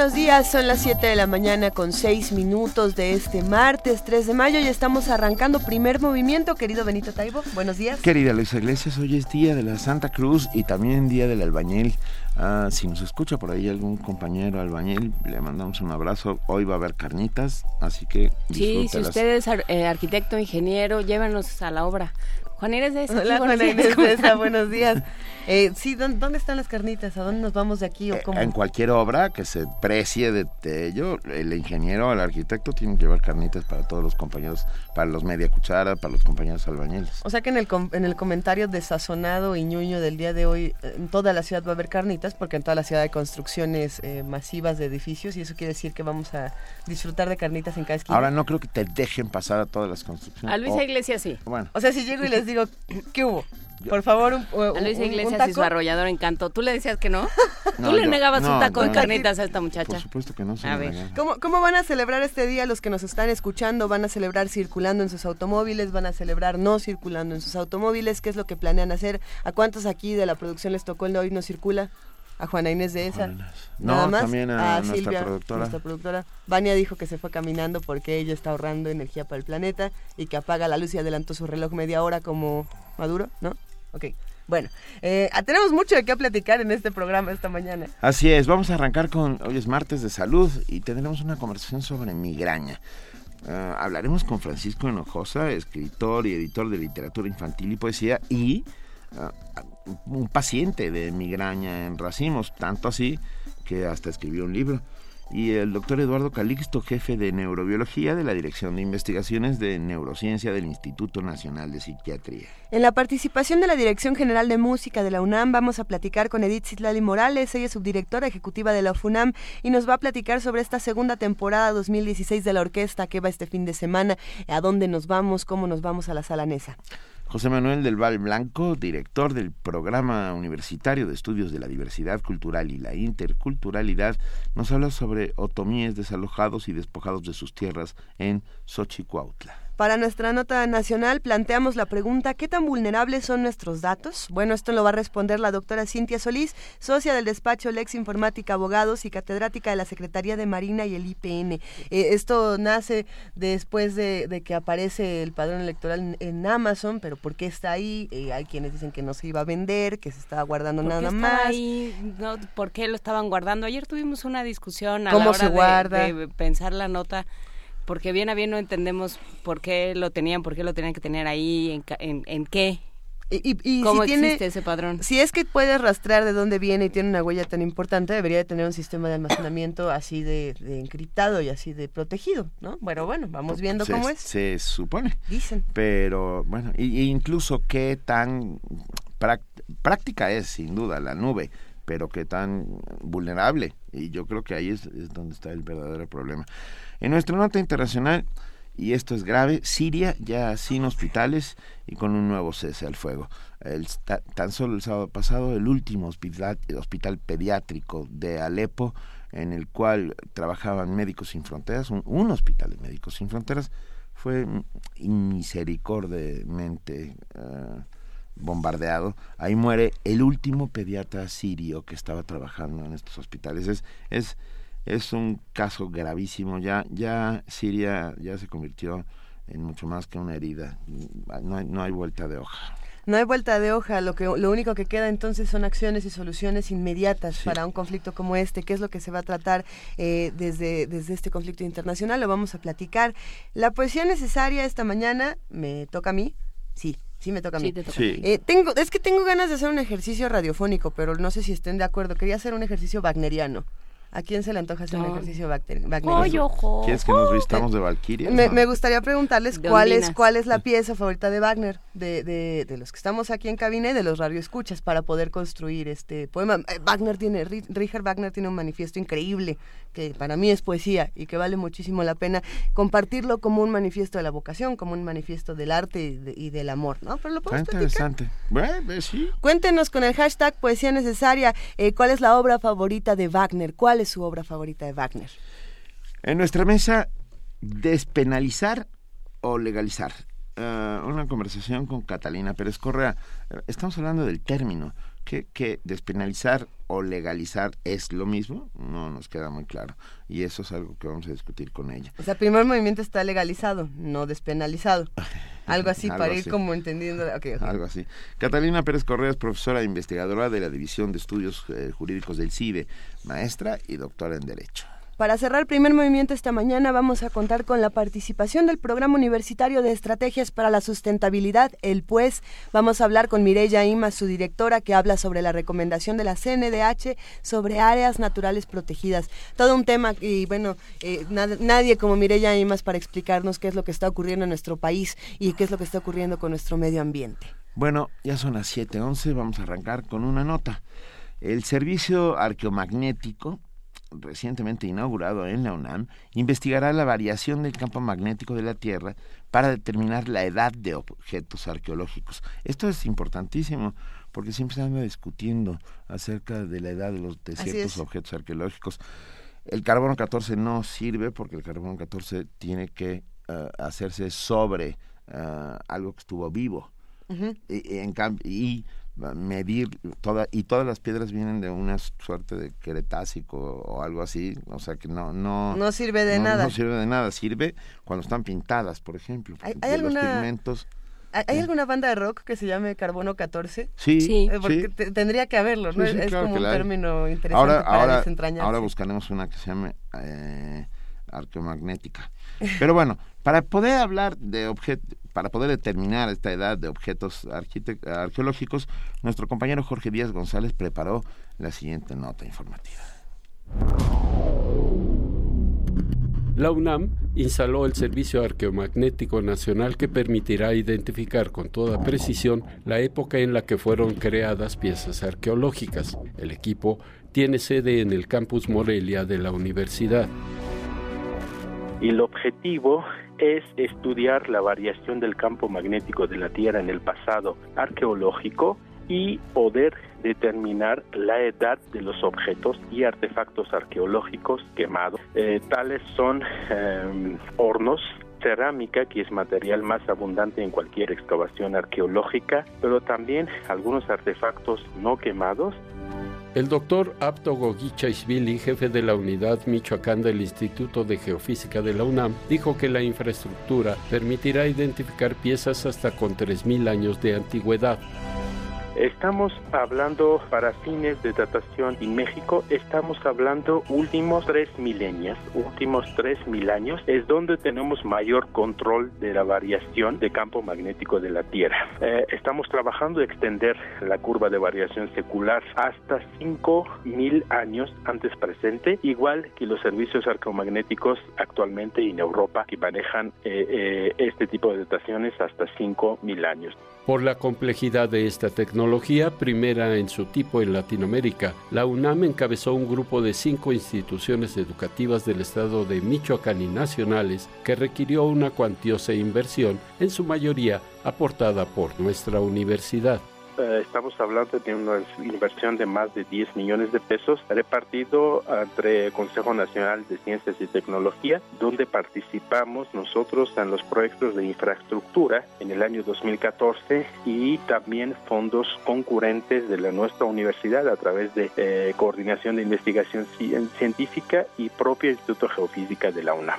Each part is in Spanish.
Buenos días, son las 7 de la mañana con 6 minutos de este martes 3 de mayo y estamos arrancando primer movimiento, querido Benito Taibo. Buenos días. Querida Luisa Iglesias, hoy es día de la Santa Cruz y también día del albañil. Ah, si nos escucha por ahí algún compañero albañil, le mandamos un abrazo. Hoy va a haber carnitas, así que Sí, si usted es eh, arquitecto, ingeniero, llévanos a la obra. Juan Inés de esa. Hola, Juan Inés de esa, buenos días. Eh, sí, ¿dónde, están las carnitas? ¿A dónde nos vamos de aquí o Eh, cómo? En cualquier obra que se precie de, de ello, el ingeniero o el arquitecto tienen que llevar carnitas para todos los compañeros, para los media cuchara, para los compañeros albañiles. O sea que en el, com- en el comentario desazonado y ñuño del día de hoy, eh, en toda la ciudad va a haber carnitas, porque en toda la ciudad hay construcciones eh, masivas de edificios y eso quiere decir que vamos a disfrutar de carnitas en cada esquina. Ahora no creo que te dejen pasar a todas las construcciones. A Luisa Iglesias sí. Bueno, O sea, si llego y les digo, ¿qué hubo? Por favor, un, un- A Luisa un- un Iglesias y su taco. arrollador encanto. ¿Tú le decías que no? No, ¿Tú le yo- negabas no, un taco no, de no. carnitas a esta por muchacha? supuesto que no se A ver. ¿Cómo, ¿Cómo van a celebrar este día los que nos están escuchando? ¿Van a celebrar circulando en sus automóviles? ¿Van a celebrar no circulando en sus automóviles? ¿Qué es lo que planean hacer? ¿A cuántos aquí de la producción les tocó el de hoy no circula? A Juana Inés de esa. Inés. Nada No, más. también a a nuestra Silvia, productora. nuestra productora. Vania dijo que se fue caminando porque ella está ahorrando energía para el planeta y que apaga la luz y adelantó su reloj media hora como Maduro, ¿no? Ok. Bueno, eh, ah, tenemos mucho de qué platicar en este programa esta mañana. Así es, vamos a arrancar con, hoy es martes de salud y tendremos una conversación sobre migraña. Ah, hablaremos con Francisco Hinojosa, escritor y editor de literatura infantil y poesía y un paciente de migraña en racimos, tanto así que hasta escribió un libro. Y el doctor Eduardo Calixto, jefe de neurobiología de la Dirección de Investigaciones de Neurociencia del Instituto Nacional de Psiquiatría. En la participación de la Dirección General de Música de la UNAM vamos a platicar con Edith Citlali Morales, ella es subdirectora ejecutiva de la FUNAM y nos va a platicar sobre esta segunda temporada 2016 de la orquesta que va este fin de semana, a dónde nos vamos, cómo nos vamos a la sala Nesa. José Manuel del Val Blanco, director del Programa Universitario de Estudios de la Diversidad Cultural y la Interculturalidad, nos habla sobre otomíes desalojados y despojados de sus tierras en Xochicuautla. Para nuestra nota nacional planteamos la pregunta ¿qué tan vulnerables son nuestros datos? Bueno, esto lo va a responder la doctora Cintia Solís, socia del despacho Lex Informática Abogados y catedrática de la Secretaría de Marina y el IPN. Eh, esto nace después de, de que aparece el padrón electoral en, en Amazon, pero ¿por qué está ahí? Eh, hay quienes dicen que no se iba a vender, que se estaba guardando ¿Por qué nada más. ahí? No, ¿Por qué lo estaban guardando? Ayer tuvimos una discusión a ¿Cómo la hora se de- guarda? de, pensar la nota, porque bien a bien no entendemos por qué lo tenían, por qué lo tenían que tener ahí, en, ca- en, en qué, Y, y- cómo si tiene- existe ese padrón. Si es que puedes rastrear de dónde viene y tiene una huella tan importante, debería de tener un sistema de almacenamiento así de, de encriptado y así de protegido, ¿no? Bueno, bueno, vamos viendo se, cómo es. Se supone. Dicen. Pero bueno, y, incluso qué tan práctica es, sin duda, la nube, pero qué tan vulnerable. Y yo creo que ahí es, es donde está el verdadero problema. En nuestra nota internacional, y esto es grave, Siria ya sin hospitales y con un nuevo cese al fuego. Tan solo el sábado pasado, el último hospital, pediátrico de Alepo, en el cual trabajaban Médicos Sin Fronteras, un, hospital de Médicos Sin Fronteras, fue misericordiamente eh, bombardeado. Ahí muere el último pediatra sirio que estaba trabajando en estos hospitales. Es, es, es un caso gravísimo. Ya, ya Siria ya se convirtió en mucho más que una herida. No hay, no hay vuelta de hoja. No hay vuelta de hoja, lo, que, lo único que queda entonces son acciones y soluciones inmediatas Sí. para un conflicto como este, que es lo que se va a tratar eh, desde, desde este conflicto internacional, lo vamos a platicar. La poesía necesaria esta mañana, ¿me toca a mí? Sí, sí me toca a mí. Sí, te toca. Sí. Eh, tengo, es que tengo ganas de hacer un ejercicio radiofónico, pero no sé si estén de acuerdo. Quería hacer un ejercicio wagneriano. ¿A quién se le antoja hacer un ejercicio wagner-. ¿Quieres que nos vistamos de Valkyria? Me, me gustaría preguntarles cuál es, cuál es la pieza favorita de Wagner, de, de, de los que estamos aquí en cabina y de los radioescuchas, para poder construir este poema. Eh, Wagner tiene, Ri- Richard Wagner tiene un manifiesto increíble, que para mí es poesía y que vale muchísimo la pena compartirlo como un manifiesto de la vocación, como un manifiesto del arte y, de- y del amor, ¿no? Pero lo podemos interesante. Bueno, eh, sí. Cuéntenos con el hashtag Poesía Necesaria eh, cuál es la obra favorita de Wagner, cuál su obra favorita de Wagner. En nuestra mesa, despenalizar o legalizar? Ah, una conversación con Catalina Pérez Correa. Estamos hablando del término. ¿Que, que despenalizar o legalizar es lo mismo? No nos queda muy claro. Y eso es algo que vamos a discutir con ella. O sea, primer movimiento está legalizado, no despenalizado. Algo así, para ir como entendiendo. Algo así. Catalina Pérez Correa es profesora e investigadora de la División de Estudios eh, Jurídicos del CIBE, maestra y doctora en Derecho. Para cerrar el primer movimiento esta mañana vamos a contar con la participación del Programa Universitario de Estrategias para la Sustentabilidad, el PUES. Vamos a hablar con Mireya Imas, su directora, que habla sobre la recomendación de la CNDH sobre áreas naturales protegidas. Todo un tema y bueno, eh, nadie como Mireya Imas para explicarnos qué es lo que está ocurriendo en nuestro país y qué es lo que está ocurriendo con nuestro medio ambiente. Bueno, ya son las 7.11, vamos a arrancar con una nota. El servicio arqueomagnético recientemente inaugurado en la UNAM, investigará la variación del campo magnético de la Tierra para determinar la edad de objetos arqueológicos. Esto es importantísimo porque siempre se anda discutiendo acerca de la edad de, los, de ciertos objetos arqueológicos. El carbono 14 no sirve porque el carbono 14 tiene que eh, hacerse sobre eh, algo que estuvo vivo. y, en y medir toda y todas las piedras vienen de una suerte de queretásico o algo así o sea que no no no sirve de nada no sirve de nada sirve cuando están pintadas por ejemplo hay, alguna ¿Hay eh. alguna banda de rock que se llame Carbono 14? Sí, sí. Eh, porque tendría que haberlo, ¿no? es como un término interesante ahora, para ahora, Ahora buscaremos una que se llame eh, arqueomagnética. Pero bueno, para poder hablar de objetos, para poder determinar esta edad de objetos arqueológicos, nuestro compañero Jorge Díaz González preparó la siguiente nota informativa. La UNAM instaló el Servicio Arqueomagnético Nacional que permitirá identificar con toda precisión la época en la que fueron creadas piezas arqueológicas. El equipo tiene sede en el campus Morelia de la universidad. Y el objetivo es estudiar la variación del campo magnético de la Tierra en el pasado arqueológico y poder determinar la edad de los objetos y artefactos arqueológicos quemados. Eh, tales son em, hornos, cerámica, que es material más abundante en cualquier excavación arqueológica, pero también algunos artefactos no quemados el doctor Apto Gogichaisvili, jefe de la unidad Michoacán del Instituto de Geofísica de la UNAM, dijo que la infraestructura permitirá identificar piezas hasta con 3.000 años de antigüedad. Estamos hablando para fines de datación en México, estamos hablando últimos tres milenios, últimos tres mil años, es donde tenemos mayor control de la variación de campo magnético de la Tierra. Eh, estamos trabajando en extender la curva de variación secular hasta cinco mil años antes presente, igual que los servicios arqueomagnéticos actualmente en Europa que manejan eh, eh, este tipo de dataciones hasta cinco mil años. Por la complejidad de esta tecnología, primera en su tipo en Latinoamérica, la UNAM encabezó un grupo de cinco instituciones educativas del estado de Michoacán y nacionales que requirió una cuantiosa inversión, en su mayoría aportada por nuestra universidad. Eh, estamos hablando de una inversión de más de 10 millones de pesos repartido entre Consejo Nacional de Ciencias y Tecnología, donde participamos nosotros en los proyectos de infraestructura en el año 2014 y también fondos concurrentes de la nuestra universidad a través de eh, Coordinación de Investigación Científica y propio Instituto Geofísica de la UNAM.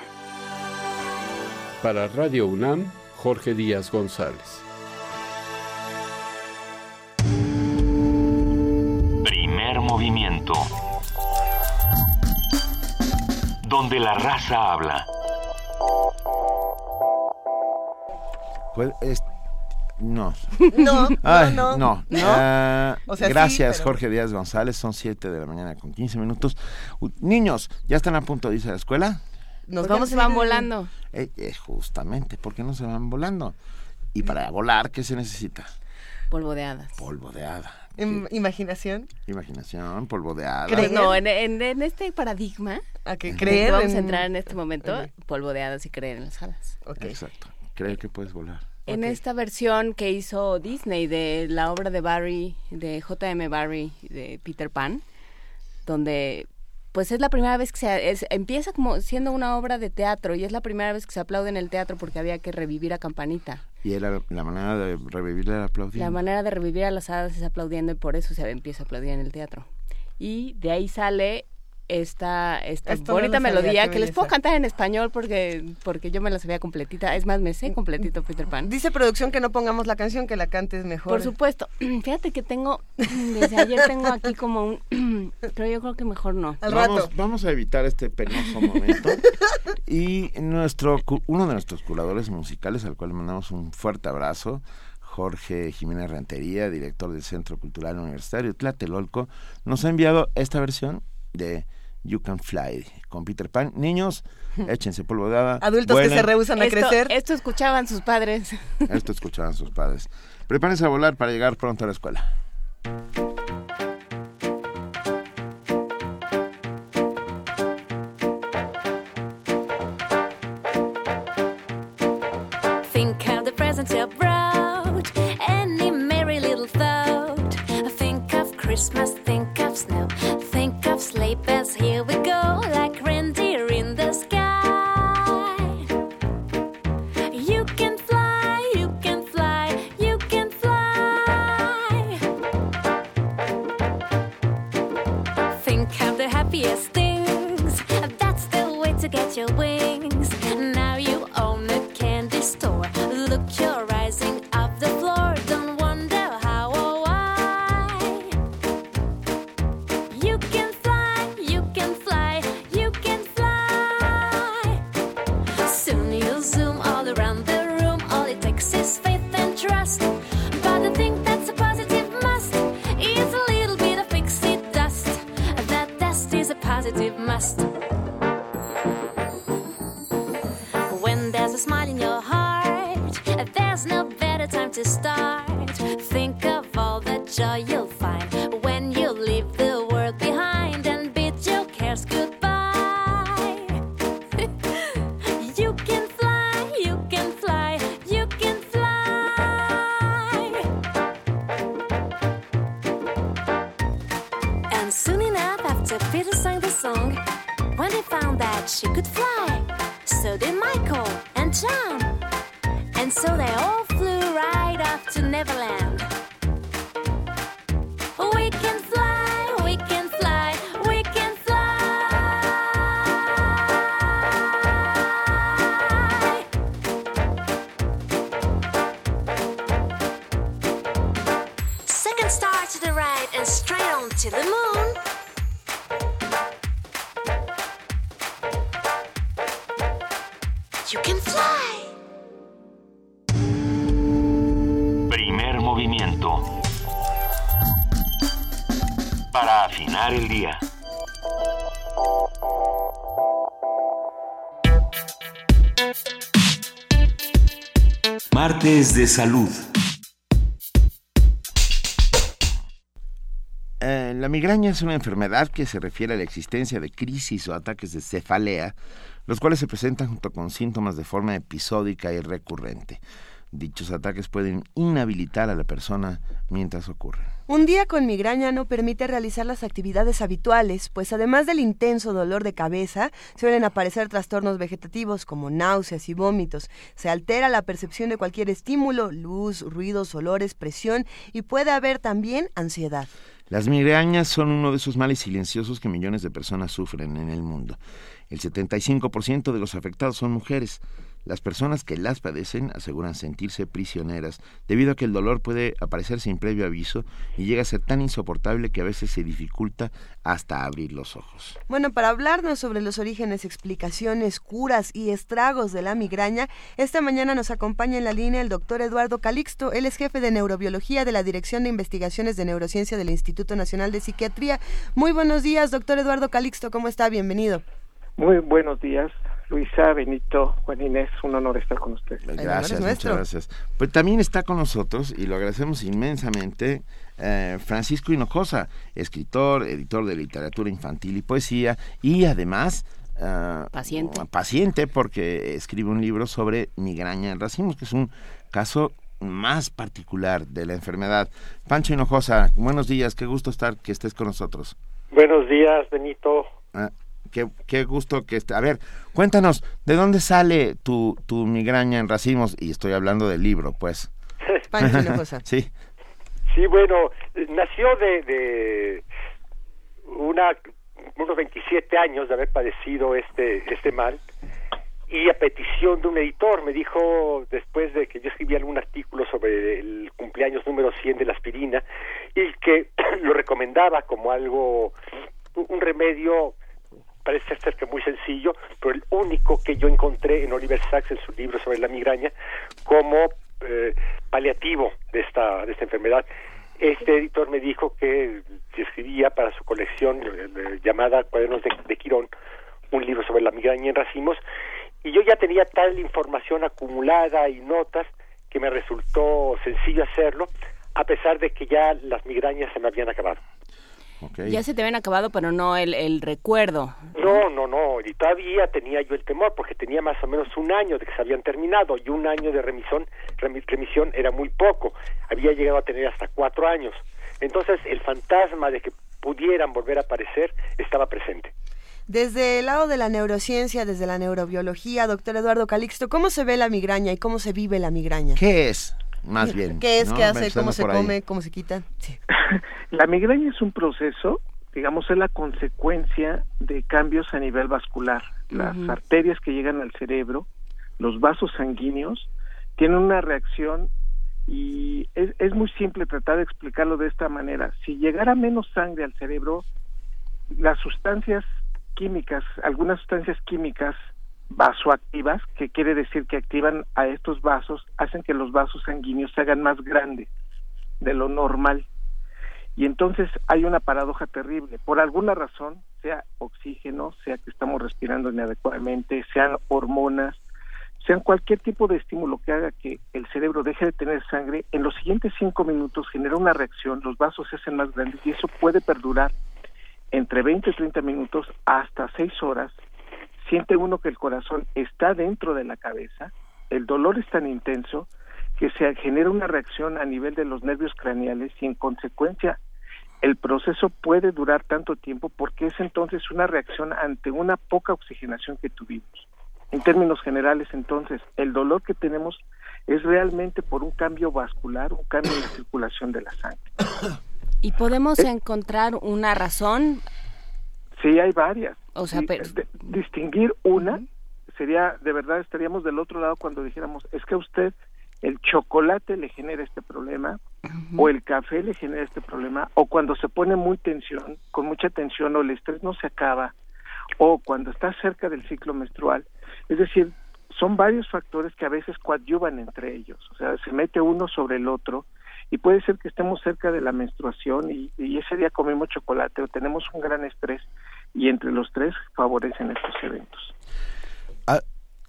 Para Radio UNAM, Jorge Díaz González. Movimiento. Donde la raza habla. Pues no. No, no, no. Ah, gracias, Jorge Díaz González. Son 7 de la mañana con 15 minutos. niños, ¿ya están a punto de irse a la escuela? Nos vamos, se van volando. Eh, eh, justamente, ¿por qué no se van volando? Y para volar, ¿qué se necesita? Polvo de hadas. Polvo de Imaginación. Imaginación, polvo de hadas. No, en, este paradigma. ¿A que creer? Vamos a entrar en este momento, polvo de hadas y creer en las hadas. Exacto. Creer que puedes volar. En esta versión que hizo Disney de la obra de Barry, de J.M. Barry, de Peter Pan, donde pues es la primera vez que se empieza como siendo una obra de teatro y es la primera vez que se aplaude en el teatro porque había que revivir a Campanita. Y era la manera de revivir era aplaudiendo. La manera de revivir a las hadas es aplaudiendo y por eso se empieza a aplaudir en el teatro. Y de ahí sale esta, esta bonita melodía que les puedo cantar en español porque, porque yo me la sabía completita. Es más, me sé completito Peter Pan. Dice producción que no pongamos la canción, que la cantes mejor. Por supuesto. Fíjate que tengo, desde ayer tengo aquí como un... pero yo creo que mejor no. vamos, vamos a evitar este penoso momento. y nuestro uno de nuestros curadores musicales, al cual le mandamos un fuerte abrazo, Jorge Jiménez Rentería, director del Centro Cultural Universitario Tlatelolco, nos ha enviado esta versión de You Can Fly con Peter Pan. Niños, échense polvo de Adultos que se rehusan a crecer. Esto escuchaban sus padres. Esto escuchaban sus padres. Prepárense a volar para llegar pronto a la escuela. De salud. Eh, la migraña es una enfermedad que se refiere a la existencia de crisis o ataques de cefalea, los cuales se presentan junto con síntomas de forma episódica y recurrente. Dichos ataques pueden inhabilitar a la persona mientras ocurren. Un día con migraña no permite realizar las actividades habituales, pues además del intenso dolor de cabeza, suelen aparecer trastornos vegetativos como náuseas y vómitos. Se altera la percepción de cualquier estímulo, luz, ruidos, olores, presión y puede haber también ansiedad. Las migrañas son uno de esos males silenciosos que millones de personas sufren en el mundo. El 75% de los afectados son mujeres. Las personas que las padecen aseguran sentirse prisioneras debido a que el dolor puede aparecer sin previo aviso y llega a ser tan insoportable que a veces se dificulta hasta abrir los ojos. Bueno, para hablarnos sobre los orígenes, explicaciones, curas y estragos de la migraña, esta mañana nos acompaña en la línea el doctor Eduardo Calixto. Él es jefe de neurobiología de la Dirección de Investigaciones de Neurociencia del Instituto Nacional de Psiquiatría. Muy buenos días, doctor Eduardo Calixto. ¿Cómo está? Bienvenido. Muy buenos días. Luisa, Benito, Juan Inés, un honor estar con ustedes. Gracias, muchas gracias. Pues también está con nosotros, y lo agradecemos inmensamente, eh, Francisco Hinojosa, escritor, editor de literatura infantil y poesía, y además... Uh, paciente. Paciente, porque escribe un libro sobre migraña en racimos, que es un caso más particular de la enfermedad. Pancho Hinojosa, buenos días, qué gusto estar que estés con nosotros. Buenos días, Benito. Ah, qué, qué gusto que esté. A ver, cuéntanos, ¿de dónde sale tu, tu migraña en racimos? Y estoy hablando del libro, pues. Sí. Sí, bueno, nació de, de una, unos 27 años de haber padecido este, este mal y a petición de un editor me dijo después de que yo escribí algún artículo sobre el cumpleaños número 100 de la aspirina y que lo recomendaba como algo un remedio parece ser que muy sencillo, pero el único que yo encontré en Oliver Sacks en su libro sobre la migraña como eh, paliativo de esta de esta enfermedad. Este editor me dijo que escribía para su colección eh, llamada Cuadernos de, de Quirón un libro sobre la migraña en racimos y yo ya tenía tal información acumulada y notas que me resultó sencillo hacerlo a pesar de que ya las migrañas se me habían acabado. Ya se te habían acabado, pero no el, el recuerdo. No, no, no, y todavía tenía yo el temor porque tenía más o menos un año de que se habían terminado y un año de remisión, remi- remisión era muy poco, había llegado a tener hasta cuatro años. Entonces el fantasma de que pudieran volver a aparecer estaba presente. Desde el lado de la neurociencia, desde la neurobiología, doctor Eduardo Calixto, ¿cómo se ve la migraña y cómo se vive la migraña? ¿Qué es? Más bien. ¿Qué es? ¿no? ¿Qué hace? ¿Cómo se ahí. come? ¿Cómo se quita? Sí. La migraña es un proceso, digamos, es la consecuencia de cambios a nivel vascular. Las arterias que llegan al cerebro, los vasos sanguíneos, tienen una reacción y es, es muy simple tratar de explicarlo de esta manera. Si llegara menos sangre al cerebro, las sustancias químicas, algunas sustancias químicas vasoactivas, que quiere decir que activan a estos vasos, hacen que los vasos sanguíneos se hagan más grandes de lo normal. Y entonces hay una paradoja terrible. Por alguna razón, sea oxígeno, sea que estamos respirando inadecuadamente, sean hormonas, sean cualquier tipo de estímulo que haga que el cerebro deje de tener sangre, en los siguientes cinco minutos genera una reacción, los vasos se hacen más grandes y eso puede perdurar entre 20 y 30 minutos hasta seis horas. Siente uno que el corazón está dentro de la cabeza, el dolor es tan intenso que se genera una reacción a nivel de los nervios craneales y en consecuencia el proceso puede durar tanto tiempo porque es entonces una reacción ante una poca oxigenación que tuvimos. En términos generales, entonces, el dolor que tenemos es realmente por un cambio vascular, un cambio en la circulación de la sangre. ¿Y podemos encontrar una razón? Sí, hay varias. O sea, pero- de- distinguir una sería, de verdad, estaríamos del otro lado cuando dijéramos, es que a usted el chocolate le genera este problema, o el café le genera este problema, o cuando se pone muy tensión, con mucha tensión, o el estrés no se acaba, o cuando está cerca del ciclo menstrual. Es decir, son varios factores que a veces coadyuvan entre ellos, o sea, se mete uno sobre el otro, y puede ser que estemos cerca de la menstruación y, y ese día comimos chocolate o tenemos un gran estrés y entre los tres favorecen estos eventos. A,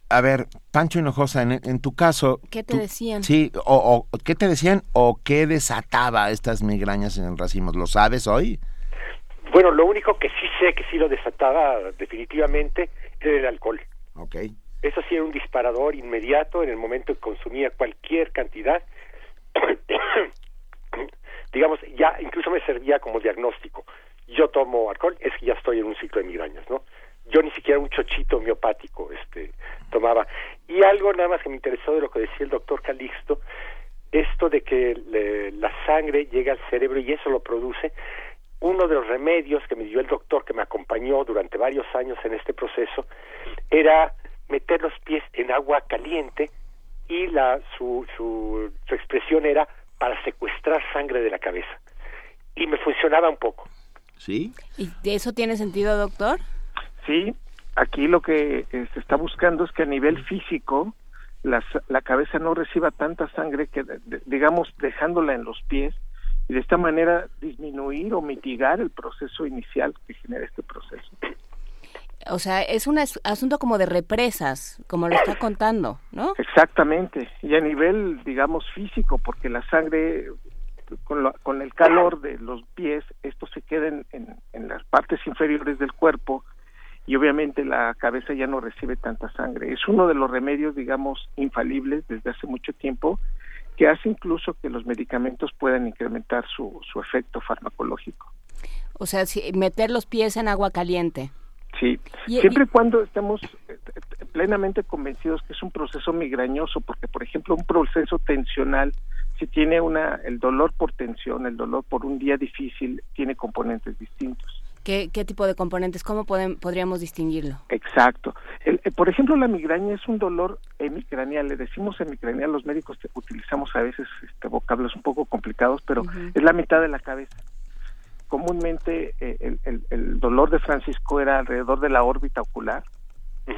a ver, Pancho Hinojosa, en, en tu caso... ¿Qué te tú- decían? Sí, o, o ¿qué te decían o qué desataba estas migrañas en racimos? ¿Lo sabes hoy? Bueno, lo único que sí sé que sí lo desataba definitivamente era el alcohol. Ok. Eso sí era un disparador inmediato en el momento que consumía cualquier cantidad. Digamos, ya incluso me servía como diagnóstico. Yo tomo alcohol, es que ya estoy en un ciclo de migrañas, ¿no? Yo ni siquiera un chochito homeopático este, tomaba. Y algo nada más que me interesó de lo que decía el doctor Calixto, esto de que la sangre llega al cerebro y eso lo produce, uno de los remedios que me dio el doctor que me acompañó durante varios años en este proceso era meter los pies en agua caliente y la su, su, su expresión era para secuestrar sangre de la cabeza. Y me funcionaba un poco. ¿Sí? ¿Y de eso tiene sentido, doctor? Sí, aquí lo que se está buscando es que a nivel físico la, la cabeza no reciba tanta sangre que, digamos, dejándola en los pies y de esta manera disminuir o mitigar el proceso inicial que genera este proceso. O sea, es un as- asunto como de represas, como lo está contando, ¿no? Exactamente, y a nivel, digamos, físico, porque la sangre, con, la- con el calor de los pies, esto se queda en, en- en las partes inferiores del cuerpo y obviamente la cabeza ya no recibe tanta sangre. Es uno de los remedios, digamos, infalibles desde hace mucho tiempo que hace incluso que los medicamentos puedan incrementar su, su efecto farmacológico. O sea, si- meter los pies en agua caliente. Sí, siempre y cuando estemos eh, plenamente convencidos que es un proceso migrañoso, porque por ejemplo un proceso tensional, si tiene una, el dolor por tensión, el dolor por un día difícil, tiene componentes distintos. ¿Qué, qué tipo de componentes? ¿Cómo podríamos distinguirlo? Exacto. El, eh, por ejemplo, la migraña es un dolor hemicraneal. Le decimos hemicraneal, los médicos utilizamos a veces este, vocablos un poco complicados, pero es la mitad de la cabeza comúnmente eh, el, dolor de Francisco era alrededor de la órbita ocular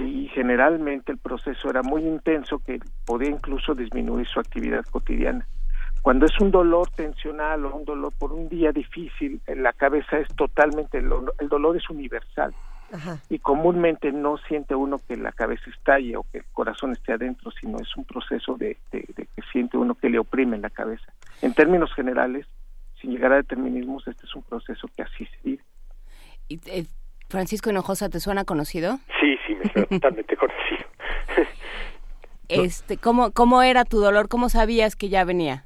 y generalmente el proceso era muy intenso que podía incluso disminuir su actividad cotidiana. Cuando es un dolor tensional o un dolor por un día difícil, en la cabeza es totalmente, el, dolor es universal. Y comúnmente no siente uno que la cabeza estalle o que el corazón esté adentro, sino es un proceso de, de que siente uno que le oprime en la cabeza. En términos generales, sin llegar a determinismos, este es un proceso que así se vive. Eh, Francisco Hinojosa, ¿te suena conocido? Sí, sí, me suena totalmente conocido. este, ¿cómo, ¿Cómo era tu dolor? ¿Cómo sabías que ya venía?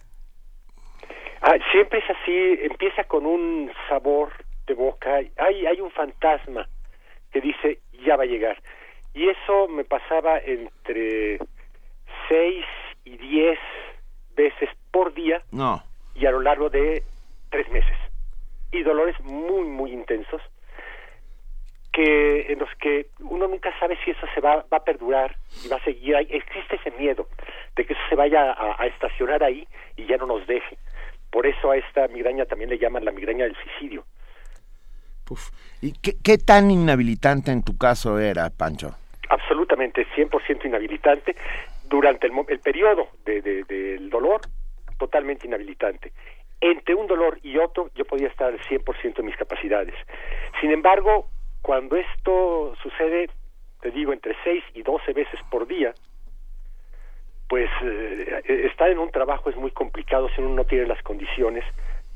Ah, siempre es así, empieza con un sabor de boca, hay, hay un fantasma que dice ya va a llegar. Y eso me pasaba entre seis y diez veces por día. No. Y a lo largo de tres meses y dolores muy muy intensos que en los que uno nunca sabe si eso se va, va a perdurar y va a seguir ahí. existe ese miedo de que eso se vaya a, estacionar ahí y ya no nos deje por eso a esta migraña también le llaman la migraña del suicidio ¿Y qué, tan inhabilitante en tu caso era, Pancho? Absolutamente, 100% inhabilitante. Durante el, el periodo de, del dolor, totalmente inhabilitante entre un dolor y otro yo podía estar al 100% de mis capacidades. Sin embargo, cuando esto sucede, te digo, entre 6 y 12 veces por día, pues eh, estar en un trabajo es muy complicado si uno no tiene las condiciones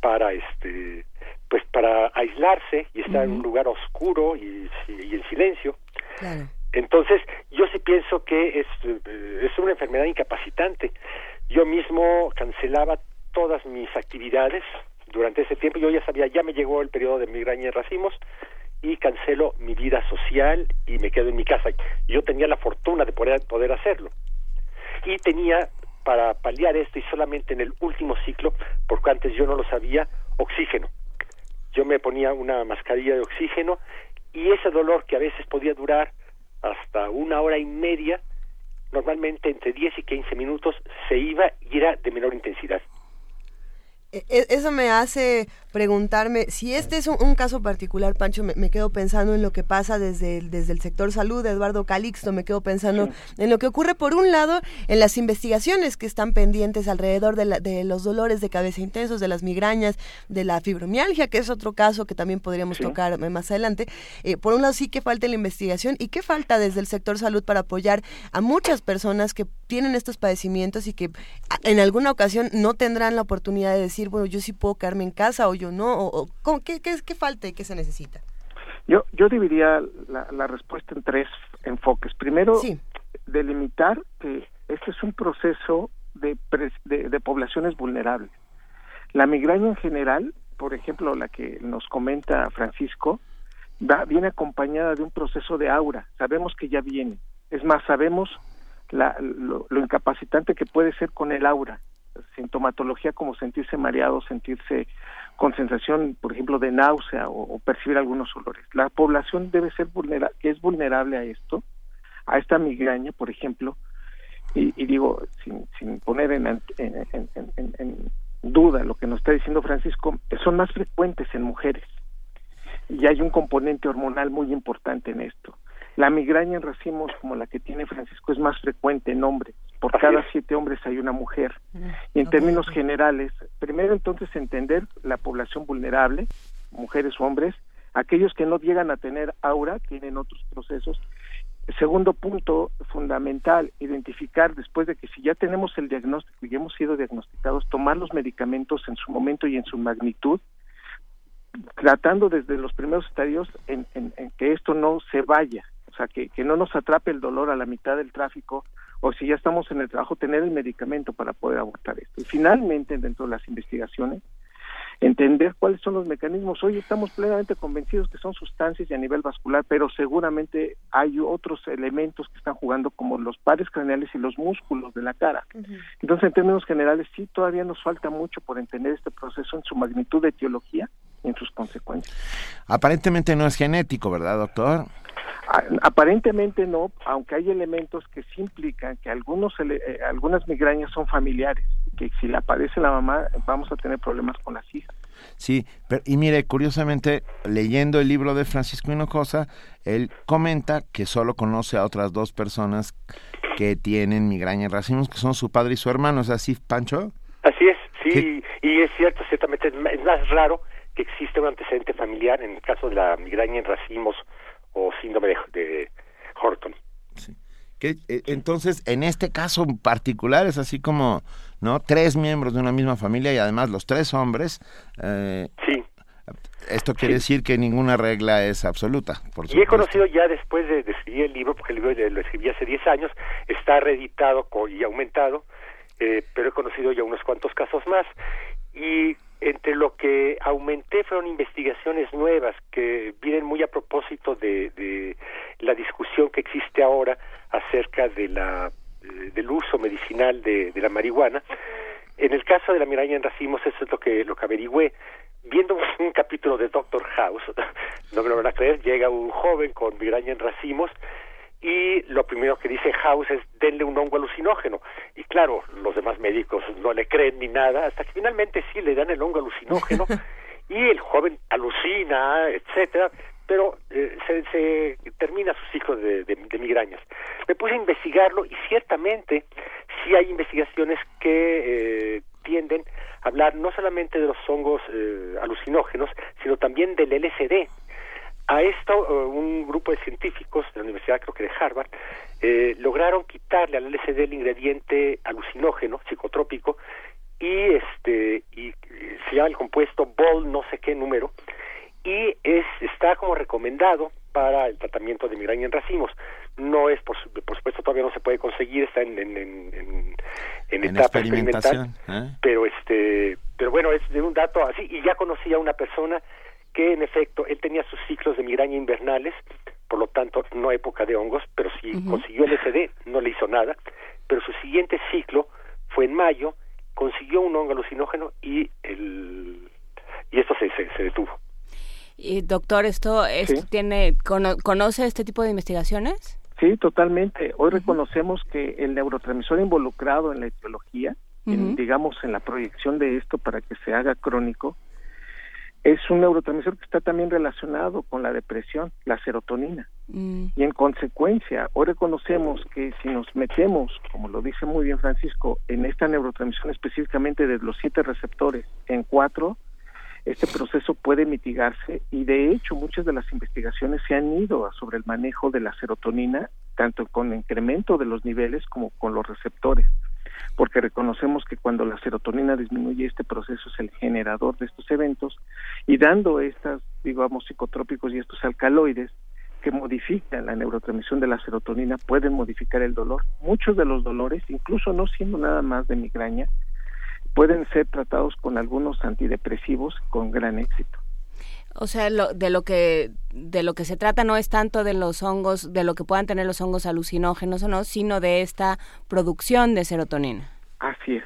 para este pues para aislarse y estar en un lugar oscuro y, en silencio. Entonces, yo sí pienso que es, eh, es una enfermedad incapacitante. Yo mismo cancelaba todas mis actividades durante ese tiempo. Yo ya sabía, ya me llegó el periodo de migraña y racimos y cancelo mi vida social y me quedo en mi casa. Yo tenía la fortuna de poder, poder hacerlo. Y tenía para paliar esto y solamente en el último ciclo, porque antes yo no lo sabía, oxígeno. Yo me ponía una mascarilla de oxígeno y ese dolor que a veces podía durar hasta una hora y media, normalmente entre 10 y 15 minutos se iba y era de menor intensidad. E, e, eso me hace preguntarme, si este es un, caso particular, Pancho, me, quedo pensando en lo que pasa desde el, desde el sector salud, Eduardo Calixto, me quedo pensando en lo que ocurre, por un lado, en las investigaciones que están pendientes alrededor de, de, los dolores de cabeza intensos, de las migrañas, de la fibromialgia, que es otro caso que también podríamos tocar más adelante. Eh, por un lado, sí que falta la investigación y qué falta desde el sector salud para apoyar a muchas personas que tienen estos padecimientos y que en alguna ocasión no tendrán la oportunidad de decir, bueno, yo sí puedo quedarme en casa o yo no? O, ¿qué, qué, qué, falta y qué se necesita? Yo, yo dividiría la, la respuesta en tres enfoques. Primero, delimitar que este es un proceso de, de, poblaciones vulnerables. La migraña en general, por ejemplo, la que nos comenta Francisco, va, viene acompañada de un proceso de aura. Sabemos que ya viene. Es más, sabemos la, lo, incapacitante que puede ser con el aura sintomatología como sentirse mareado, sentirse con sensación, por ejemplo, de náusea o, percibir algunos olores. La población debe ser vulnerable, es vulnerable a esto, a esta migraña, por ejemplo, y, digo, sin, sin poner en, en, en, duda lo que nos está diciendo Francisco, son más frecuentes en mujeres y hay un componente hormonal muy importante en esto. La migraña en racimos como la que tiene Francisco es más frecuente en hombres. Por cada siete hombres hay una mujer. Y en términos generales, primero entonces entender la población vulnerable, mujeres o hombres, aquellos que no llegan a tener aura, tienen otros procesos. Segundo punto fundamental, identificar después de que si ya tenemos el diagnóstico y hemos sido diagnosticados, tomar los medicamentos en su momento y en su magnitud, tratando desde los primeros estadios en que esto no se vaya, o sea, que, que no nos atrape el dolor a la mitad del tráfico o si ya estamos en el trabajo, tener el medicamento para poder abortar esto. Y finalmente, dentro de las investigaciones, entender cuáles son los mecanismos. Hoy estamos plenamente convencidos que son sustancias y a nivel vascular, pero seguramente hay otros elementos que están jugando como los pares craneales y los músculos de la cara. Entonces, en términos generales, sí, todavía nos falta mucho por entender este proceso en su magnitud de etiología en sus consecuencias. Aparentemente no es genético, ¿verdad, doctor? Aparentemente no, aunque hay elementos que sí implican que algunos eh, algunas migrañas son familiares, que si la padece la mamá vamos a tener problemas con las hijas. Sí, pero, y mire, curiosamente, leyendo el libro de Francisco Hinojosa, él comenta que solo conoce a otras dos personas que tienen migraña en racimos, que son su padre y su hermano. ¿Es así, Pancho? Así es, sí, y es cierto, ciertamente es más raro que existe un antecedente familiar en el caso de la migraña en racimos o síndrome de, de Horton. Sí. Que, eh, entonces, en este caso en particular es así como, ¿no? Tres miembros de una misma familia y además los tres hombres. Eh, sí. Esto quiere decir que ninguna regla es absoluta. Por y he conocido ya después de, de, escribir el libro, porque el libro lo escribí hace 10 años, está reeditado y aumentado, eh, pero he conocido ya unos cuantos casos más. Y entre lo que aumenté fueron investigaciones nuevas que vienen muy a propósito de, de la discusión que existe ahora acerca de la eh, del uso medicinal de, la marihuana. En el caso de la miraña en racimos, eso es lo que lo que averigüé. Viendo un capítulo de Doctor House, no me lo van a creer, llega un joven con migraña en racimos y lo primero que dice House es denle un hongo alucinógeno. Y claro, los demás médicos no le creen ni nada, hasta que finalmente sí le dan el hongo alucinógeno y el joven alucina, etcétera, pero eh, se, se, termina su ciclo de, de, de, migrañas. Me puse a investigarlo y ciertamente sí hay investigaciones que eh, tienden a hablar no solamente de los hongos eh, alucinógenos, sino también del LSD. A esto uh, un grupo de científicos de la Universidad, creo que de Harvard, eh, lograron quitarle al LSD el ingrediente alucinógeno, psicotrópico, y este y se llama el compuesto BOL no sé qué número, y es está como recomendado para el tratamiento de migraña en racimos. No es, por, por supuesto, todavía no se puede conseguir, está en, en, en, en, en etapa experimental, ¿eh? pero este, pero bueno, es de un dato así, y ya conocí a una persona que en efecto él tenía sus ciclos de migraña invernales, por lo tanto no época de hongos, pero sí uh -huh. consiguió el SD, no le hizo nada, pero su siguiente ciclo fue en mayo, consiguió un hongo alucinógeno y el y esto se, se, se detuvo. Y doctor, esto, esto ¿Sí? tiene cono, conoce este tipo de investigaciones? Sí, totalmente. Hoy uh -huh. reconocemos que el neurotransmisor involucrado en la etiología, uh -huh. en, digamos en la proyección de esto para que se haga crónico, es un neurotransmisor que está también relacionado con la depresión, la serotonina. Mm. Y en consecuencia, hoy reconocemos que si nos metemos, como lo dice muy bien Francisco, en esta neurotransmisión específicamente de los siete receptores en cuatro, este proceso puede mitigarse y de hecho muchas de las investigaciones se han ido sobre el manejo de la serotonina, tanto con incremento de los niveles como con los receptores porque reconocemos que cuando la serotonina disminuye este proceso es el generador de estos eventos y dando estas, digamos, psicotrópicos y estos alcaloides que modifican la neurotransmisión de la serotonina pueden modificar el dolor. Muchos de los dolores, incluso no siendo nada más de migraña, pueden ser tratados con algunos antidepresivos con gran éxito. O sea, lo, de lo que de lo que se trata no es tanto de los hongos, de lo que puedan tener los hongos alucinógenos o no, sino de esta producción de serotonina. Así es.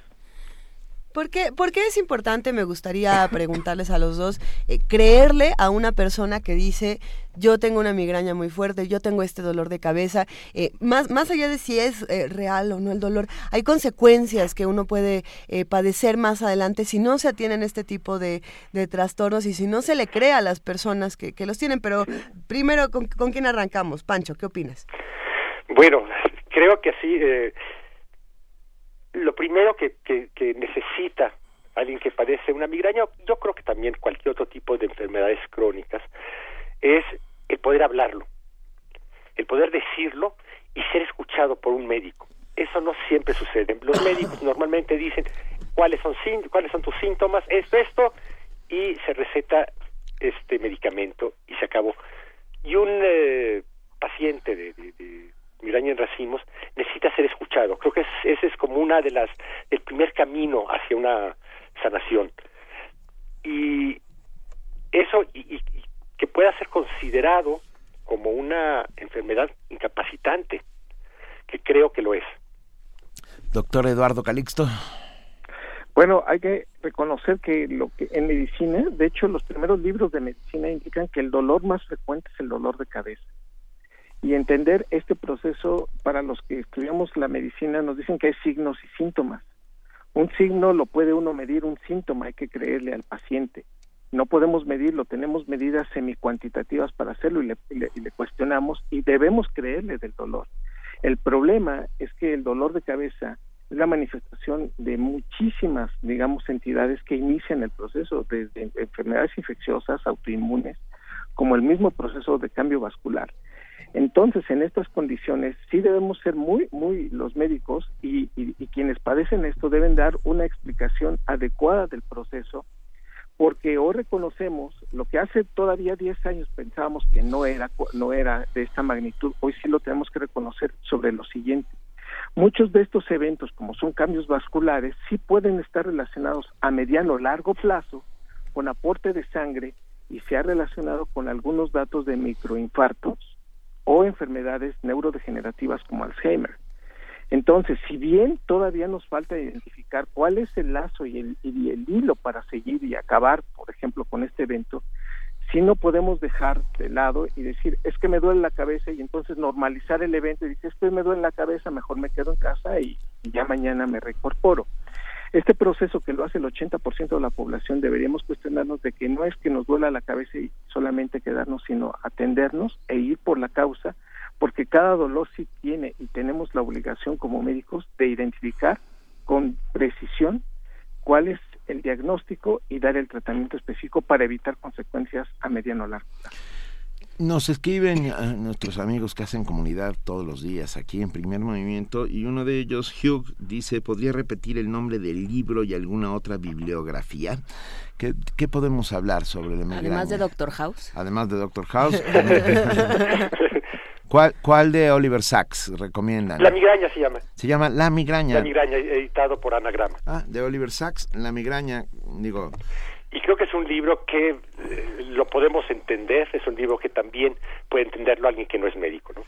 ¿Por qué, ¿Por qué, es importante, me gustaría preguntarles a los dos, eh, creerle a una persona que dice, yo tengo una migraña muy fuerte, yo tengo este dolor de cabeza, eh, más, más allá de si es eh, real o no el dolor, hay consecuencias que uno puede padecer más adelante si no se atienen este tipo de, de, trastornos y si no se le cree a las personas que, que los tienen. Pero primero, ¿con, ¿con, quién arrancamos? Pancho, ¿qué opinas? Bueno, creo que sí lo primero que, que, que, necesita alguien que padece una migraña, yo creo que también cualquier otro tipo de enfermedades crónicas, es el poder hablarlo, el poder decirlo y ser escuchado por un médico. Eso no siempre sucede. Los médicos normalmente dicen cuáles son cuáles son tus síntomas, esto, esto, y se receta este medicamento y se acabó. Y un eh, paciente de, de, de migraña en racimos necesita ser escuchado. Creo que es, ese es como una de las el primer camino hacia una sanación. y eso y, y- y que pueda ser considerado como una enfermedad incapacitante, que creo que lo es. Doctor Eduardo Calixto. Bueno, hay que reconocer que lo que en medicina, de hecho, los primeros libros de medicina indican que el dolor más frecuente es el dolor de cabeza. Y entender este proceso para los que estudiamos la medicina nos dicen que hay signos y síntomas. Un signo lo puede uno medir, un síntoma hay que creerle al paciente. No podemos medirlo, tenemos medidas semicuantitativas para hacerlo y le, le- y le cuestionamos y debemos creerle del dolor. El problema es que el dolor de cabeza es la manifestación de muchísimas, digamos, entidades que inician el proceso, desde enfermedades infecciosas, autoinmunes, como el mismo proceso de cambio vascular. Entonces, en estas condiciones, sí debemos ser muy, muy los médicos y, quienes padecen esto deben dar una explicación adecuada del proceso, porque hoy reconocemos lo que hace todavía 10 años pensábamos que no era, no era de esta magnitud, hoy sí lo tenemos que reconocer sobre lo siguiente. Muchos de estos eventos, como son cambios vasculares, sí pueden estar relacionados a mediano o largo plazo con aporte de sangre y se ha relacionado con algunos datos de microinfartos o enfermedades neurodegenerativas como Alzheimer. Entonces, si bien todavía nos falta identificar cuál es el lazo y el, hilo para seguir y acabar, por ejemplo, con este evento, si no podemos dejar de lado y decir, es que me duele la cabeza y entonces normalizar el evento y decir, es que me duele la cabeza, mejor me quedo en casa y, y ya mañana me reincorporo. Este proceso que lo hace el 80% de la población deberíamos cuestionarnos de que no es que nos duela la cabeza y solamente quedarnos, sino atendernos e ir por la causa, porque cada dolor sí tiene y tenemos la obligación como médicos de identificar con precisión cuál es el diagnóstico y dar el tratamiento específico para evitar consecuencias a mediano o largo plazo. Nos escriben a nuestros amigos que hacen comunidad todos los días aquí en Primer Movimiento y uno de ellos, Hugh, dice, ¿podría repetir el nombre del libro y alguna otra bibliografía? ¿Qué, qué podemos hablar sobre la migraña? Además de Doctor House. Además de Doctor House. ¿Cuál, ¿Cuál de Oliver Sacks recomiendan? La migraña se llama. Se llama La migraña. La migraña, editado por Anagrama. Ah, de Oliver Sacks, La migraña, digo, Y creo que es un libro que eh, lo podemos entender, es un libro que también puede entenderlo alguien que no es médico, ¿no?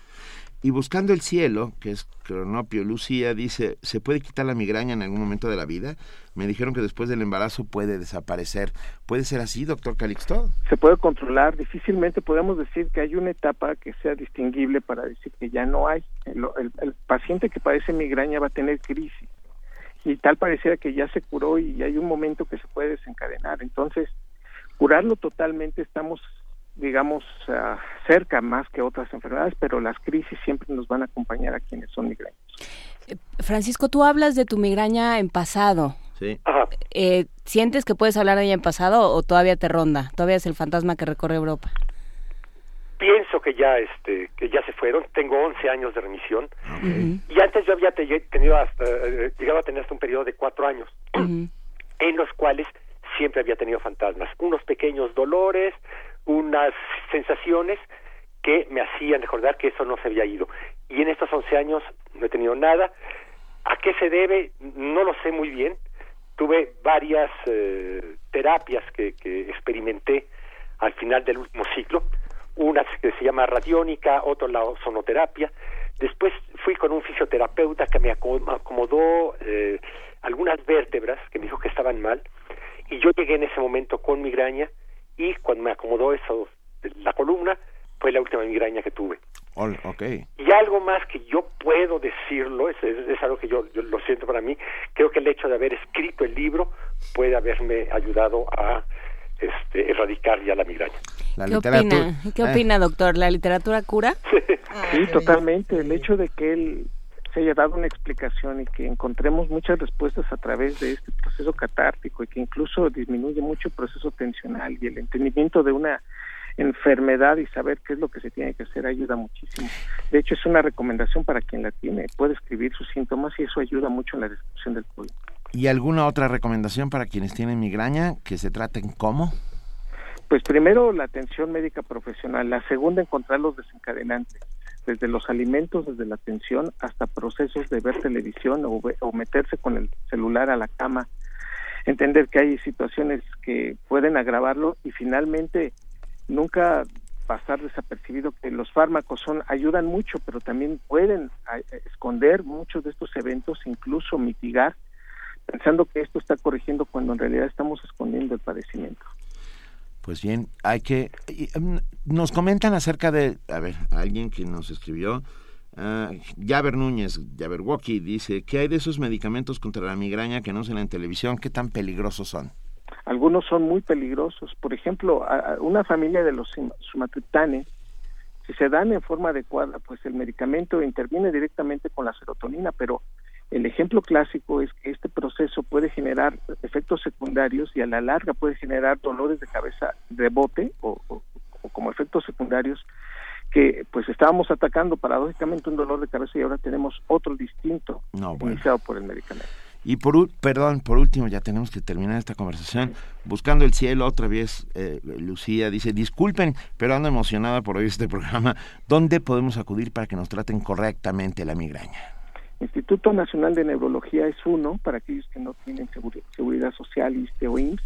Y Buscando el Cielo, que es Cronopio Lucía, dice, ¿se puede quitar la migraña en algún momento de la vida? Me dijeron que después del embarazo puede desaparecer. ¿Puede ser así, doctor Calixto? Se puede controlar, difícilmente podemos decir que hay una etapa que sea distinguible para decir que ya no hay. El, el- el paciente que padece migraña va a tener crisis y tal pareciera que ya se curó y hay un momento que se puede desencadenar. Entonces, curarlo totalmente estamos digamos, ah, cerca más que otras enfermedades, pero las crisis siempre nos van a acompañar a quienes son migrañas. Francisco, tú hablas de tu migraña en pasado. Sí. Ajá. Eh, ¿Sientes que puedes hablar de ella en pasado o todavía te ronda? Todavía es el fantasma que recorre Europa. Pienso que ya este que ya se fueron. Tengo 11 años de remisión y antes yo había te- tenido hasta eh, llegado a tener hasta un periodo de cuatro años en los cuales siempre había tenido fantasmas, unos pequeños dolores, unas sensaciones que me hacían recordar que eso no se había ido. Y en estos 11 años no he tenido nada. ¿A qué se debe? No lo sé muy bien. Tuve varias eh, terapias que, que experimenté al final del último ciclo. Una que se llama radiónica, otra la sonoterapia. Después fui con un fisioterapeuta que me aco- acomodó eh, algunas vértebras que me dijo que estaban mal. Y yo llegué en ese momento con migraña y cuando me acomodó eso, la columna, fue la última migraña que tuve. Ok. Y algo más que yo puedo decirlo, es, es, es algo que yo, yo lo siento para mí, creo que el hecho de haber escrito el libro puede haberme ayudado a este, erradicar ya la migraña. La ¿Qué literatura. opina? ¿Qué Eh, opina, doctor? ¿La literatura cura? Sí, totalmente. El hecho de que él se haya dado una explicación y que encontremos muchas respuestas a través de este proceso catártico y que incluso disminuye mucho el proceso tensional y el entendimiento de una enfermedad y saber qué es lo que se tiene que hacer ayuda muchísimo. De hecho, es una recomendación para quien la tiene. Puede escribir sus síntomas y eso ayuda mucho en la descripción del problema. ¿Y alguna otra recomendación para quienes tienen migraña? ¿Que se traten cómo? Pues primero la atención médica profesional, la segunda encontrar los desencadenantes, desde los alimentos, desde la atención hasta procesos de ver televisión o, o meterse con el celular a la cama. entender que hay situaciones que pueden agravarlo y finalmente nunca pasar desapercibido que los fármacos son ayudan mucho, pero también pueden esconder muchos de estos eventos, incluso mitigar, pensando que esto está corrigiendo cuando en realidad estamos escondiendo el padecimiento. Pues bien, hay que... Em, nos comentan acerca de... A ver, alguien que nos escribió... Uh, Javer Núñez, Walkie, dice, ¿qué hay de esos medicamentos contra la migraña que no se en televisión? ¿Qué tan peligrosos son? Algunos son muy peligrosos. Por ejemplo, una familia de los sumatriptanes, si se dan en forma adecuada, pues el medicamento interviene directamente con la serotonina, pero el ejemplo clásico es que este proceso puede generar efectos secundarios y a la larga puede generar dolores de cabeza de bote o, como efectos secundarios que pues estábamos atacando paradójicamente un dolor de cabeza y ahora tenemos otro distinto iniciado por el medicamento. Y por, perdón, por último, ya tenemos que terminar esta conversación. Buscando el cielo, otra vez, eh, Lucía dice, disculpen, pero ando emocionada por oír este programa. ¿Dónde podemos acudir para que nos traten correctamente la migraña? Instituto Nacional de Neurología es uno para aquellos que no tienen seguridad social, ISTE o IMSS,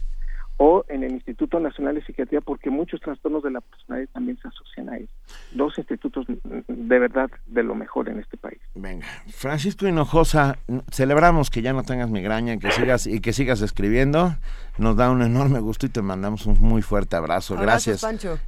o en el Instituto Nacional de Psiquiatría porque muchos trastornos de la personalidad también se asocian a él. Dos institutos de verdad de lo mejor en este país. Venga, Francisco Hinojosa, celebramos que ya no tengas migraña que sigas y que sigas escribiendo. Nos da un enorme gusto y te mandamos un muy fuerte abrazo. gracias. Muchas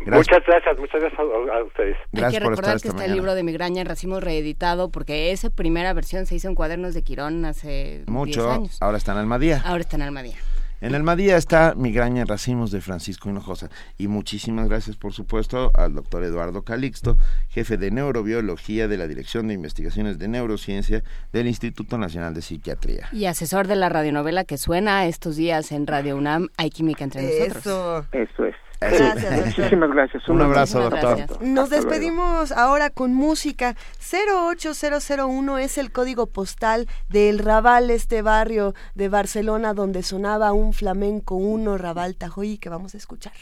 gracias, muchas gracias a, ustedes. Hay que recordar que está el libro de migraña en racimo reeditado porque esa primera versión se hizo en cuadernos de Quirón hace mucho. años. Ahora está en Almadía. Ahora está en Almadía. En Almadía está Migraña en Racimos de Francisco Hinojosa. Y muchísimas gracias, por supuesto, al doctor Eduardo Calixto, jefe de neurobiología de la Dirección de Investigaciones de Neurociencia del Instituto Nacional de Psiquiatría. Y asesor de la radionovela que suena estos días en Radio UNAM, Hay Química entre nosotros. Eso es. Muchísimas gracias. Un, abrazo, doctor. Nos despedimos ahora con música. 08001 es el código postal del Raval, este barrio de Barcelona donde sonaba un flamenco uno, Raval Tajoy, que vamos a escuchar.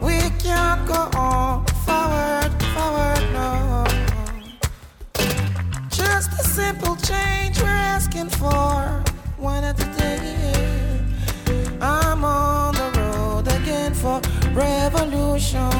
We can't go on forward, forward, no. Just a simple change we're asking for. I'm on the road again for revolution.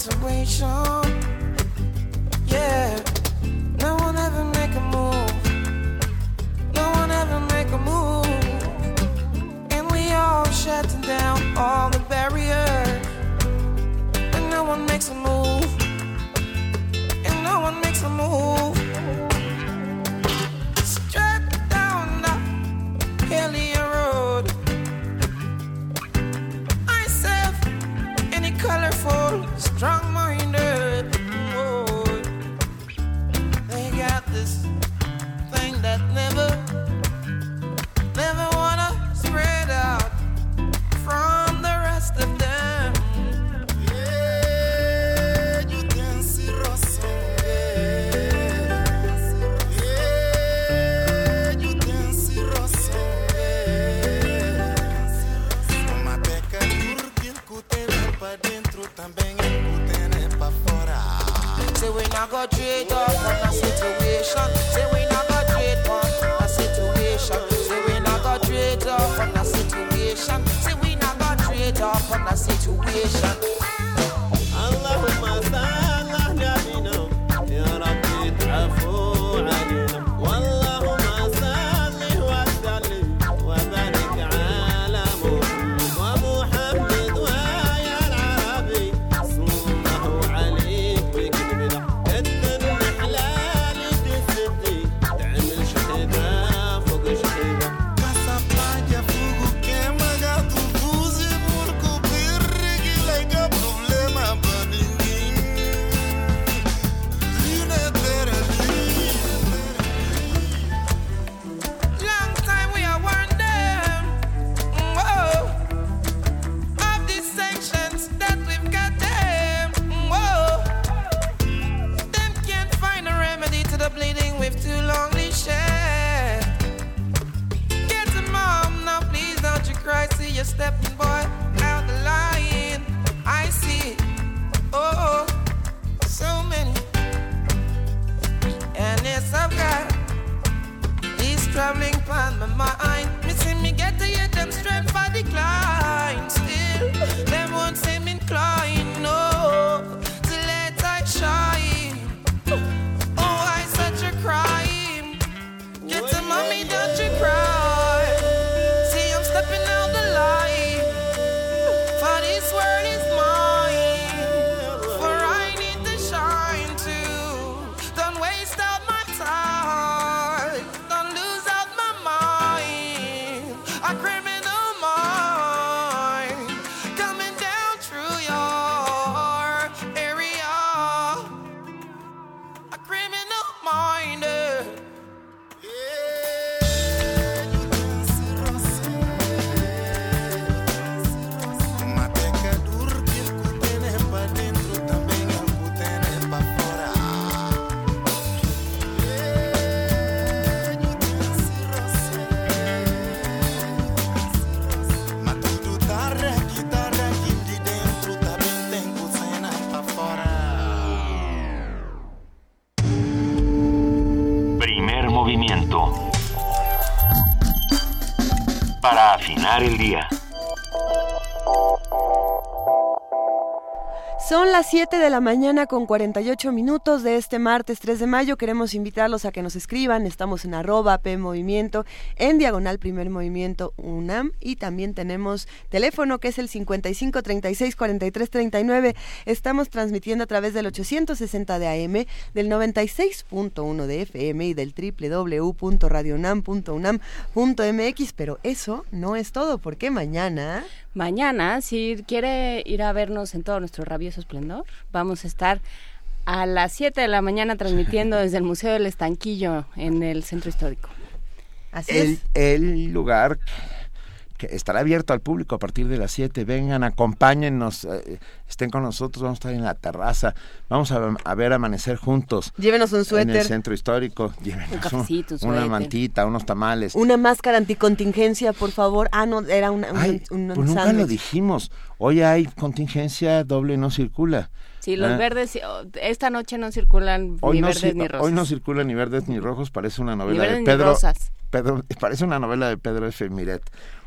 Situation. 7 de la mañana con 48 minutos de este martes 3 de mayo. Queremos invitarlos a que nos escriban. Estamos en arroba P Movimiento, en diagonal Primer Movimiento UNAM. Y también tenemos teléfono que es el 55 36 43 39. Estamos transmitiendo a través del 860 de AM, del 96.1 de FM y del www.radionam.unam.mx. Pero eso no es todo, porque mañana... Mañana, si quiere ir a vernos en todo nuestro rabioso esplendor, vamos a estar a las 7 de la mañana transmitiendo desde el Museo del Estanquillo en el Centro Histórico. Así el, es. el lugar que estará abierto al público a partir de las 7. Vengan, acompáñennos, eh, estén con nosotros, vamos a estar en la terraza, vamos a, a ver amanecer juntos. Llévenos un En el suéter. centro histórico, llévenos Un cafecito, un una suéter. mantita, unos tamales. Una máscara anticontingencia, por favor. Ah, no, era una, un- Ay, un, un pues nunca lo dijimos. Hoy hay contingencia doble no circula. Sí, los Ah, verdes, oh, esta noche no circulan Hoy ni no, verdes ni rosas. hoy no circulan ni verdes ni rojos, parece una novela de ni Pedro, rosas. Pedro. Parece una novela de Pedro F. Miret.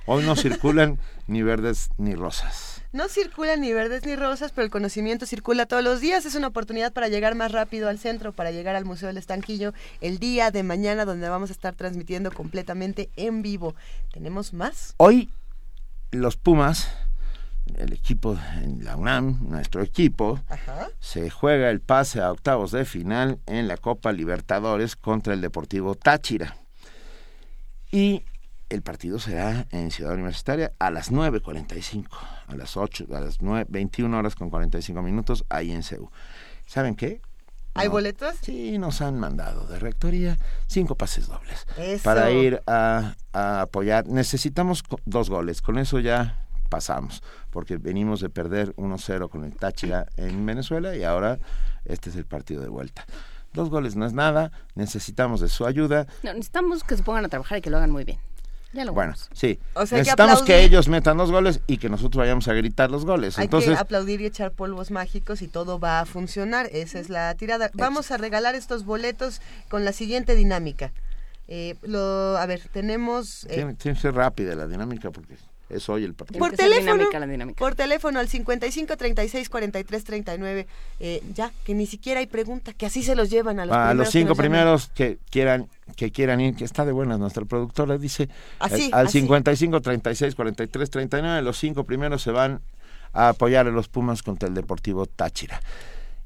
Hoy no circulan ni verdes ni rosas. No circulan ni verdes ni rosas, pero el conocimiento circula todos los días. Es una oportunidad para llegar más rápido al centro, para llegar al Museo del Estanquillo el día de mañana, donde vamos a estar transmitiendo completamente en vivo. ¿Tenemos más? Hoy los Pumas, el equipo en la UNAM, nuestro equipo, Ajá. se juega el pase a octavos de final en la Copa Libertadores contra el Deportivo Táchira. Y el partido será en Ciudad Universitaria a las 9.45, a las 8, a las 9, 21 horas con 45 minutos, ahí en CEU. ¿Saben qué? ¿Hay boletos? Sí, nos han mandado de rectoría cinco pases dobles Eso. para ir a, a apoyar. Necesitamos dos goles, con eso ya pasamos, porque venimos de perder 1-0 con el Táchira en Venezuela y ahora este es el partido de vuelta. Dos goles no es nada, necesitamos de su ayuda. No, necesitamos que se pongan a trabajar y que lo hagan muy bien. Ya lo Bueno, vamos. sí. O sea, hay que Necesitamos que, aplaudir. ellos metan los goles y que nosotros vayamos a gritar los goles. Hay Entonces, que aplaudir y echar polvos mágicos y todo va a funcionar. Esa es la tirada. Vamos a regalar estos boletos con la siguiente dinámica. Eh, lo, a ver, tenemos... eh, tiene, tiene que ser rápida la dinámica porque es hoy el partido. por teléfono, dinámica la dinámica. por teléfono al 55 36 43 39. Eh, ya, que ni siquiera hay pregunta, que así se los llevan a los a primeros los cinco primeros que quieran que quieran ir, que está de buenas nuestra productora, dice Así, eh, al así. 55 36 43 39, los cinco primeros se van a apoyar a los Pumas contra el Deportivo Táchira.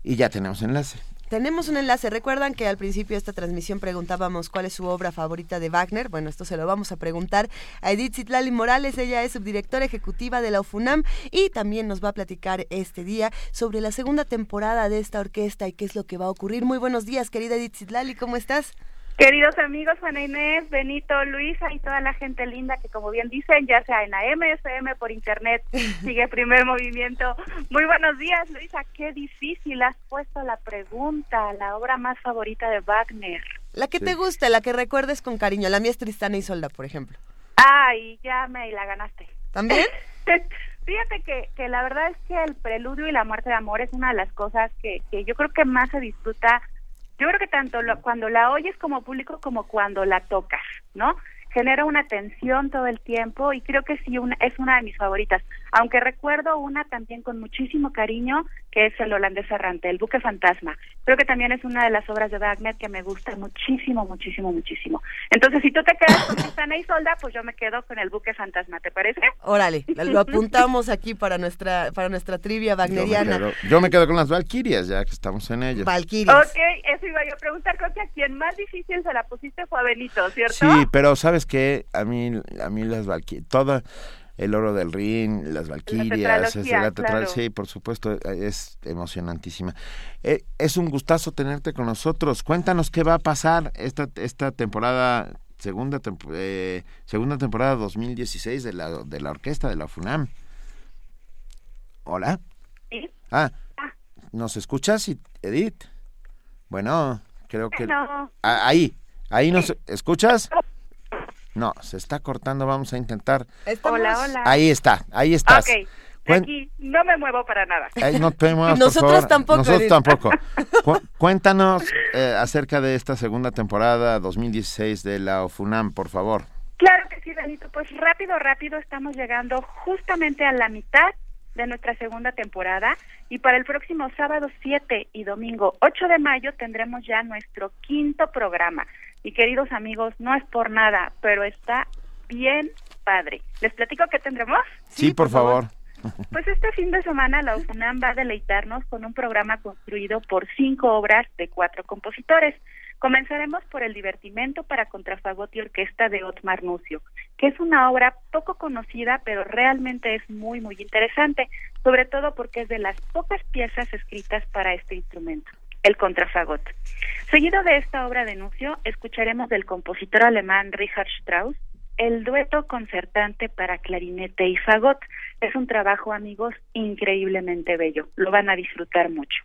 Y ya tenemos enlace. Tenemos un enlace. Recuerdan que al principio de esta transmisión preguntábamos cuál es su obra favorita de Wagner. Bueno, esto se lo vamos a preguntar a Edith Zitlali Morales. Ella es subdirectora ejecutiva de la UFUNAM y también nos va a platicar este día sobre la segunda temporada de esta orquesta y qué es lo que va a ocurrir. Muy buenos días, querida Edith Zitlali. ¿Cómo estás? Queridos amigos, Juana Inés, Benito, Luisa y toda la gente linda que como bien dicen, ya sea en AM, FM, por internet, sigue primer movimiento. Muy buenos días, Luisa. Qué difícil has puesto la pregunta, la obra más favorita de Wagner. La que te guste, la que recuerdes con cariño. La mía es Tristana y Solda, por ejemplo. Ay, ya me la ganaste. ¿También? Fíjate que, que la verdad es que el preludio y la muerte de amor es una de las cosas que, que yo creo que más se disfruta. Yo creo que tanto lo- cuando la oyes como público como cuando la tocas, ¿no? Genera una tensión todo el tiempo y creo que sí una, es una de mis favoritas. Aunque recuerdo una también con muchísimo cariño que es el holandés errante, el buque fantasma. Creo que también es una de las obras de Wagner que me gusta muchísimo, muchísimo, muchísimo. Entonces, si tú te quedas con Tristana y Solda, pues yo me quedo con el buque fantasma, ¿te parece? Órale, lo apuntamos aquí para nuestra, para nuestra trivia Yo me, wagneriana. quedo, yo me quedo con las Valquirias, ya que estamos en ellas. Valkyrias. Ok, eso iba yo a preguntar. Creo que a quien más difícil se la pusiste fue a Benito, ¿cierto? Sí, pero sabes que a mí a mí las Valquirias, toda el oro del Rin, las Valquirias, la tetral- claro. sí, por supuesto, es emocionantísima. Eh, es un gustazo tenerte con nosotros. Cuéntanos qué va a pasar esta esta temporada segunda tempo- eh, segunda temporada 2016 de la de la orquesta de la FUNAM. Hola. Sí. Ah, ¿nos escuchas, Edith? Bueno, creo que No. Ah, ahí, ahí nos escuchas. No, se está cortando, vamos a intentar. Estamos- Hola, hola. Ahí está, ahí estás. Ok, Cuen- aquí no me muevo para nada. Ahí no te muevas, por Nosotros favor. tampoco, Nosotros tampoco. Cu- cuéntanos eh, acerca de esta segunda temporada 2016 de la OFUNAM, por favor. Claro que sí, Benito. Pues rápido, rápido estamos llegando justamente a la mitad de nuestra segunda temporada y para el próximo sábado 7 y domingo 8 de mayo tendremos ya nuestro quinto programa. Y queridos amigos, no es por nada, pero está bien padre. ¿Les platico qué tendremos? Sí, por, favor. Pues este fin de semana la UFUNAM va a deleitarnos con un programa construido por cinco obras de cuatro compositores. Comenzaremos por el divertimento para contrafagot y orquesta de Otmar Nucio, que es una obra poco conocida, pero realmente es muy, muy interesante, sobre todo porque es de las pocas piezas escritas para este instrumento, el contrafagot. Seguido de esta obra de Nucio, escucharemos del compositor alemán Richard Strauss el dueto concertante para clarinete y fagot. Es un trabajo, amigos, increíblemente bello. Lo van a disfrutar mucho.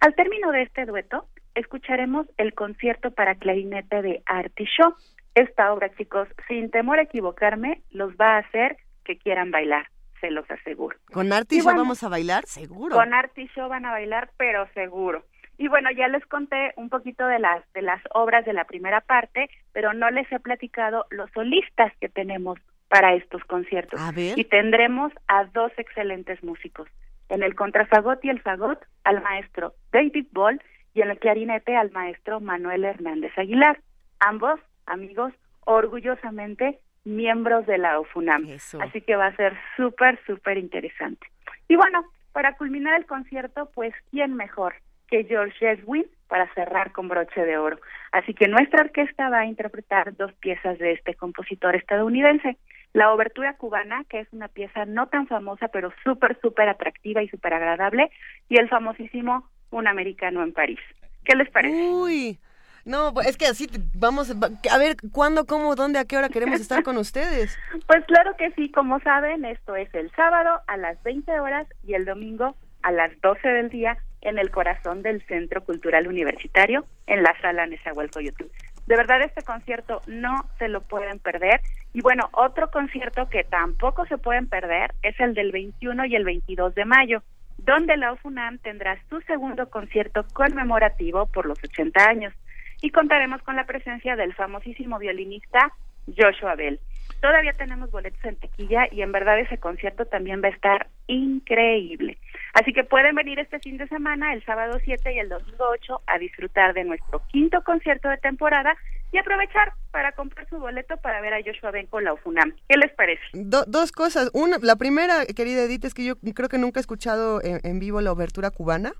Al término de este dueto, escucharemos el concierto para clarinete de Artichaut. Esta obra, chicos, sin temor a equivocarme, los va a hacer que quieran bailar, se los aseguro. ¿Con Arti Y y yo bueno, vamos a bailar? Seguro. Con Artichaut van a bailar, pero seguro. Y bueno, ya les conté un poquito de las de las obras de la primera parte, pero no les he platicado los solistas que tenemos para estos conciertos. A ver. Y tendremos a dos excelentes músicos. En el contrafagot y el fagot al maestro David Ball y en el clarinete al maestro Manuel Hernández Aguilar. Ambos, amigos, orgullosamente miembros de la OFUNAM. Eso. Así que va a ser súper, súper interesante. Y bueno, para culminar el concierto, pues, ¿quién mejor que George Gershwin para cerrar con broche de oro? Así que nuestra orquesta va a interpretar dos piezas de este compositor estadounidense. La obertura cubana, que es una pieza no tan famosa, pero súper, súper atractiva y súper agradable, y el famosísimo Un americano en París. ¿Qué les parece? Uy. No, pues, es que así vamos va- a ver cuándo, cómo, dónde, a qué hora queremos estar con ustedes. Pues claro que sí, como saben, esto es el sábado a las 20 horas y el domingo a las 12 del día en el corazón del Centro Cultural Universitario, en la sala Nezahualcóyotl. De verdad este concierto no se lo pueden perder. Y bueno, otro concierto que tampoco se pueden perder es el del 21 y el 22 de mayo, donde la UFUNAM tendrá su segundo concierto conmemorativo por los 80 años. Y contaremos con la presencia del famosísimo violinista Joshua Bell. Todavía tenemos boletos en tequilla y en verdad ese concierto también va a estar increíble. Así que pueden venir este fin de semana, el sábado 7 y el domingo 8, a disfrutar de nuestro quinto concierto de temporada y aprovechar para comprar su boleto para ver a Joshua Ben con la UFUNAM. ¿Qué les parece? Do- dos cosas. Una, la primera, querida Edith, es que yo creo que nunca he escuchado en, en vivo la obertura cubana.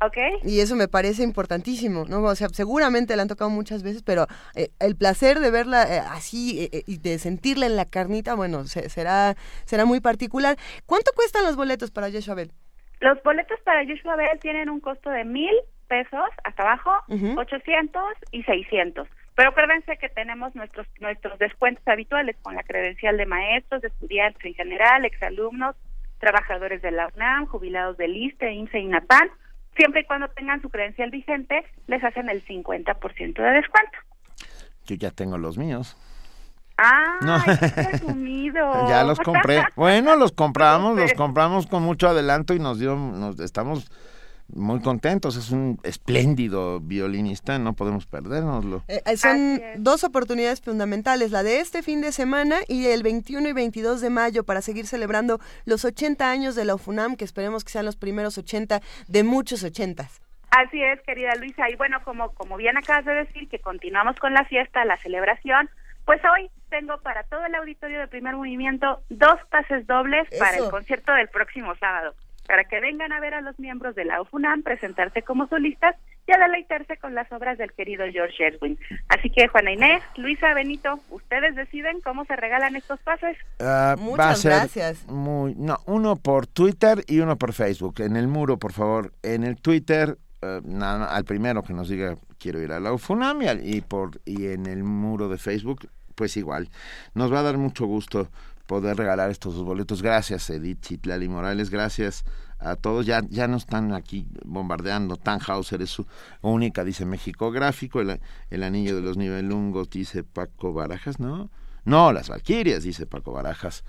¿Ok? Y eso me parece importantísimo, ¿no? O sea, seguramente la han tocado muchas veces, pero eh, el placer de verla eh, así eh, y de sentirla en la carnita, bueno, se- será, será muy particular. ¿Cuánto cuestan los boletos para Joshua Bell? Los boletos para Joshua Bell tienen un costo de mil pesos hasta abajo, Ujú. 800 y 600. Pero acuérdense que tenemos nuestros nuestros descuentos habituales con la credencial de maestros, de estudiantes en general, exalumnos, trabajadores de la UNAM, jubilados del ISTE, IMSS e INAPAN. Siempre y cuando tengan su credencial vigente, les hacen el 50% de descuento. Yo ya tengo los míos. ¡Ah! No. presumido! Ya los compré. Bueno, los compramos, los compramos con mucho adelanto y nos dio, nos estamos muy contentos. Es un espléndido violinista, no podemos perdérnoslo. Eh, eh, son dos oportunidades fundamentales, la de este fin de semana y el 21 y 22 de mayo para seguir celebrando los 80 años de la UFUNAM, que esperemos que sean los primeros 80 de muchos 80. Así es, querida Luisa. Y bueno, como, como bien acabas de decir, que continuamos con la fiesta, la celebración, pues hoy tengo para todo el auditorio de primer movimiento dos pases dobles para el concierto del próximo sábado, para que vengan a ver a los miembros de la UFUNAM presentarse como solistas y a deleitarse con las obras del querido George Gerwin. Así que Juana Inés, Luisa, Benito, ustedes deciden cómo se regalan estos pases. Ah, Muchas va a ser gracias. Muy, no, uno por Twitter y uno por Facebook. En el muro, por favor. En el Twitter, eh, al primero que nos diga quiero ir a la UFUNAM y, al- y por y en el muro de Facebook, pues igual. Nos va a dar mucho gusto poder regalar estos dos boletos. Gracias, Edith Chitlali Morales. Gracias a todos. Ya, ya no están aquí bombardeando. Tannhauser es su única, dice México Gráfico. El, el anillo de los nivelungos, dice Paco Barajas, ¿no? No, las Valquirias, dice Paco Barajas.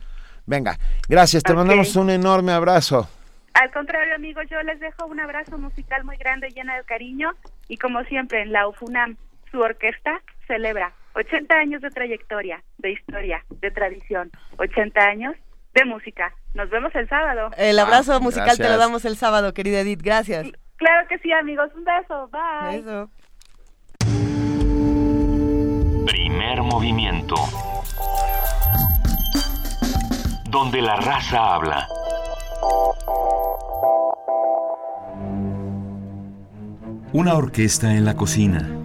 Venga, gracias, te mandamos un enorme abrazo. Al contrario, amigos, yo les dejo un abrazo musical muy grande, llena de cariño. Y como siempre, en la UFUNAM, su orquesta celebra 80 años de trayectoria, de historia, de tradición, 80 años de música. Nos vemos el sábado. El abrazo Ah, musical te lo damos el sábado, querida Edith. Gracias. Claro que sí, amigos. Un beso. Bye. Beso. Primer movimiento. Donde la raza habla. Una orquesta en la cocina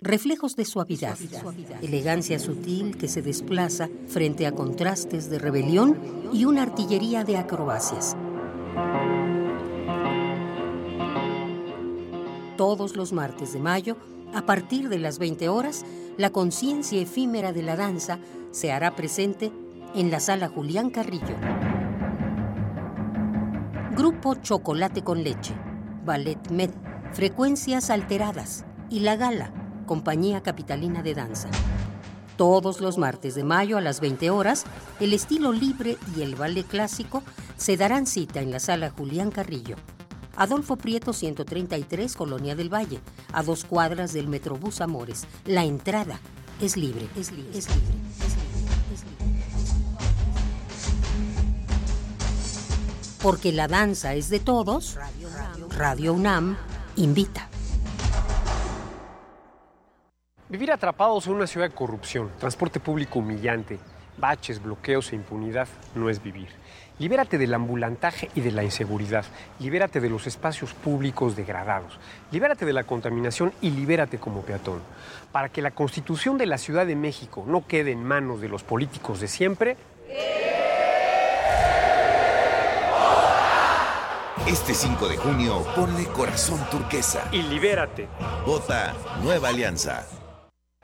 Reflejos de suavidad, elegancia sutil que se desplaza frente a contrastes de rebelión y una artillería de acrobacias. Todos los martes de mayo, a partir de las 20 horas, la conciencia efímera de la danza se hará presente en la sala Julián Carrillo. Grupo Chocolate con Leche, Ballet Med, Frecuencias Alteradas y La Gala, Compañía Capitalina de Danza. Todos los martes de mayo a las 20 horas, el estilo libre y el ballet clásico se darán cita en la sala Julián Carrillo. Adolfo Prieto 133, Colonia del Valle, a dos cuadras del Metrobús Amores. La entrada es libre, es libre, es libre. Porque la danza es de todos, Radio UNAM invita. Vivir atrapados en una ciudad de corrupción, transporte público humillante, baches, bloqueos e impunidad no es vivir. Libérate del ambulantaje y de la inseguridad. Libérate de los espacios públicos degradados. Libérate de la contaminación y libérate como peatón. Para que la constitución de la Ciudad de México no quede en manos de los políticos de siempre, Este 5 de junio, ponle corazón turquesa. y libérate. Vota Nueva Alianza.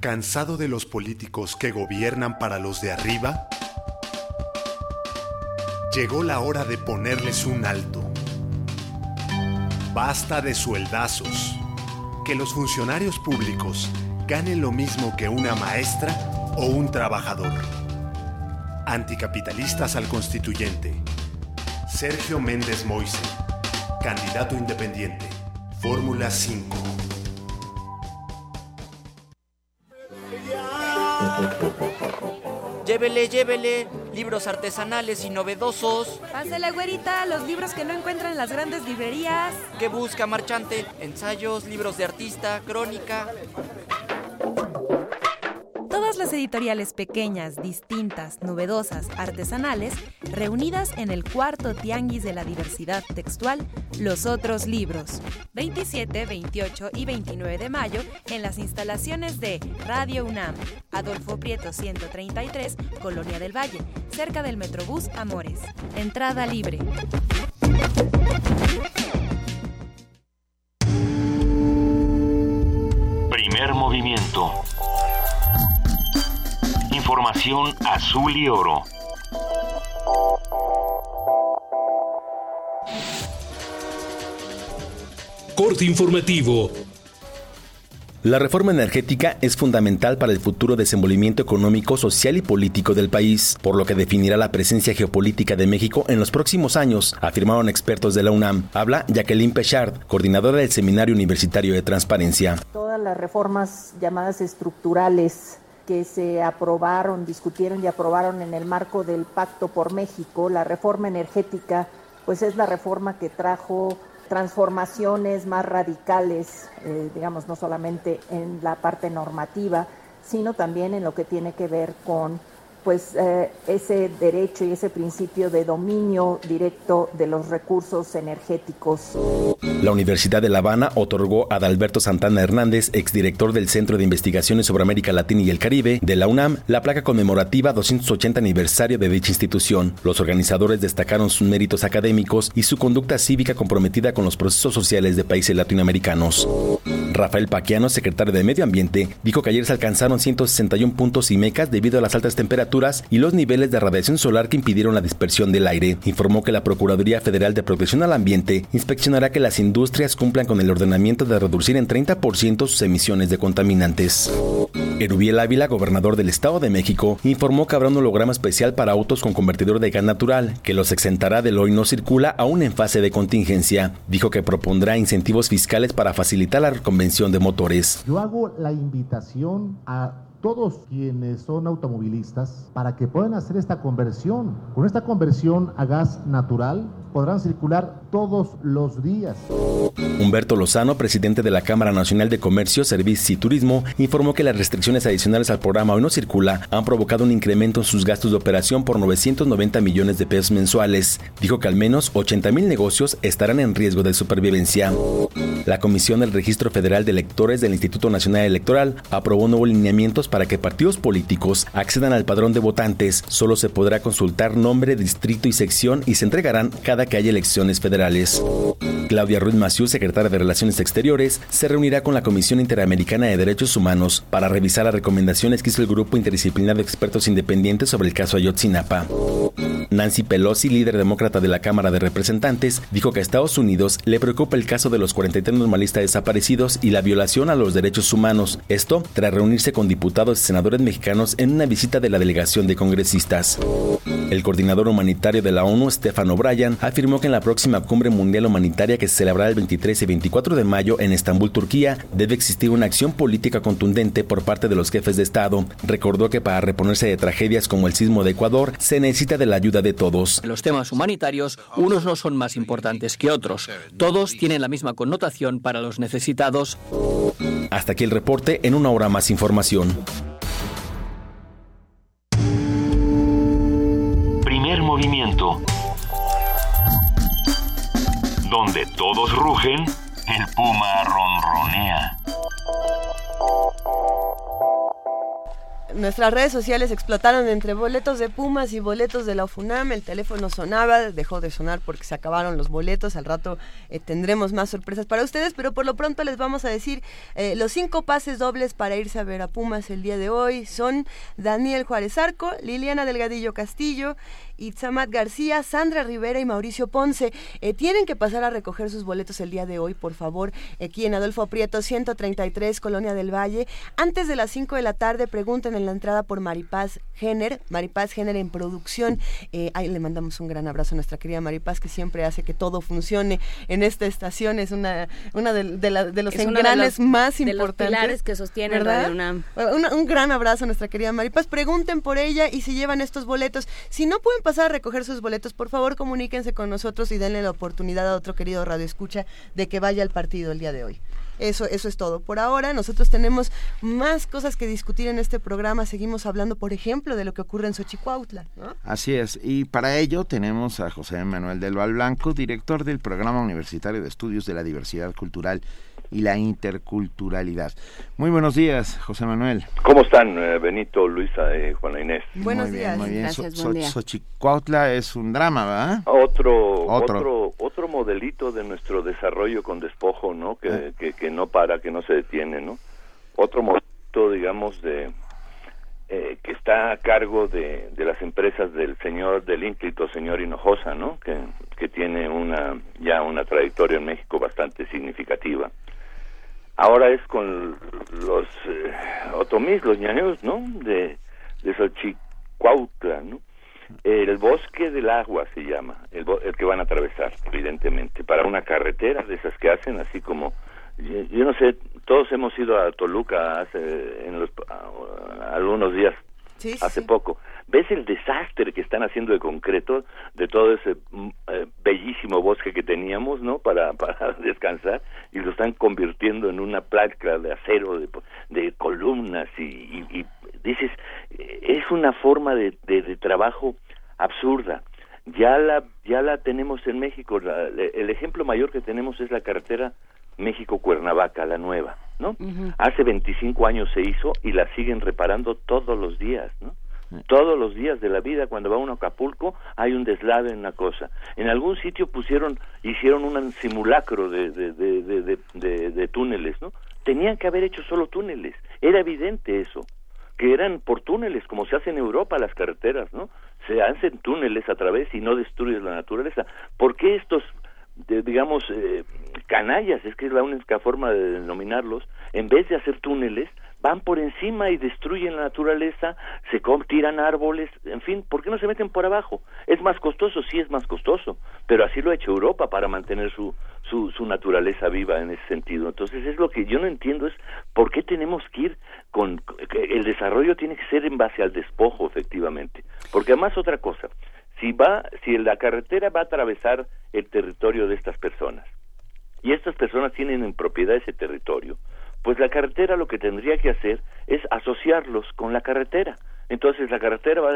¿Cansado de los políticos que gobiernan para los de arriba? Llegó la hora de ponerles un alto. Basta de sueldazos. Que los funcionarios públicos ganen lo mismo que una maestra o un trabajador. Anticapitalistas al constituyente. Sergio Méndez Moise, candidato independiente. Fórmula 5. Llévele, llévele, libros artesanales y novedosos. Pásele, güerita, los libros que no encuentran en las grandes librerías. ¿Qué busca, marchante? Ensayos, libros de artista, crónica. Editoriales pequeñas, distintas, novedosas, artesanales, reunidas en el cuarto tianguis de la diversidad textual, Los Otros Libros. 27, 28 y 29 de mayo en las instalaciones de Radio UNAM, Adolfo Prieto 133, Colonia del Valle, cerca del Metrobús Amores. Entrada libre. Primer movimiento. Información azul y oro. Corte informativo. La reforma energética es fundamental para el futuro desenvolvimiento económico, social y político del país, por lo que definirá la presencia geopolítica de México en los próximos años, afirmaron expertos de la UNAM. Habla Jacqueline Pechard, coordinadora del Seminario Universitario de Transparencia. Todas las reformas llamadas estructurales que se aprobaron, discutieron y aprobaron en el marco del Pacto por México, la reforma energética, pues es la reforma que trajo transformaciones más radicales, eh, digamos, no solamente en la parte normativa, sino también en lo que tiene que ver con pues eh, ese derecho y ese principio de dominio directo de los recursos energéticos. La Universidad de La Habana otorgó a Adalberto Santana Hernández, exdirector del Centro de Investigaciones sobre América Latina y el Caribe de la UNAM, la placa conmemorativa 280 aniversario de dicha institución. Los organizadores destacaron sus méritos académicos y su conducta cívica comprometida con los procesos sociales de países latinoamericanos. Rafael Paquiano, secretario de Medio Ambiente, dijo que ayer se alcanzaron 161 puntos y mecas debido a las altas temperaturas y los niveles de radiación solar que impidieron la dispersión del aire. Informó que la Procuraduría Federal de Protección al Ambiente inspeccionará que las industrias cumplan con el ordenamiento de reducir en 30% sus emisiones de contaminantes. Erubiel Ávila, gobernador del Estado de México, informó que habrá un holograma especial para autos con convertidor de gas natural, que los exentará del hoy no circula aún en fase de contingencia. Dijo que propondrá incentivos fiscales para facilitar la reconvención de motores. Yo hago la invitación a todos quienes son automovilistas para que puedan hacer esta conversión. Con esta conversión a gas natural podrán circular todos los días. Humberto Lozano, presidente de la Cámara Nacional de Comercio, Servicios y Turismo, informó que las restricciones adicionales al programa Hoy circula han provocado un incremento en sus gastos de operación por 990 millones de pesos mensuales. Dijo que al menos 80 mil negocios estarán en riesgo de supervivencia. La Comisión del Registro Federal de Electores del Instituto Nacional Electoral aprobó nuevos lineamientos para que partidos políticos accedan al padrón de votantes. Solo se podrá consultar nombre, distrito y sección y se entregarán cada que haya elecciones federales. Claudia Ruiz Maciú, secretaria de Relaciones Exteriores, se reunirá con la Comisión Interamericana de Derechos Humanos para revisar las recomendaciones que hizo el grupo interdisciplinar de expertos independientes sobre el caso Ayotzinapa. Nancy Pelosi, líder demócrata de la Cámara de Representantes, dijo que a Estados Unidos le preocupa el caso de los 43 normalistas desaparecidos y la violación a los derechos humanos. Esto tras reunirse con diputados y senadores mexicanos en una visita de la delegación de congresistas. El coordinador humanitario de la ONU, Stefan O'Brien, afirmó que en la próxima cumbre mundial humanitaria que se celebrará el 23 y 24 de mayo en Estambul, Turquía, debe existir una acción política contundente por parte de los jefes de Estado. Recordó que para reponerse de tragedias como el sismo de Ecuador se necesita de la ayuda de todos. Los temas humanitarios, unos no son más importantes que otros. Todos tienen la misma connotación para los necesitados. Hasta aquí el reporte, en una hora más información. Primer movimiento. Donde todos rugen, el puma ronronea. Nuestras redes sociales explotaron entre boletos de Pumas y boletos de la UFUNAM. El teléfono sonaba, dejó de sonar porque se acabaron los boletos. Al rato eh, tendremos más sorpresas para ustedes, pero por lo pronto les vamos a decir eh, los cinco pases dobles para irse a ver a Pumas el día de hoy son Daniel Juárez Arco, Liliana Delgadillo Castillo, Itzamat García, Sandra Rivera y Mauricio Ponce. Eh, tienen que pasar a recoger sus boletos el día de hoy, por favor, aquí en Adolfo Prieto 133, Colonia del Valle. Antes de las 5 de la tarde, pregunten en la entrada por Maripaz Jenner, Maripaz Jenner en producción. Eh, ahí le mandamos un gran abrazo a nuestra querida Maripaz, que siempre hace que todo funcione en esta estación. Es una, una de, los engranes más de importantes. Los pilares que sostienen Radio UNAM. un gran abrazo a nuestra querida Maripaz. Pregunten por ella y si llevan estos boletos. Si no pueden pasar a recoger sus boletos, por favor comuníquense con nosotros y denle la oportunidad a otro querido Radio Escucha de que vaya al partido el día de hoy. Eso, eso es todo. Por ahora, nosotros tenemos más cosas que discutir en este programa. Seguimos hablando, por ejemplo, de lo que ocurre en Xochicuautla. Así es. Y para ello tenemos a José Manuel del Val Blanco, director del Programa Universitario de Estudios de la Diversidad Cultural y la interculturalidad. Muy buenos días, José Manuel. ¿Cómo están, eh, Benito, Luisa y Juana Inés? Buenos muy días. Bien, muy bien. Gracias, So- buen día. Xochicuautla es un drama, ¿verdad? Otro, Otro. otro, otro, modelito de nuestro desarrollo con despojo, ¿no? Que, Ah. que, que no para, que no se detiene, ¿no? Otro modelito, digamos, de eh, que está a cargo de, de las empresas del señor, del ínclito señor Hinojosa, ¿no? Que, que tiene una ya una trayectoria en México bastante significativa. Ahora es con los eh, otomís, los ñaños, ¿no? De, de Xochicuautla, ¿no? El bosque del agua se llama, el, bo- el que van a atravesar, evidentemente, para una carretera de esas que hacen, así como, yo, yo no sé, todos hemos ido a Toluca hace en los, a- algunos días, sí, hace sí. poco. ¿Ves el desastre que están haciendo de concreto de todo ese mm, eh, bellísimo bosque que teníamos, ¿no? Para, para descansar y lo están convirtiendo en una placa de acero, de, de columnas y, y- y dices, eh, es una forma de, de, de trabajo absurda. Ya la, ya la tenemos en México. la- el ejemplo mayor que tenemos es la carretera México-Cuernavaca, la nueva, ¿no? Hace 25 años se hizo y la siguen reparando todos los días, ¿no? Todos los días de la vida, cuando va uno a Acapulco, hay un deslave en una cosa. En algún sitio pusieron, hicieron un simulacro de, de, de, de, túneles, ¿no? Tenían que haber hecho solo túneles. Era evidente eso que eran por túneles, como se hace en Europa las carreteras, ¿no? Se hacen túneles a través y no destruyes la naturaleza. ¿Por qué estos, digamos, eh, canallas, es que es la única forma de denominarlos, en vez de hacer túneles, van por encima y destruyen la naturaleza, se tiran árboles, en fin, ¿por qué no se meten por abajo? Es más costoso, sí es más costoso, pero así lo ha hecho Europa para mantener su, su, su naturaleza viva en ese sentido. Entonces es lo que yo no entiendo es por qué tenemos que ir con el desarrollo tiene que ser en base al despojo efectivamente, porque además otra cosa, si va si la carretera va a atravesar el territorio de estas personas y estas personas tienen en propiedad ese territorio, pues la carretera lo que tendría que hacer es asociarlos con la carretera. Entonces la carretera va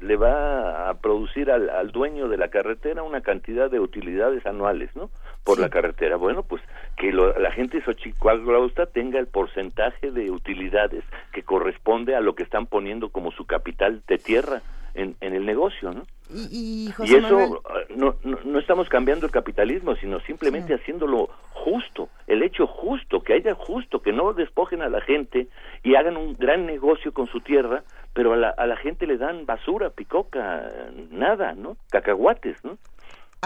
le va a producir al, dueño de la carretera una cantidad de utilidades anuales, ¿no? Por la carretera. Bueno, pues que la gente de Xochicalausta tenga el porcentaje de utilidades que corresponde a lo que están poniendo como su capital de tierra en, en el negocio, ¿no? Y, eso ah, no, no, estamos cambiando el capitalismo, sino simplemente haciéndolo justo, el hecho justo, que haya justo, que no despojen a la gente y hagan un gran negocio con su tierra, pero a la, a la gente le dan basura, picoca, nada, ¿no? Cacahuates, ¿no?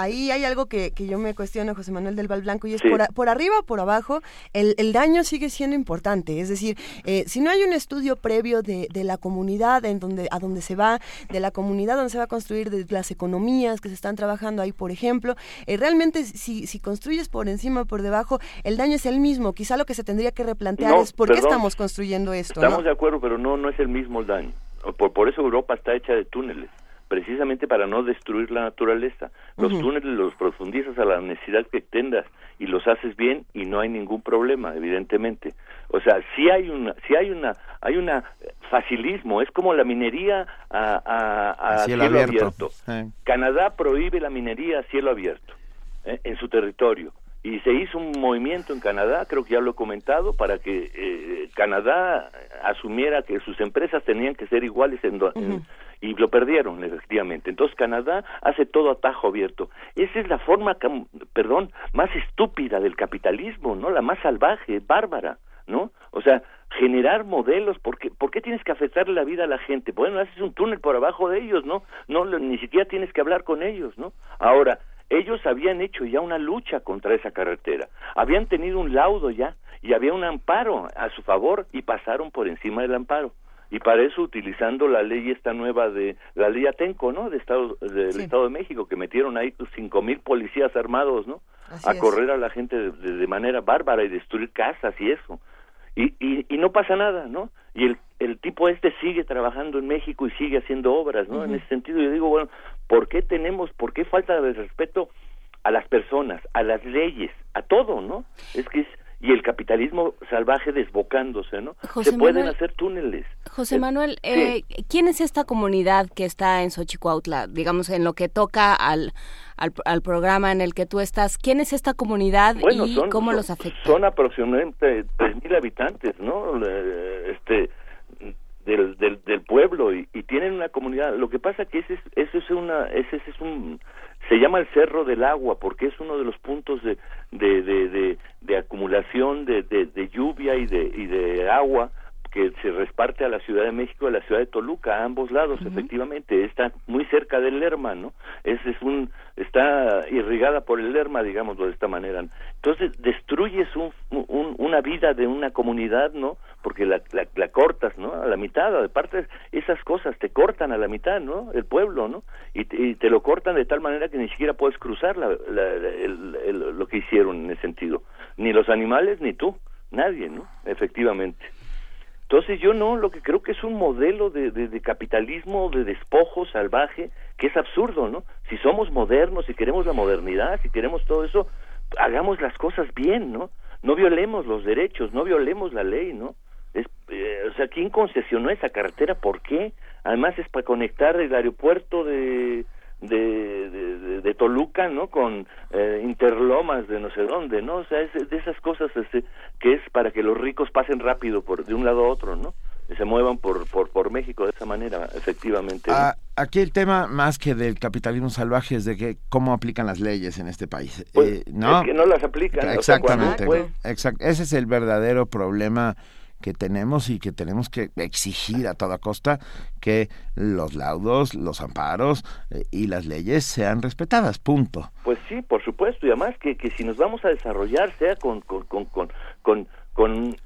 Ahí hay algo que, que, yo me cuestiono, José Manuel del Val Blanco, y es por, por, arriba o por abajo, el, el, daño sigue siendo importante. Es decir, eh, si no hay un estudio previo de, de, la comunidad en donde, a donde se va, de la comunidad donde se va a construir, de las economías que se están trabajando ahí, por ejemplo, eh, realmente si, si construyes por encima o por debajo, el daño es el mismo. Quizá lo que se tendría que replantear es por qué estamos construyendo esto. Estamos de acuerdo, pero no, no es el mismo el daño. Por, por eso Europa está hecha de túneles precisamente para no destruir la naturaleza. Los túneles los profundizas a la necesidad que tengas y los haces bien y no hay ningún problema, evidentemente. O sea, si hay una, si hay una, hay una facilismo, es como la minería a, cielo, abierto. Canadá prohíbe la minería a cielo abierto ¿eh? en su territorio y se hizo un movimiento en Canadá, creo que ya lo he comentado, para que eh, Canadá asumiera que sus empresas tenían que ser iguales en, y lo perdieron efectivamente. Entonces Canadá hace todo atajo abierto. Esa es la forma, perdón, más estúpida del capitalismo, ¿no? La más salvaje, bárbara, ¿no? O sea, generar modelos, ¿por qué, ¿por qué tienes que afectarle la vida a la gente? Bueno, haces un túnel por abajo de ellos, ¿no? No, ni siquiera tienes que hablar con ellos, ¿no? Ahora, ellos habían hecho ya una lucha contra esa carretera, habían tenido un laudo ya y había un amparo a su favor y pasaron por encima del amparo y para eso utilizando la ley esta nueva de la ley Atenco, ¿no? De Estado del Estado de México que metieron ahí cinco mil policías armados, ¿no? a correr a la gente de, manera bárbara y destruir casas y eso. Y, y, y no pasa nada, ¿no? Y el, el tipo este sigue trabajando en México y sigue haciendo obras, ¿no? En ese sentido yo digo, bueno, ¿por qué tenemos, por qué falta de respeto a las personas, a las leyes, a todo, ¿no? Es que es y el capitalismo salvaje desbocándose, ¿no? Se pueden hacer túneles. José Manuel, eh, ¿quién es esta comunidad que está en Xochicuautla? Digamos, en lo que toca al, al, programa en el que tú estás, ¿quién es esta comunidad y cómo los afecta? Son aproximadamente 3.000 habitantes, ¿no? Este del, del, del pueblo y, tienen una comunidad. Lo que pasa que ese es, ese es una ese es un se llama el Cerro del Agua porque es uno de los puntos de, de, de, de, acumulación de, lluvia y de, y de agua que se reparte a la Ciudad de México y a la Ciudad de Toluca, a ambos lados, efectivamente, está muy cerca del Lerma, ¿no? Es, es un, está irrigada por el Lerma, digámoslo de esta manera. Entonces, destruyes un, una vida de una comunidad, ¿no? Porque la, la, cortas, ¿no? A la mitad, de parte, esas cosas te cortan a la mitad, ¿no? El pueblo, ¿no? Y, te lo cortan de tal manera que ni siquiera puedes cruzar la, lo que hicieron en ese sentido. Ni los animales, ni tú, nadie, ¿no? Efectivamente. Entonces yo no, lo que creo que es un modelo de, de, capitalismo, de despojo salvaje, que es absurdo, ¿no? Si somos modernos, si queremos la modernidad, si queremos todo eso, hagamos las cosas bien, ¿no? No violemos los derechos, no violemos la ley, ¿no? Es, eh, o sea, ¿quién concesionó esa carretera? ¿Por qué? Además es para conectar el aeropuerto de, de, de, Toluca, ¿no? Con eh, interlomas de no sé dónde, ¿no? O sea, es de esas cosas este, que es para que los ricos pasen rápido por de un lado a otro, ¿no? Y se muevan por, por, por México de esa manera, efectivamente. Ah, aquí el tema, más que del capitalismo salvaje, es de que cómo aplican las leyes en este país. Pues, eh, ¿no? Es que no las aplican. Exactamente. ese es el verdadero problema que tenemos y que tenemos que exigir a toda costa que los laudos, los amparos eh, y las leyes sean respetadas, punto. Pues sí, por supuesto, y además que, que si nos vamos a desarrollar sea con, con, con, con, con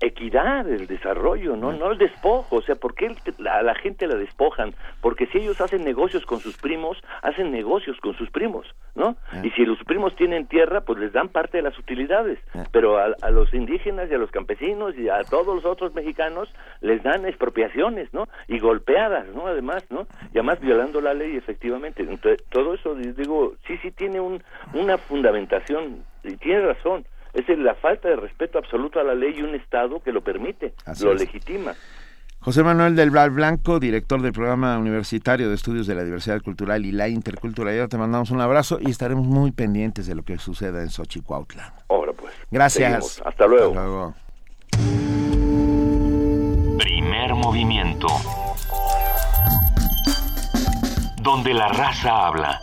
equidad el desarrollo, ¿no? No el despojo, o sea, ¿por qué a la gente la despojan? Porque si ellos hacen negocios con sus primos, hacen negocios con sus primos, ¿no? Y si los primos tienen tierra, pues les dan parte de las utilidades, pero a, a, los indígenas y a los campesinos y a todos los otros mexicanos les dan expropiaciones, ¿no? Y golpeadas, ¿no? Además, ¿no? Y además violando la ley, efectivamente. Entonces, todo eso, digo, sí, sí tiene un, una fundamentación, y tiene razón, es la falta de respeto absoluto a la ley y un Estado que lo permite, lo legitima. José Manuel del Blanco, director del programa universitario de estudios de la diversidad cultural y la interculturalidad, te mandamos un abrazo y estaremos muy pendientes de lo que suceda en Xochicuautla. Ahora pues. Gracias. Hasta luego. Hasta luego. Primer movimiento. Donde la raza habla.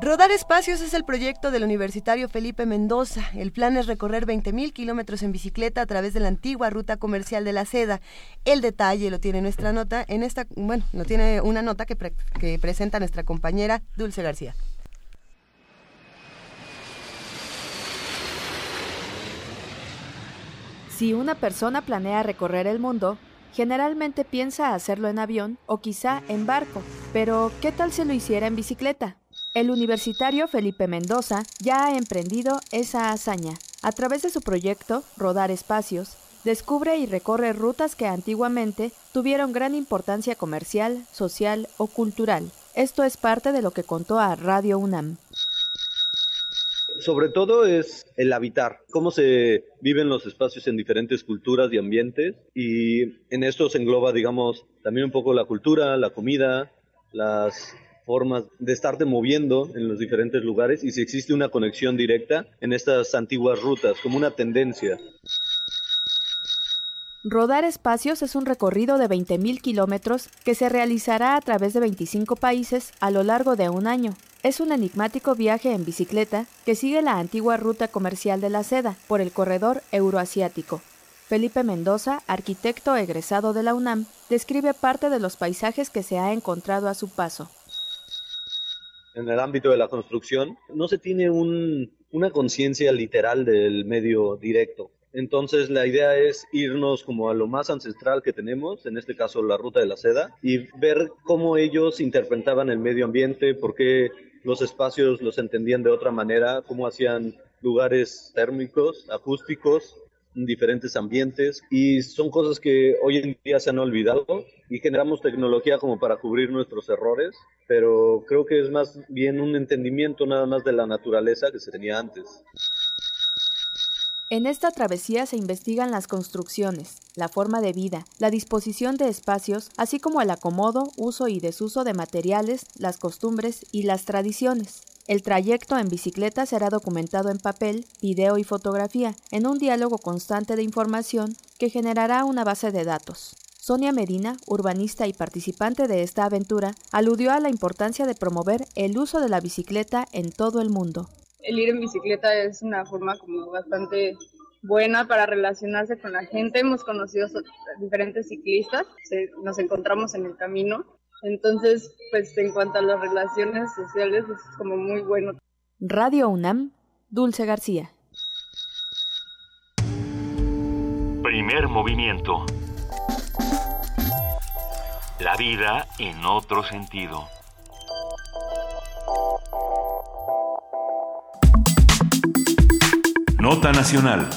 Rodar Espacios es el proyecto del universitario Felipe Mendoza. El plan es recorrer 20.000 kilómetros en bicicleta a través de la antigua ruta comercial de la seda. El detalle lo tiene nuestra nota en esta, bueno, lo tiene una nota que, que presenta nuestra compañera Dulce García. Si una persona planea recorrer el mundo, generalmente piensa hacerlo en avión o quizá en barco. Pero, ¿qué tal si lo hiciera en bicicleta? El universitario Felipe Mendoza ya ha emprendido esa hazaña. A través de su proyecto, Rodar Espacios, descubre y recorre rutas que antiguamente tuvieron gran importancia comercial, social o cultural. Esto es parte de lo que contó a Radio UNAM. Sobre todo es el habitar, cómo se viven los espacios en diferentes culturas y ambientes y en esto se engloba, digamos, también un poco la cultura, la comida, las formas de estarte moviendo en los diferentes lugares y si existe una conexión directa en estas antiguas rutas, como una tendencia. Rodar Espacios es un recorrido de 20.000 kilómetros que se realizará a través de 25 países a lo largo de un año. Es un enigmático viaje en bicicleta que sigue la antigua ruta comercial de la seda por el corredor euroasiático. Felipe Mendoza, arquitecto egresado de la UNAM, describe parte de los paisajes que se ha encontrado a su paso en el ámbito de la construcción, no se tiene una conciencia literal del medio directo. Entonces la idea es irnos como a lo más ancestral que tenemos, en este caso la ruta de la seda, y ver cómo ellos interpretaban el medio ambiente, por qué los espacios los entendían de otra manera, cómo hacían lugares térmicos, acústicos, diferentes ambientes y son cosas que hoy en día se han olvidado y generamos tecnología como para cubrir nuestros errores, pero creo que es más bien un entendimiento nada más de la naturaleza que se tenía antes. En esta travesía se investigan las construcciones, la forma de vida, la disposición de espacios, así como el acomodo, uso y desuso de materiales, las costumbres y las tradiciones. El trayecto en bicicleta será documentado en papel, video y fotografía, en un diálogo constante de información que generará una base de datos. Sonia Medina, urbanista y participante de esta aventura, aludió a la importancia de promover el uso de la bicicleta en todo el mundo. El ir en bicicleta es una forma como bastante buena para relacionarse con la gente. Hemos conocido diferentes ciclistas, nos encontramos en el camino entonces, pues en cuanto a las relaciones sociales, es como muy bueno. Radio UNAM, Dulce García. Primer movimiento. La vida en otro sentido. Nota Nacional.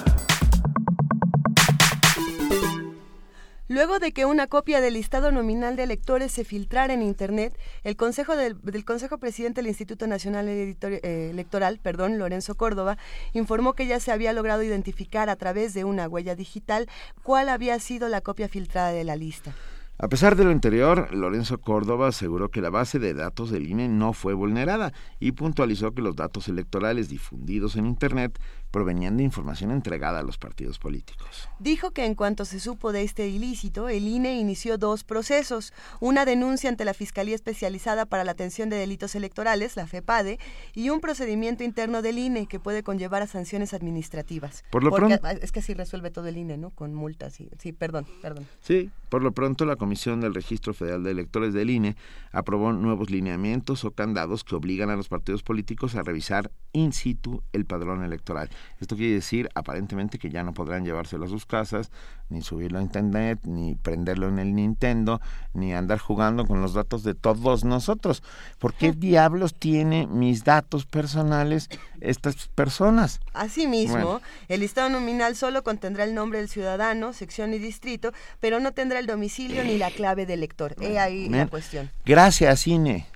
Luego de que una copia del listado nominal de electores se filtrara en Internet, el Consejo del, Consejo Presidente del Instituto Nacional eh, Electoral, perdón, Lorenzo Córdoba, informó que ya se había logrado identificar a través de una huella digital cuál había sido la copia filtrada de la lista. A pesar de lo anterior, Lorenzo Córdoba aseguró que la base de datos del INE no fue vulnerada y puntualizó que los datos electorales difundidos en Internet provenían de información entregada a los partidos políticos. Dijo que en cuanto se supo de este ilícito, el INE inició dos procesos, una denuncia ante la Fiscalía Especializada para la Atención de Delitos Electorales, la FEPADE, y un procedimiento interno del INE que puede conllevar a sanciones administrativas. Por lo pronto, es que así resuelve todo el INE, ¿no? Con multas y sí, perdón, perdón. Sí, por lo pronto la Comisión Comisión del Registro Federal de Electores del INE aprobó nuevos lineamientos o candados que obligan a los partidos políticos a revisar in situ el padrón electoral. Esto quiere decir aparentemente que ya no podrán llevárselo a sus casas, ni subirlo a internet, ni prenderlo en el Nintendo, ni andar jugando con los datos de todos nosotros. ¿Por qué diablos tiene mis datos personales estas personas? Asimismo, el listado nominal solo contendrá el nombre del ciudadano, sección y distrito, pero no tendrá el domicilio ni la clave del elector. He ahí la cuestión. Gracias, Cine.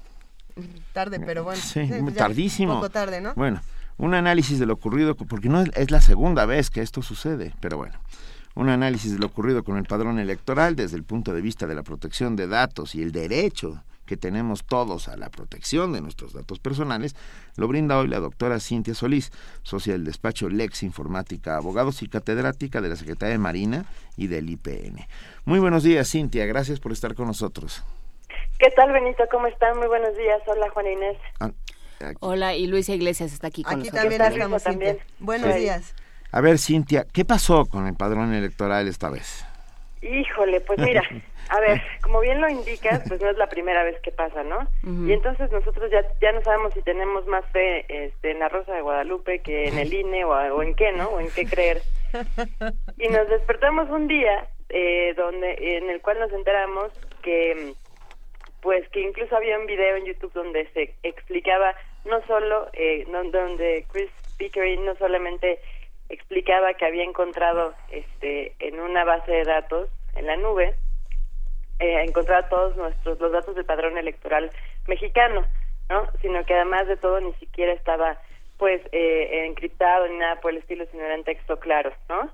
Tarde, pero bueno. Sí, tardísimo. poco tarde, ¿no? Bueno, un análisis de lo ocurrido, porque no es la segunda vez que esto sucede, pero bueno un análisis de lo ocurrido con el padrón electoral desde el punto de vista de la protección de datos y el derecho que tenemos todos a la protección de nuestros datos personales, lo brinda hoy la doctora Cintia Solís, socia del despacho Lex Informática Abogados y catedrática de la Secretaría de Marina y del IPN. Muy buenos días, Cintia, gracias por estar con nosotros. ¿Qué tal, Benito? ¿Cómo están? Muy buenos días. Hola, Juan Inés. Hola, y Luisa Iglesias está aquí con aquí nosotros. También también. Buenos días. A ver, Cintia, ¿qué pasó con el padrón electoral esta vez? Híjole, pues mira, a ver, como bien lo indicas, pues no es la primera vez que pasa, ¿no? Y entonces nosotros ya ya no sabemos si tenemos más fe este, en la Rosa de Guadalupe que en el INE o, en qué, ¿no? O en qué creer. Y nos despertamos un día eh, donde en el cual nos enteramos que pues que incluso había un video en YouTube donde se explicaba no solo eh, donde Chris Pickering no solamente explicaba que había encontrado este en una base de datos en la nube eh, encontrado todos nuestros los datos del padrón electoral mexicano no sino que además de todo ni siquiera estaba pues eh, encriptado ni nada por el estilo sino era en texto claro no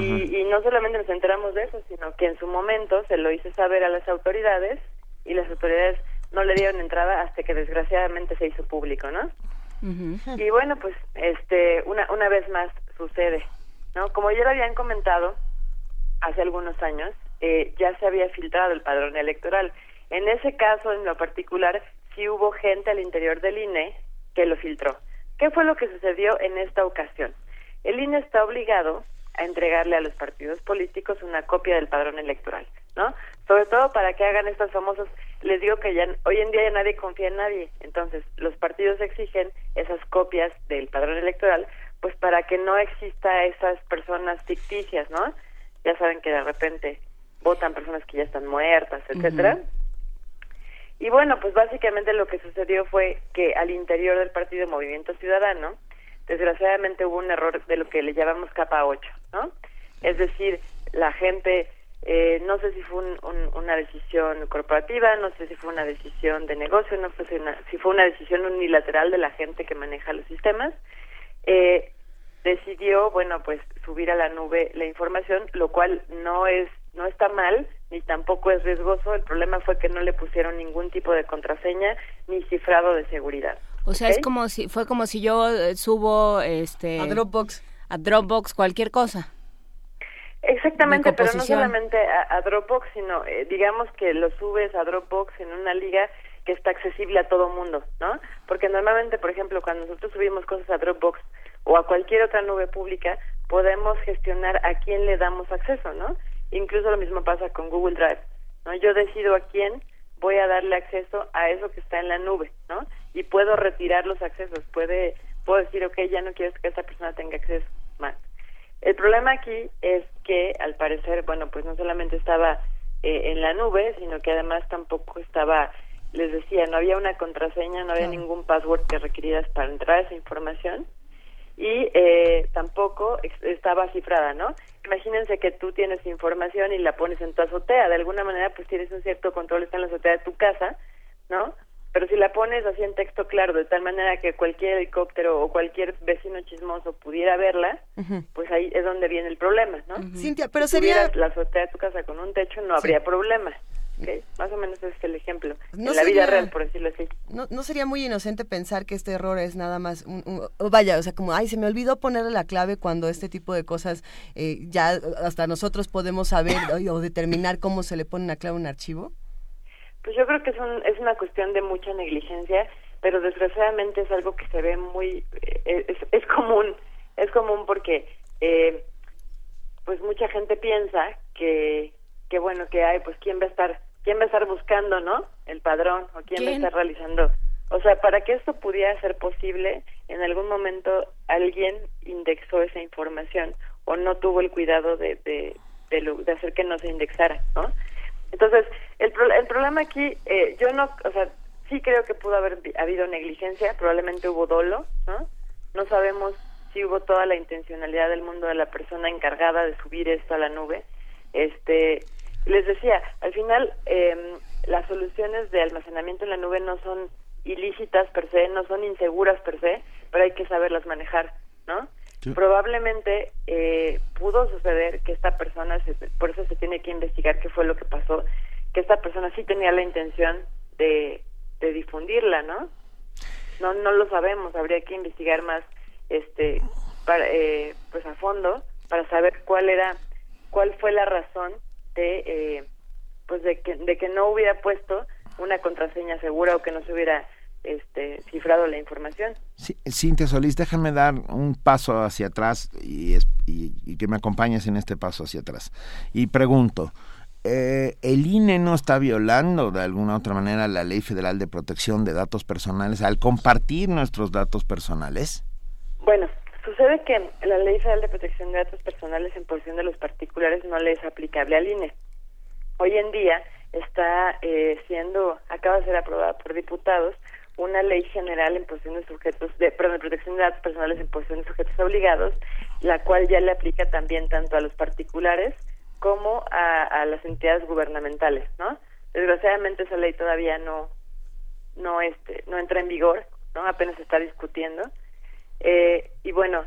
y, y no solamente nos enteramos de eso sino que en su momento se lo hice saber a las autoridades y las autoridades no le dieron entrada hasta que desgraciadamente se hizo público no y bueno, pues este una una vez más sucede, ¿no? Como ya lo habían comentado hace algunos años, eh, ya se había filtrado el padrón electoral. En ese caso, en lo particular, sí hubo gente al interior del INE que lo filtró. ¿Qué fue lo que sucedió en esta ocasión? El INE está obligado a entregarle a los partidos políticos una copia del padrón electoral, ¿no? Sobre todo para que hagan estos famosos les digo que ya hoy en día ya nadie confía en nadie, entonces los partidos exigen esas copias del padrón electoral, pues para que no exista esas personas ficticias, ¿no? Ya saben que de repente votan personas que ya están muertas, etcétera. Y bueno, pues básicamente lo que sucedió fue que al interior del partido Movimiento Ciudadano, desgraciadamente hubo un error de lo que le llamamos capa 8, ¿no? Es decir, la gente eh, no sé si fue una decisión corporativa, no sé si fue una decisión de negocio, no sé si, fue una decisión unilateral de la gente que maneja los sistemas. Eh, decidió, bueno, pues subir a la nube la información, lo cual no es no está mal ni tampoco es riesgoso. El problema fue que no le pusieron ningún tipo de contraseña ni cifrado de seguridad. O sea, es como si fue como si yo eh, subo este a Dropbox a Dropbox cualquier cosa. Exactamente, pero no solamente a, Dropbox, sino eh, digamos que lo subes a Dropbox en una liga que está accesible a todo mundo, ¿no? Porque normalmente, por ejemplo, cuando nosotros subimos cosas a Dropbox o a cualquier otra nube pública, podemos gestionar a quién le damos acceso, ¿no? Incluso lo mismo pasa con Google Drive, ¿no? Yo decido a quién voy a darle acceso a eso que está en la nube, ¿no? Y puedo retirar los accesos, puede puedo decir, ok, ya no quiero que esa persona tenga acceso más. El problema aquí es que, al parecer, bueno, pues no solamente estaba eh, en la nube, sino que además tampoco estaba, les decía, no había una contraseña, no había ningún password que requirieras para entrar a esa información y eh, tampoco estaba cifrada, ¿no? Imagínense que tú tienes información y la pones en tu azotea, de alguna manera pues tienes un cierto control, está en la azotea de tu casa, ¿no? Pero si la pones así en texto claro, de tal manera que cualquier helicóptero o cualquier vecino chismoso pudiera verla, pues ahí es donde viene el problema, ¿no? Cintia, pero si sería... la azotea de tu casa con un techo, no habría problema. Más o menos ese es el ejemplo. en la vida real, por decirlo así. No, no sería muy inocente pensar que este error es nada más un, vaya, o sea, como, ay, se me olvidó ponerle la clave cuando este tipo de cosas eh, ya hasta nosotros podemos saber o determinar cómo se le pone una clave a un archivo. Pues yo creo que es, es una cuestión de mucha negligencia, pero desgraciadamente es algo que se ve muy, eh, es, es común, es común porque eh, pues mucha gente piensa que, que bueno, que hay, pues quién va a estar, quién va a estar buscando, ¿no? El padrón o quién, va a estar realizando. O sea, para que esto pudiera ser posible, en algún momento alguien indexó esa información o no tuvo el cuidado de, de, de, hacer que no se indexara, ¿no? Entonces, el, el problema aquí, eh, yo no, o sea, sí creo que pudo haber habido negligencia, probablemente hubo dolo, ¿no? No sabemos si hubo toda la intencionalidad del mundo de la persona encargada de subir esto a la nube. Este, les decía, al final eh, las soluciones de almacenamiento en la nube no son ilícitas per se, no son inseguras per se, pero hay que saberlas manejar, ¿no? Probablemente eh, pudo suceder que esta persona, por eso se tiene que investigar qué fue lo que pasó, que esta persona sí tenía la intención de, de difundirla, ¿no? No, no lo sabemos, habría que investigar más, este, para, eh, pues a fondo, para saber cuál era, cuál fue la razón de, eh, pues de que, de que no hubiera puesto una contraseña segura o que no se hubiera este, cifrado la información. Sí, Cintia Solís, déjame dar un paso hacia atrás y, y, que me acompañes en este paso hacia atrás. Y pregunto, eh, ¿el INE no está violando de alguna otra manera la Ley Federal de Protección de Datos Personales al compartir nuestros datos personales? Bueno, sucede que la Ley Federal de Protección de Datos Personales en posición de los particulares no le es aplicable al INE. Hoy en día está eh, siendo, acaba de ser aprobada por diputados, una ley general en posesión de sujetos, de, perdón, de protección de datos personales en posesión de sujetos obligados, la cual ya le aplica también tanto a los particulares como a, las entidades gubernamentales, ¿no? Desgraciadamente esa ley todavía no, no, este, no entra en vigor, ¿no? Apenas se está discutiendo. Eh, y bueno,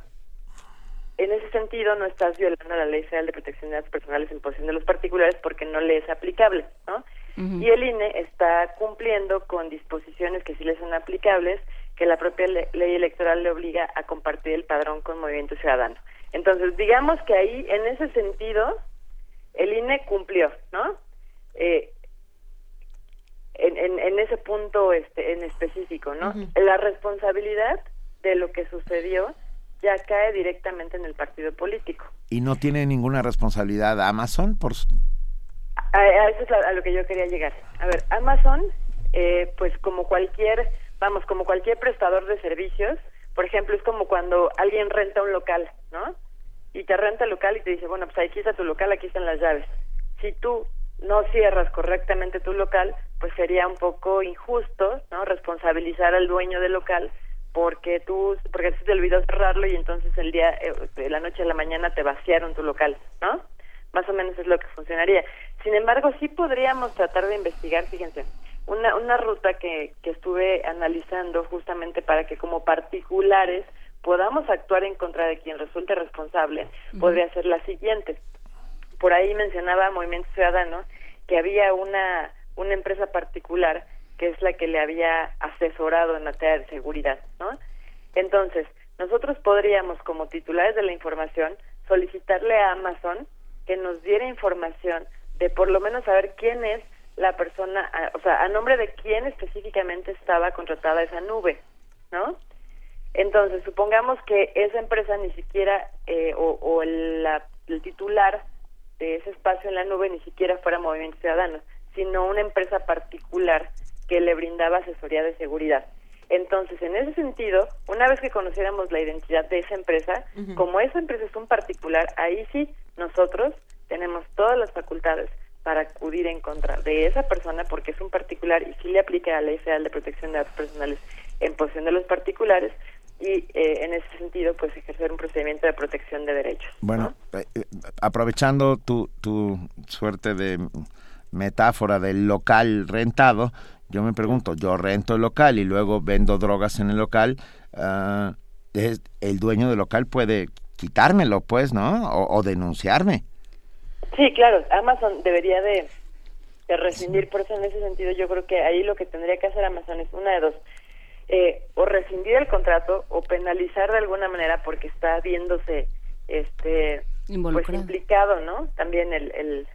en ese sentido no estás violando la Ley Federal de Protección de Datos Personales en posesión de los particulares porque no le es aplicable, ¿no? Y el INE está cumpliendo con disposiciones que sí le son aplicables, que la propia ley electoral le obliga a compartir el padrón con Movimiento Ciudadano. Entonces, digamos que ahí, en ese sentido, el INE cumplió, ¿no? Eh, en, en, en, ese punto este, en específico, ¿no? La responsabilidad de lo que sucedió ya cae directamente en el partido político. ¿Y no tiene ninguna responsabilidad Amazon por, a, eso es a lo que yo quería llegar. A ver, Amazon, eh, pues como cualquier, vamos, como cualquier prestador de servicios, por ejemplo, es como cuando alguien renta un local, ¿no? Y te renta el local y te dice, bueno, pues aquí está tu local, aquí están las llaves. Si tú no cierras correctamente tu local, pues sería un poco injusto, ¿no? Responsabilizar al dueño del local porque tú, porque se te olvidó cerrarlo y entonces el día, eh, de la noche a la mañana te vaciaron tu local, ¿no? Más o menos es lo que funcionaría. Sin embargo, sí podríamos tratar de investigar, fíjense, una, una ruta que, que estuve analizando justamente para que como particulares podamos actuar en contra de quien resulte responsable, podría ser la siguiente. Por ahí mencionaba Movimiento Ciudadano que había una, una empresa particular que es la que le había asesorado en materia de seguridad, ¿no? Entonces, nosotros podríamos, como titulares de la información, solicitarle a Amazon que nos diera información de por lo menos saber quién es la persona, o sea, a nombre de quién específicamente estaba contratada esa nube, ¿no? Entonces, supongamos que esa empresa ni siquiera, eh, o, el, el titular de ese espacio en la nube ni siquiera fuera Movimiento Ciudadano, sino una empresa particular que le brindaba asesoría de seguridad. Entonces, en ese sentido, una vez que conociéramos la identidad de esa empresa, como esa empresa es un particular, ahí sí nosotros tenemos todas las facultades para acudir en contra de esa persona porque es un particular y sí le aplica la Ley Federal de Protección de Datos Personales en posición de los particulares y eh, en ese sentido pues ejercer un procedimiento de protección de derechos. Bueno, eh, eh, aprovechando tu, tu suerte de metáfora del local rentado, yo me pregunto, yo rento el local y luego vendo drogas en el local, uh, el dueño del local puede quitármelo, pues, ¿no? O, denunciarme. Sí, claro, Amazon debería de, de rescindir, por eso en ese sentido yo creo que ahí lo que tendría que hacer Amazon es una de dos, eh, o rescindir el contrato o penalizar de alguna manera porque está viéndose este pues implicado, ¿no? También el, el,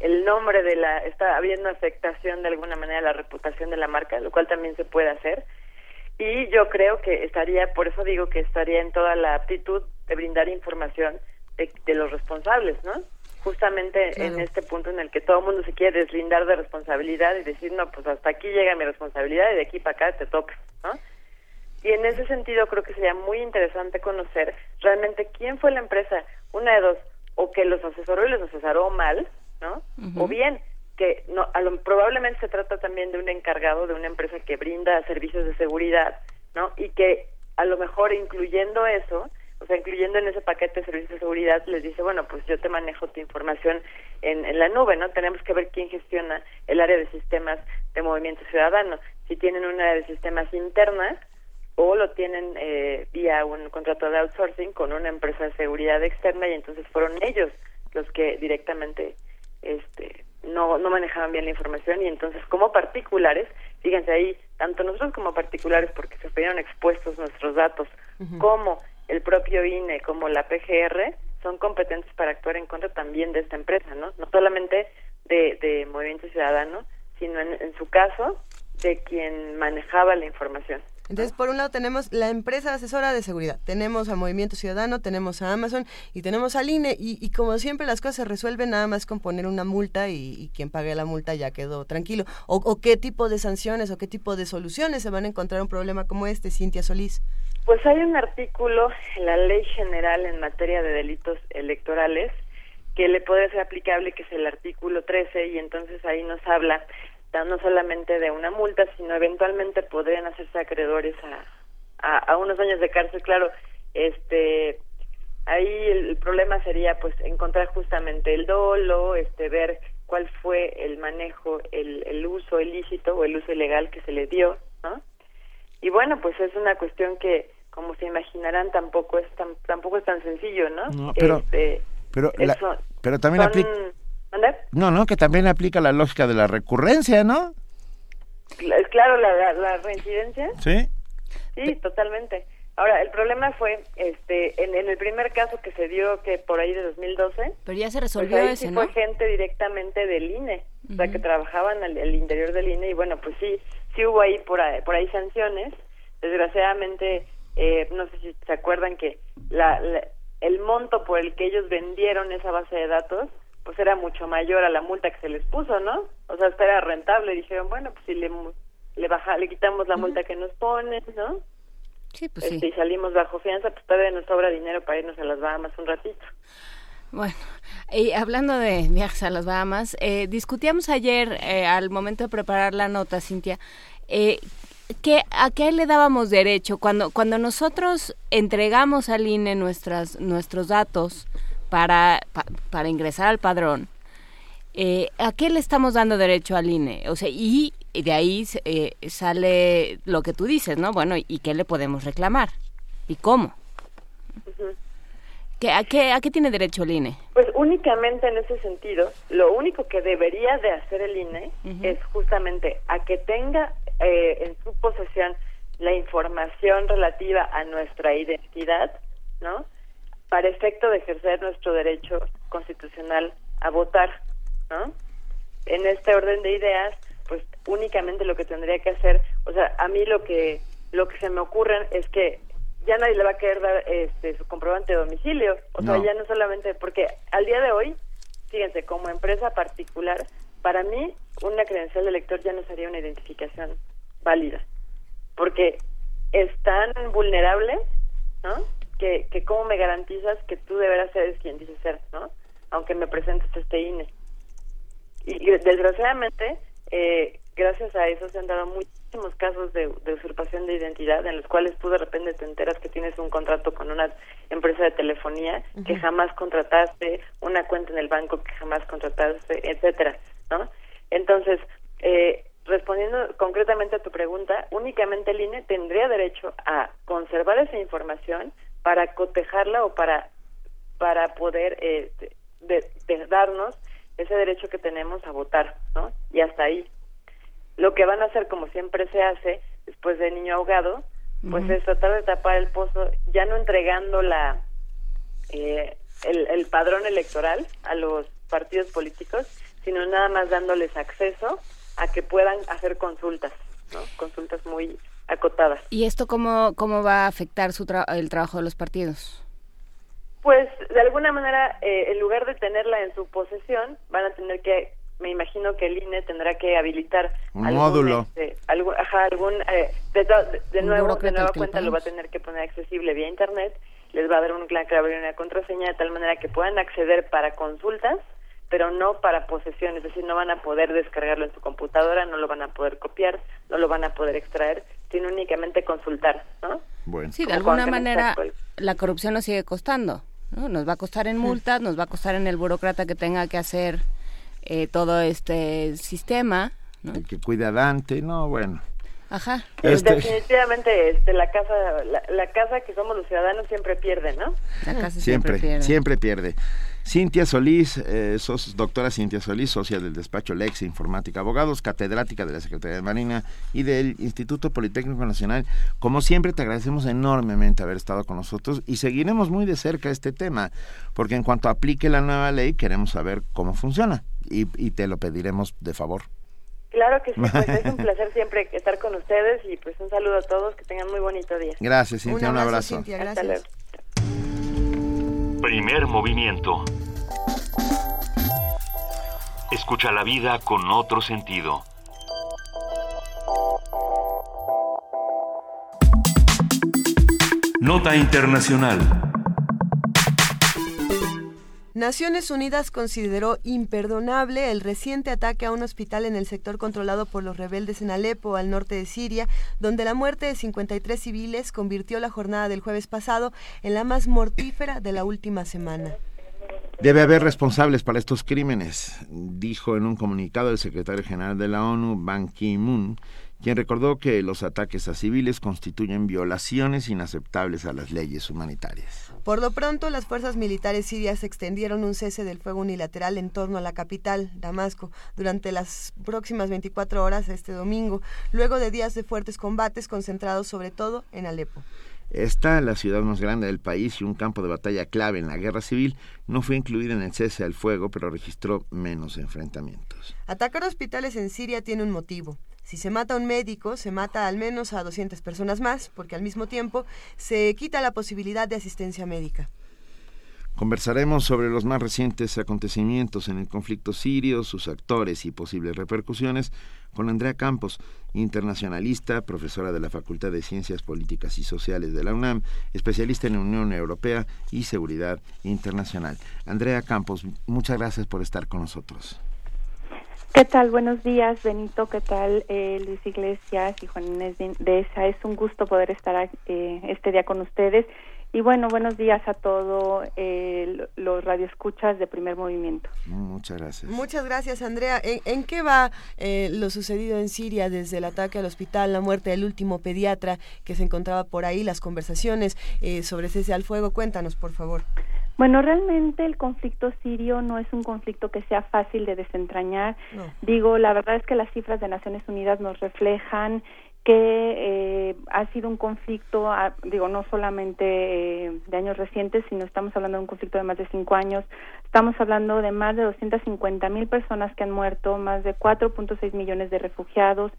el nombre de la, está habiendo afectación de alguna manera a la reputación de la marca, lo cual también se puede hacer. Y yo creo que estaría, por eso digo que estaría en toda la aptitud de brindar información de, los responsables, ¿no? justamente en este punto en el que todo el mundo se quiere deslindar de responsabilidad y decir, no, pues hasta aquí llega mi responsabilidad y de aquí para acá te toca, ¿no? Y en ese sentido creo que sería muy interesante conocer realmente quién fue la empresa, una de dos, o que los asesoró y los asesoró mal, ¿no? O bien que no, a lo, probablemente se trata también de un encargado de una empresa que brinda servicios de seguridad, ¿no? Y que a lo mejor incluyendo eso, o sea, incluyendo en ese paquete de servicios de seguridad, les dice, bueno, pues yo te manejo tu información en, en la nube, ¿no? Tenemos que ver quién gestiona el área de sistemas de movimiento ciudadano. Si tienen una área de sistemas interna o lo tienen eh, vía un contrato de outsourcing con una empresa de seguridad externa y entonces fueron ellos los que directamente este no, no manejaban bien la información y entonces como particulares, fíjense ahí, tanto nosotros como particulares, porque se fueron expuestos nuestros datos, como el propio INE, como la PGR, son competentes para actuar en contra también de esta empresa, ¿no? No solamente de, de Movimiento Ciudadano, sino en, en su caso de quien manejaba la información. Entonces, por un lado tenemos la empresa asesora de seguridad, tenemos a Movimiento Ciudadano, tenemos a Amazon y tenemos al INE y, como siempre las cosas se resuelven nada más con poner una multa y, quien pague la multa ya quedó tranquilo. O, qué tipo de sanciones o qué tipo de soluciones se van a encontrar un problema como este, Cintia Solís? Pues hay un artículo en la Ley General en materia de delitos electorales que le puede ser aplicable, que es el artículo 13, y entonces ahí nos habla no solamente de una multa, sino eventualmente podrían hacerse acreedores a, a, unos años de cárcel. Claro, este, ahí el, problema sería pues encontrar justamente el dolo, este, ver cuál fue el manejo, el, el uso ilícito o el uso ilegal que se le dio, ¿no? Y bueno, pues es una cuestión que, como se imaginarán, tampoco es tan, tampoco es tan sencillo, ¿no? pero, este, pero, pero también aplica no, no, que también aplica la lógica de la recurrencia, ¿no? Claro, la, la, reincidencia. Sí. Sí, totalmente. Ahora, el problema fue, este, en, el primer caso que se dio, que por ahí de 2012. Pero ya se resolvió pues sí fue gente directamente del INE, o sea, que trabajaban al, interior del INE, y bueno, pues sí, sí hubo ahí por ahí, por ahí sanciones. Desgraciadamente, eh, no sé si se acuerdan que la, el monto por el que ellos vendieron esa base de datos pues era mucho mayor a la multa que se les puso, ¿no? O sea, hasta era rentable. Dijeron, bueno, pues si le, le, baja, le quitamos la multa que nos ponen, ¿no? Sí, pues sí. Este, y salimos bajo fianza, pues todavía nos sobra dinero para irnos a las Bahamas un ratito. Bueno, y hablando de viajes a las Bahamas, eh, discutíamos ayer, eh, al momento de preparar la nota, Cintia, eh, que, ¿a qué le dábamos derecho? Cuando, cuando nosotros entregamos al INE nuestras, nuestros datos, para, para ingresar al padrón, eh, ¿a qué le estamos dando derecho al INE? O sea, y de ahí eh, sale lo que tú dices, ¿no? Bueno, ¿y qué le podemos reclamar? ¿Y cómo? ¿Qué, a, qué, ¿A qué tiene derecho el INE? Pues únicamente en ese sentido, lo único que debería de hacer el INE es justamente a que tenga eh, en su posesión la información relativa a nuestra identidad, ¿no? Para efecto de ejercer nuestro derecho constitucional a votar, ¿no? En este orden de ideas, pues únicamente lo que tendría que hacer, o sea, a mí lo que lo que se me ocurre es que ya nadie le va a querer dar este su comprobante de domicilio, o sea, ya no solamente porque al día de hoy, fíjense, como empresa particular, para mí una credencial de elector ya no sería una identificación válida, porque es tan vulnerable, ¿no? Que, que cómo me garantizas que tú de veras eres quien dices ser, ¿no? Aunque me presentes este INE. Y, desgraciadamente, eh, gracias a eso se han dado muchísimos casos de, usurpación de identidad en los cuales tú de repente te enteras que tienes un contrato con una empresa de telefonía que jamás contrataste, una cuenta en el banco que jamás contrataste, etcétera, ¿no? Entonces, eh, respondiendo concretamente a tu pregunta, únicamente el INE tendría derecho a conservar esa información, para cotejarla o para para poder eh, de, darnos ese derecho que tenemos a votar, ¿no? Y hasta ahí. Lo que van a hacer, como siempre se hace, después de niño ahogado, pues es tratar de tapar el pozo, ya no entregando la eh, el, el padrón electoral a los partidos políticos, sino nada más dándoles acceso a que puedan hacer consultas, ¿no? Consultas muy ¿Y esto cómo, cómo va a afectar su el trabajo de los partidos? Pues de alguna manera, eh, en lugar de tenerla en su posesión, van a tener que, me imagino que el INE tendrá que habilitar Un algún, módulo. este, algún, ajá, algún, eh, de, to- de- de Un nuevo, de nueva cuenta lo va a tener que poner accesible vía internet, les va a dar un clave y una contraseña de tal manera que puedan acceder para consultas, pero no para posesión, es decir, no van a poder descargarlo en su computadora, no lo van a poder copiar, no lo van a poder extraer, sino únicamente consultar, ¿no? Bueno. Sí, de Como alguna tenemos manera la corrupción nos sigue costando. ¿no? Nos va a costar en multas, nos va a costar en el burócrata que tenga que hacer eh, todo este sistema. ¿no? El que cuida a Dante, no, bueno. Ajá. Este- Definitivamente, este, la casa, la, la casa que somos los ciudadanos siempre pierde, ¿no? La casa Siempre, siempre, siempre pierde. Cintia Solís, eh, sos- doctora Cintia Solís, socia del despacho Lex Informática Abogados, catedrática de la Secretaría de Marina y del Instituto Politécnico Nacional. Como siempre, te agradecemos enormemente haber estado con nosotros y seguiremos muy de cerca este tema, porque en cuanto aplique la nueva ley, queremos saber cómo funciona y, y te lo pediremos de favor. Claro que sí, pues es un placer siempre estar con ustedes y pues un saludo a todos, que tengan muy bonito día. Gracias, Cintia, un abrazo. Cintia, Hasta gracias. luego. Primer movimiento. Escucha la vida con otro sentido. Nota Internacional. Naciones Unidas consideró imperdonable el reciente ataque a un hospital en el sector controlado por los rebeldes en Alepo, al norte de Siria, donde la muerte de 53 civiles convirtió la jornada del jueves pasado en la más mortífera de la última semana. Debe haber responsables para estos crímenes, dijo en un comunicado el secretario general de la ONU, Ban Ki-moon, quien recordó que los ataques a civiles constituyen violaciones inaceptables a las leyes humanitarias. Por lo pronto, las fuerzas militares sirias extendieron un cese del fuego unilateral en torno a la capital, Damasco, durante las próximas 24 horas este domingo, luego de días de fuertes combates concentrados sobre todo en Alepo. Esta, la ciudad más grande del país y un campo de batalla clave en la guerra civil, no fue incluida en el cese al fuego, pero registró menos enfrentamientos. Atacar hospitales en Siria tiene un motivo. Si se mata a un médico, se mata al menos a 200 personas más, porque al mismo tiempo se quita la posibilidad de asistencia médica. Conversaremos sobre los más recientes acontecimientos en el conflicto sirio, sus actores y posibles repercusiones con Andrea Campos, internacionalista, profesora de la Facultad de Ciencias Políticas y Sociales de la UNAM, especialista en Unión Europea y Seguridad Internacional. Andrea Campos, muchas gracias por estar con nosotros. ¿Qué tal? Buenos días, Benito. ¿Qué tal, eh, Luis Iglesias y Juan Inés de esa? Es un gusto poder estar eh, este día con ustedes. Y bueno, buenos días a todos eh, los radioescuchas de primer movimiento. Muchas gracias. Muchas gracias, Andrea. ¿En, en qué va eh, lo sucedido en Siria desde el ataque al hospital, la muerte del último pediatra que se encontraba por ahí, las conversaciones eh, sobre cese al fuego? Cuéntanos, por favor. Bueno, realmente el conflicto sirio no es un conflicto que sea fácil de desentrañar. No. Digo, la verdad es que las cifras de Naciones Unidas nos reflejan que eh, ha sido un conflicto, ah, digo, no solamente eh, de años recientes, sino estamos hablando de un conflicto de más de cinco años. Estamos hablando de más de 250 mil personas que han muerto, más de 4.6 millones de refugiados.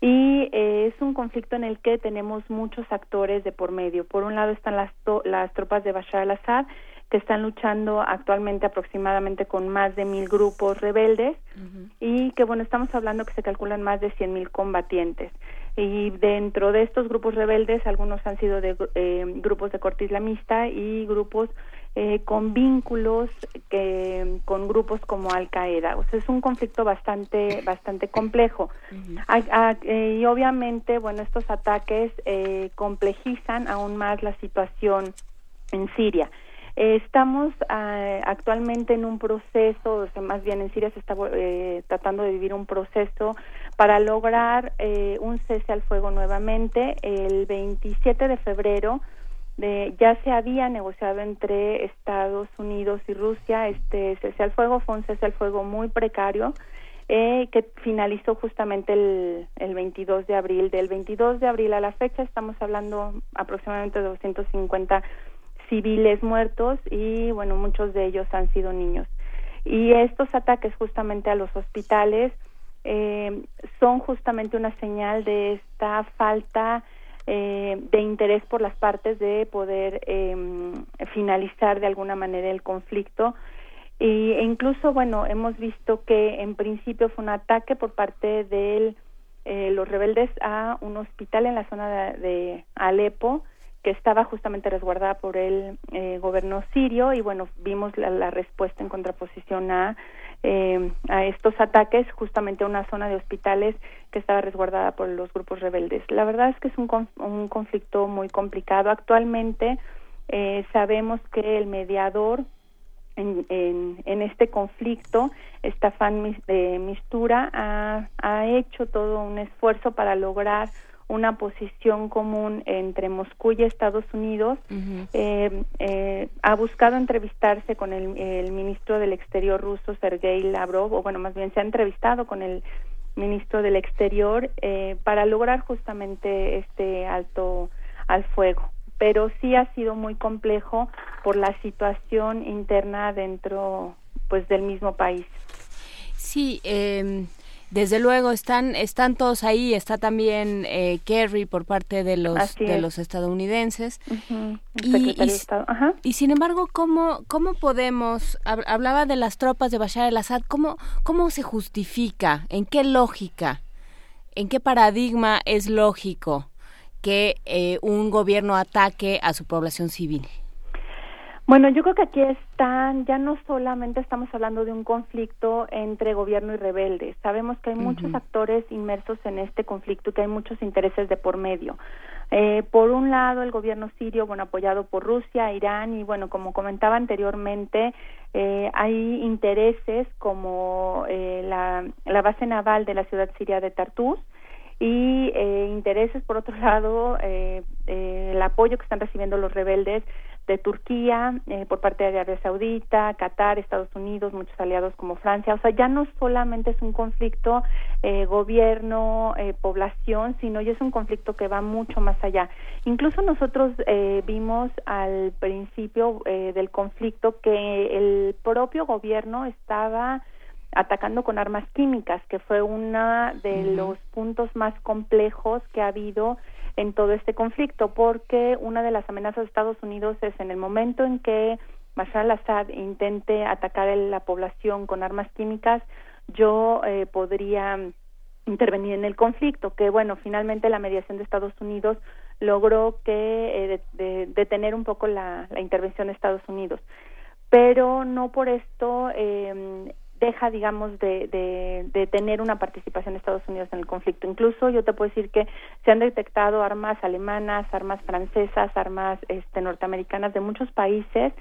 Y eh, es un conflicto en el que tenemos muchos actores de por medio. Por un lado están las, las tropas de Bashar al-Assad, que están luchando actualmente aproximadamente con más de mil grupos rebeldes uh -huh. y que bueno estamos hablando que se calculan más de cien mil combatientes y dentro de estos grupos rebeldes algunos han sido de eh, grupos de corte islamista y grupos eh, con vínculos que, con grupos como Al Qaeda o sea es un conflicto bastante bastante complejo. Uh -huh. a, a, eh, y obviamente bueno estos ataques complejizan aún más la situación en Siria. Eh, estamos uh, actualmente en un proceso, o sea, más bien en Siria se está eh, tratando de vivir un proceso para lograr eh, un cese al fuego nuevamente. El 27 de febrero de, ya se había negociado entre Estados Unidos y Rusia este cese al fuego, fue un cese al fuego muy precario. Eh, que finalizó justamente el, el 22 de abril. Del 22 de abril a la fecha estamos hablando aproximadamente de 250 civiles muertos y bueno muchos de ellos han sido niños y estos ataques justamente a los hospitales eh, son justamente una señal de esta falta eh, de interés por las partes de poder em, finalizar de alguna manera el conflicto. E incluso, bueno, hemos visto que en principio fue un ataque por parte de eh, los rebeldes a un hospital en la zona de, Alepo, que estaba justamente resguardada por el eh, gobierno sirio y bueno, vimos la respuesta en contraposición a eh, a estos ataques justamente a una zona de hospitales que estaba resguardada por los grupos rebeldes. La verdad es que es un, un conflicto muy complicado. Actualmente eh, sabemos que el mediador en, en, este conflicto, Stefan de Mistura, ha, ha hecho todo un esfuerzo para lograr una posición común entre Moscú y Estados Unidos. Eh, eh, ha buscado entrevistarse con el, ministro del Exterior ruso, Sergei Lavrov, o bueno, más bien se ha entrevistado con el ministro del Exterior eh, para lograr justamente este alto al fuego. Pero sí ha sido muy complejo por la situación interna dentro pues del mismo país. Sí, eh, desde luego están están todos ahí. Está también eh, Kerry por parte de los de los estadounidenses. y, y, sin embargo, cómo cómo podemos hablaba de las tropas de Bashar al-Assad. Cómo cómo se justifica? ¿En qué lógica? ¿En qué paradigma es lógico que eh, un gobierno ataque a su población civil? Bueno, yo creo que aquí están, ya no solamente estamos hablando de un conflicto entre gobierno y rebeldes, sabemos que hay muchos actores inmersos en este conflicto y que hay muchos intereses de por medio. Eh, por un lado, el gobierno sirio, bueno, apoyado por Rusia, Irán y, bueno, como comentaba anteriormente, eh, hay intereses como eh, la, la base naval de la ciudad siria de Tartus, y eh, intereses, por otro lado, eh, eh, el apoyo que están recibiendo los rebeldes de Turquía, eh, por parte de Arabia Saudita, Qatar, Estados Unidos, muchos aliados como Francia. O sea, ya no solamente es un conflicto eh, gobierno, eh, población, sino ya es un conflicto que va mucho más allá. Incluso nosotros eh, vimos al principio eh, del conflicto que el propio gobierno estaba atacando con armas químicas, que fue uno de los puntos más complejos que ha habido en todo este conflicto, porque una de las amenazas de Estados Unidos es en el momento en que Bashar al-Assad intente atacar a la población con armas químicas, yo eh, podría intervenir en el conflicto, que bueno, finalmente la mediación de Estados Unidos logró que eh, detener un poco la, la, intervención de Estados Unidos, pero no por esto eh, deja, digamos, de, de, tener una participación de Estados Unidos en el conflicto. Incluso yo te puedo decir que se han detectado armas alemanas, armas francesas, armas este, norteamericanas de muchos países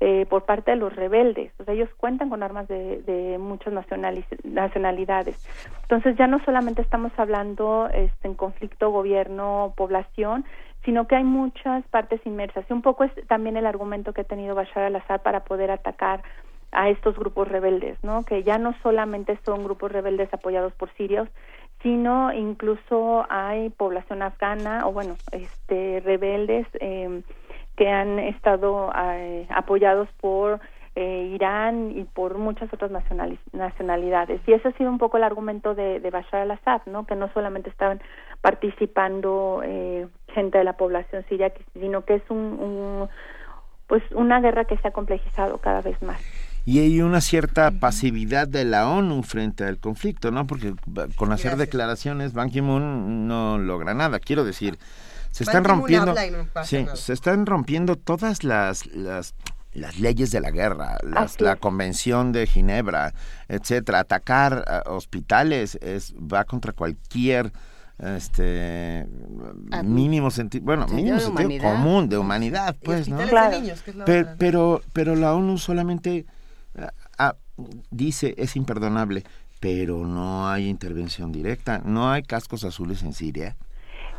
eh, por parte de los rebeldes. O sea, ellos cuentan con armas de, de muchas nacionalidades. Entonces ya no solamente estamos hablando este, en conflicto gobierno-población, sino que hay muchas partes inmersas. Y un poco es también el argumento que ha tenido Bashar al-Assad para poder atacar a estos grupos rebeldes, ¿no? Que ya no solamente son grupos rebeldes apoyados por sirios, sino incluso hay población afgana o bueno, este rebeldes eh, que han estado eh, apoyados por eh, Irán y por muchas otras nacionalidades. Y ese ha sido un poco el argumento de, de Bashar al-Assad, ¿no? Que no solamente estaban participando eh, gente de la población siria, sino que es un, un pues una guerra que se ha complejizado cada vez más y hay una cierta pasividad de la ONU frente al conflicto, ¿no? Porque con hacer declaraciones Ban Ki-moon no logra nada. Quiero decir, se están rompiendo, sí, se están rompiendo todas las, las las leyes de la guerra, la convención de Ginebra, etcétera. Atacar hospitales es va contra cualquier este mínimo sentido bueno mínimo sentido común de humanidad pues no pero pero la ONU solamente ah, dice es imperdonable, pero no hay intervención directa, no hay cascos azules en Siria.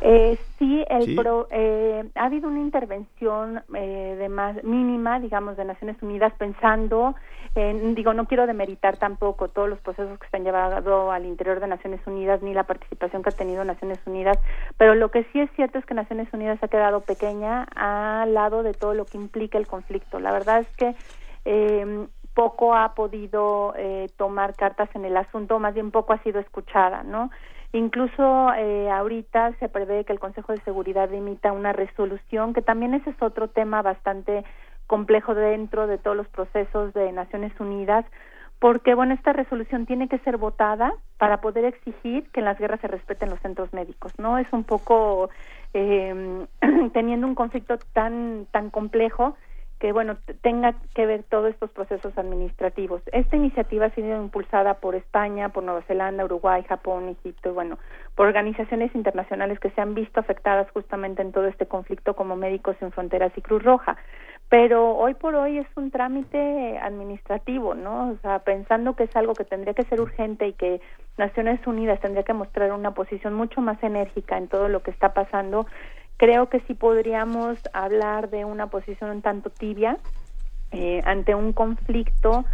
Eh, sí, el Pro, eh, ha habido una intervención eh, de más mínima, digamos, de Naciones Unidas pensando, en, digo, no quiero demeritar tampoco todos los procesos que se han llevado al interior de Naciones Unidas ni la participación que ha tenido Naciones Unidas, pero lo que sí es cierto es que Naciones Unidas ha quedado pequeña al lado de todo lo que implica el conflicto. La verdad es que eh, poco ha podido eh, tomar cartas en el asunto, más bien poco ha sido escuchada, ¿no? Incluso eh, ahorita se prevé que el Consejo de Seguridad emita una resolución, que también ese es otro tema bastante complejo dentro de todos los procesos de Naciones Unidas, porque bueno, esta resolución tiene que ser votada para poder exigir que en las guerras se respeten los centros médicos, ¿no? Es un poco eh, teniendo un conflicto tan tan complejo que bueno tenga que ver todos estos procesos administrativos. Esta iniciativa ha sido impulsada por España, por Nueva Zelanda, Uruguay, Japón, Egipto, y bueno, por organizaciones internacionales que se han visto afectadas justamente en todo este conflicto como Médicos sin Fronteras y Cruz Roja. Pero hoy por hoy es un trámite administrativo, ¿no? O sea, pensando que es algo que tendría que ser urgente y que Naciones Unidas tendría que mostrar una posición mucho más enérgica en todo lo que está pasando, creo que sí podríamos hablar de una posición un tanto tibia eh, ante un conflicto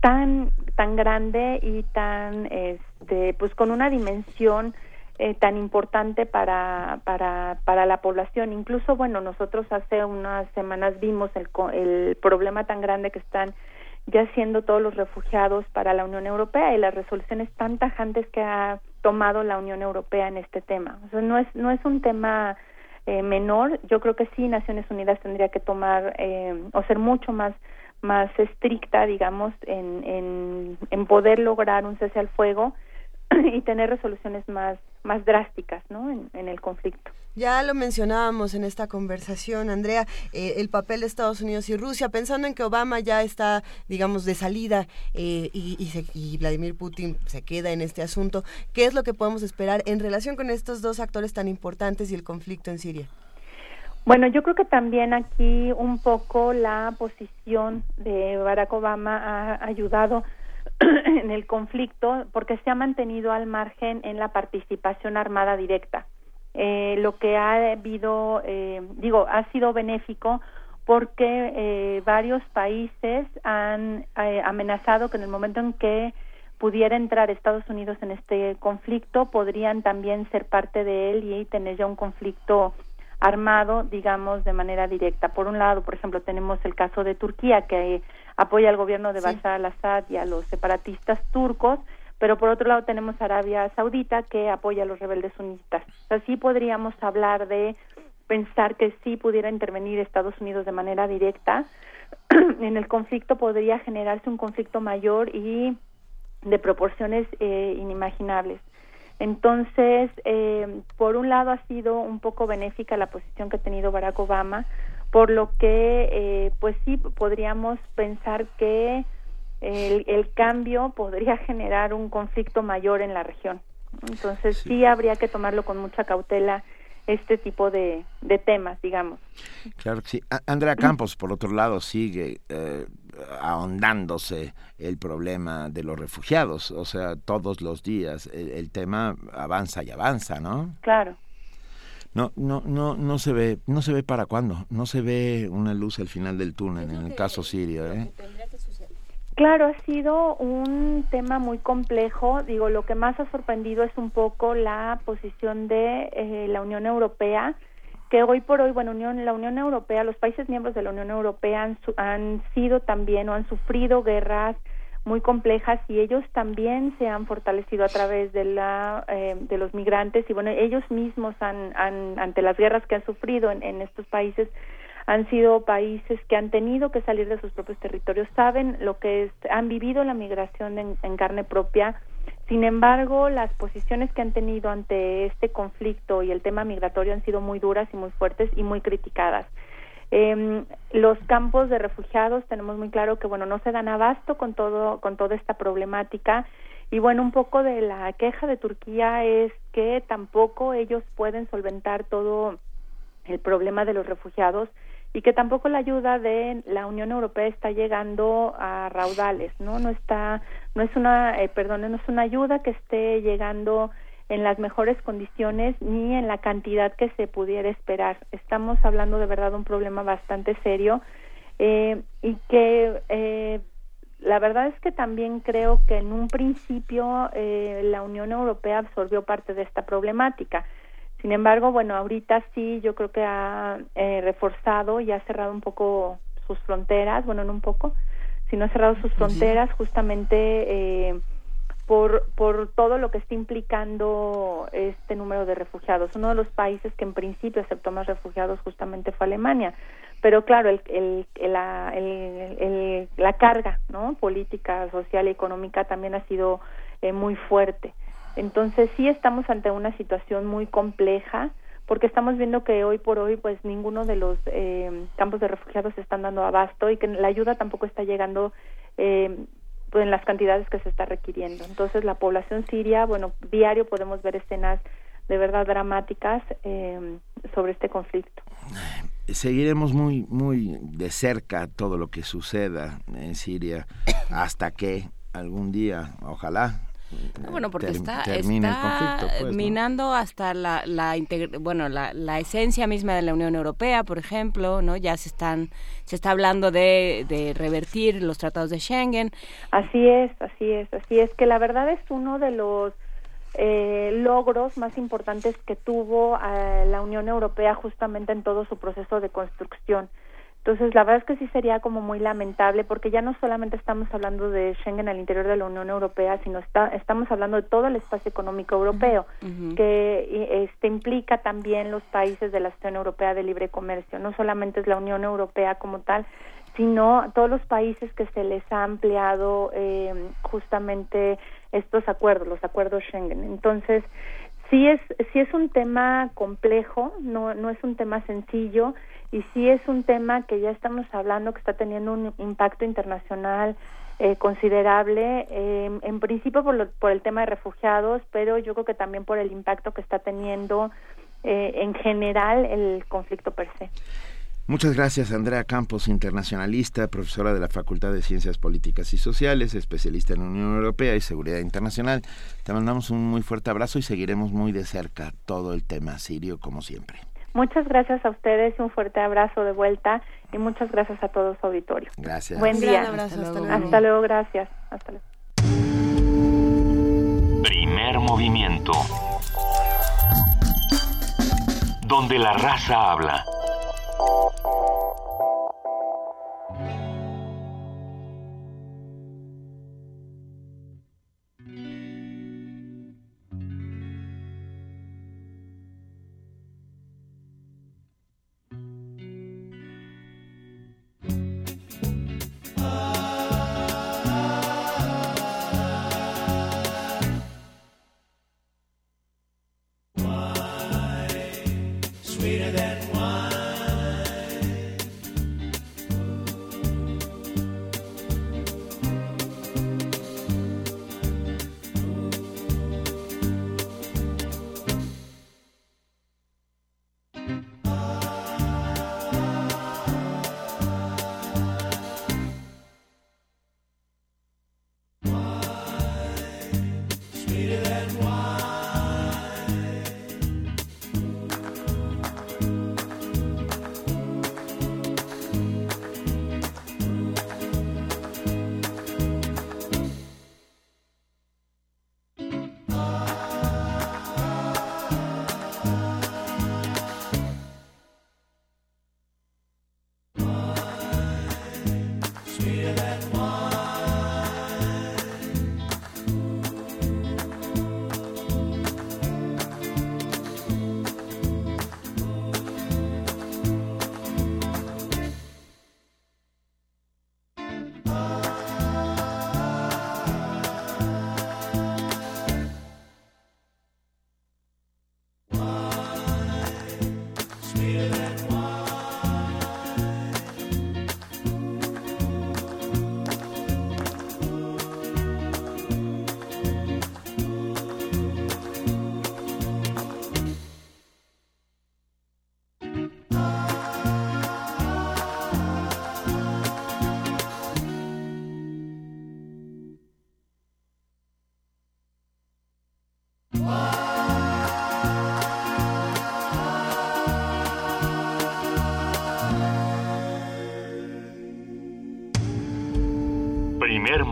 tan tan grande y tan este pues con una dimensión eh, tan importante para, para, para la población. Incluso, bueno, nosotros hace unas semanas vimos el, el problema tan grande que están ya siendo todos los refugiados para la Unión Europea y las resoluciones tan tajantes que ha tomado la Unión Europea en este tema. O sea, no es, no es un tema eh, menor, yo creo que sí Naciones Unidas tendría que tomar eh, o ser mucho más más estricta, digamos, en, en, en poder lograr un cese al fuego y tener resoluciones más más drásticas, ¿no? En, en el conflicto. Ya lo mencionábamos en esta conversación, Andrea, eh, el papel de Estados Unidos y Rusia, pensando en que Obama ya está, digamos, de salida eh, y, y, Vladimir Putin se queda en este asunto, ¿qué es lo que podemos esperar en relación con estos dos actores tan importantes y el conflicto en Siria? Bueno, yo creo que también aquí un poco la posición de Barack Obama ha ayudado en el conflicto porque se ha mantenido al margen en la participación armada directa. Eh, lo que ha habido, eh, digo, ha sido benéfico porque eh, varios países han eh, amenazado que en el momento en que pudiera entrar Estados Unidos en este conflicto, podrían también ser parte de él y tener ya un conflicto armado, digamos, de manera directa. Por un lado, por ejemplo, tenemos el caso de Turquía, que apoya al gobierno de Bashar al-Assad y a los separatistas turcos, pero por otro lado tenemos Arabia Saudita que apoya a los rebeldes sunitas. Así podríamos hablar de pensar que si pudiera intervenir Estados Unidos de manera directa en el conflicto podría generarse un conflicto mayor y de proporciones eh, inimaginables. Entonces, eh, por un lado ha sido un poco benéfica la posición que ha tenido Barack Obama, por lo que eh, pues sí podríamos pensar que el, cambio podría generar un conflicto mayor en la región. Entonces sí. habría que tomarlo con mucha cautela este tipo de, temas, digamos. Claro que sí. Andrea Campos, por otro lado, sigue eh, ahondándose el problema de los refugiados. O sea, todos los días el tema avanza y avanza, ¿no? Claro no no no no se ve no se ve para cuándo no se ve una luz al final del túnel en el caso sirio ¿eh? Claro, ha sido un tema muy complejo. Digo, lo que más ha sorprendido es un poco la posición de eh, la Unión Europea, que hoy por hoy, bueno, Unión, la Unión Europea, los países miembros de la Unión Europea han, han sido también o han sufrido guerras muy complejas y ellos también se han fortalecido a través de la eh, de los migrantes. Y bueno ellos mismos han, han ante las guerras que han sufrido en, estos países han sido países que han tenido que salir de sus propios territorios saben lo que es han vivido la migración en, en carne propia. Sin embargo las posiciones que han tenido ante este conflicto y el tema migratorio han sido muy duras y muy fuertes y muy criticadas eh, los campos de refugiados tenemos muy claro que bueno no se dan abasto con todo con toda esta problemática. Y bueno un poco de la queja de Turquía es que tampoco ellos pueden solventar todo el problema de los refugiados y que tampoco la ayuda de la Unión Europea está llegando a raudales no no está no es una eh, perdón no es una ayuda que esté llegando en las mejores condiciones ni en la cantidad que se pudiera esperar. Estamos hablando de verdad de un problema bastante serio eh, y que eh, la verdad es que también creo que en un principio eh, la Unión Europea absorbió parte de esta problemática. Sin embargo, bueno, ahorita sí yo creo que ha reforzado y ha cerrado un poco sus fronteras, bueno, no un poco, sino ha cerrado sus fronteras justamente por, por todo lo que está implicando este número de refugiados. Uno de los países que en principio aceptó más refugiados justamente fue Alemania, pero claro, el, el, la, el, la carga ¿no? política, social y económica también ha sido eh, muy fuerte. Entonces sí estamos ante una situación muy compleja porque estamos viendo que hoy por hoy pues ninguno de los eh, campos de refugiados están dando abasto y que la ayuda tampoco está llegando eh, en las cantidades que se está requiriendo. Entonces la población siria, bueno, diario podemos ver escenas de verdad dramáticas eh, sobre este conflicto. Seguiremos muy muy de cerca todo lo que suceda en Siria hasta que algún día, ojalá, bueno, porque está, pues, minando hasta la, la bueno, la, la, esencia misma de la Unión Europea, por ejemplo, ¿no? Ya se están se está hablando de, de revertir los tratados de Schengen. Así es, así es, así es que la verdad es uno de los eh, logros más importantes que tuvo eh, la Unión Europea justamente en todo su proceso de construcción. Entonces, la verdad es que sí sería como muy lamentable porque ya no solamente estamos hablando de Schengen al interior de la Unión Europea, sino está, estamos hablando de todo el espacio económico europeo, que este, implica también los países de la Unión Europea de Libre Comercio. No solamente es la Unión Europea como tal, sino todos los países que se les ha ampliado eh, justamente estos acuerdos, los acuerdos Schengen. Entonces, sí es, sí es un tema complejo, no, no es un tema sencillo y sí es un tema que ya estamos hablando que está teniendo un impacto internacional eh, considerable, eh, en principio por, por el tema de refugiados, pero yo creo que también por el impacto que está teniendo eh, en general el conflicto per se. Muchas gracias, Andrea Campos, internacionalista, profesora de la Facultad de Ciencias Políticas y Sociales, especialista en Unión Europea y Seguridad Internacional. Te mandamos un muy fuerte abrazo y seguiremos muy de cerca todo el tema sirio, como siempre. Muchas gracias a ustedes y un fuerte abrazo de vuelta y muchas gracias a todo su auditorio. Gracias. Buen día. Abrazo, hasta, luego. hasta luego. gracias. Hasta luego. Primer movimiento. Donde la raza habla.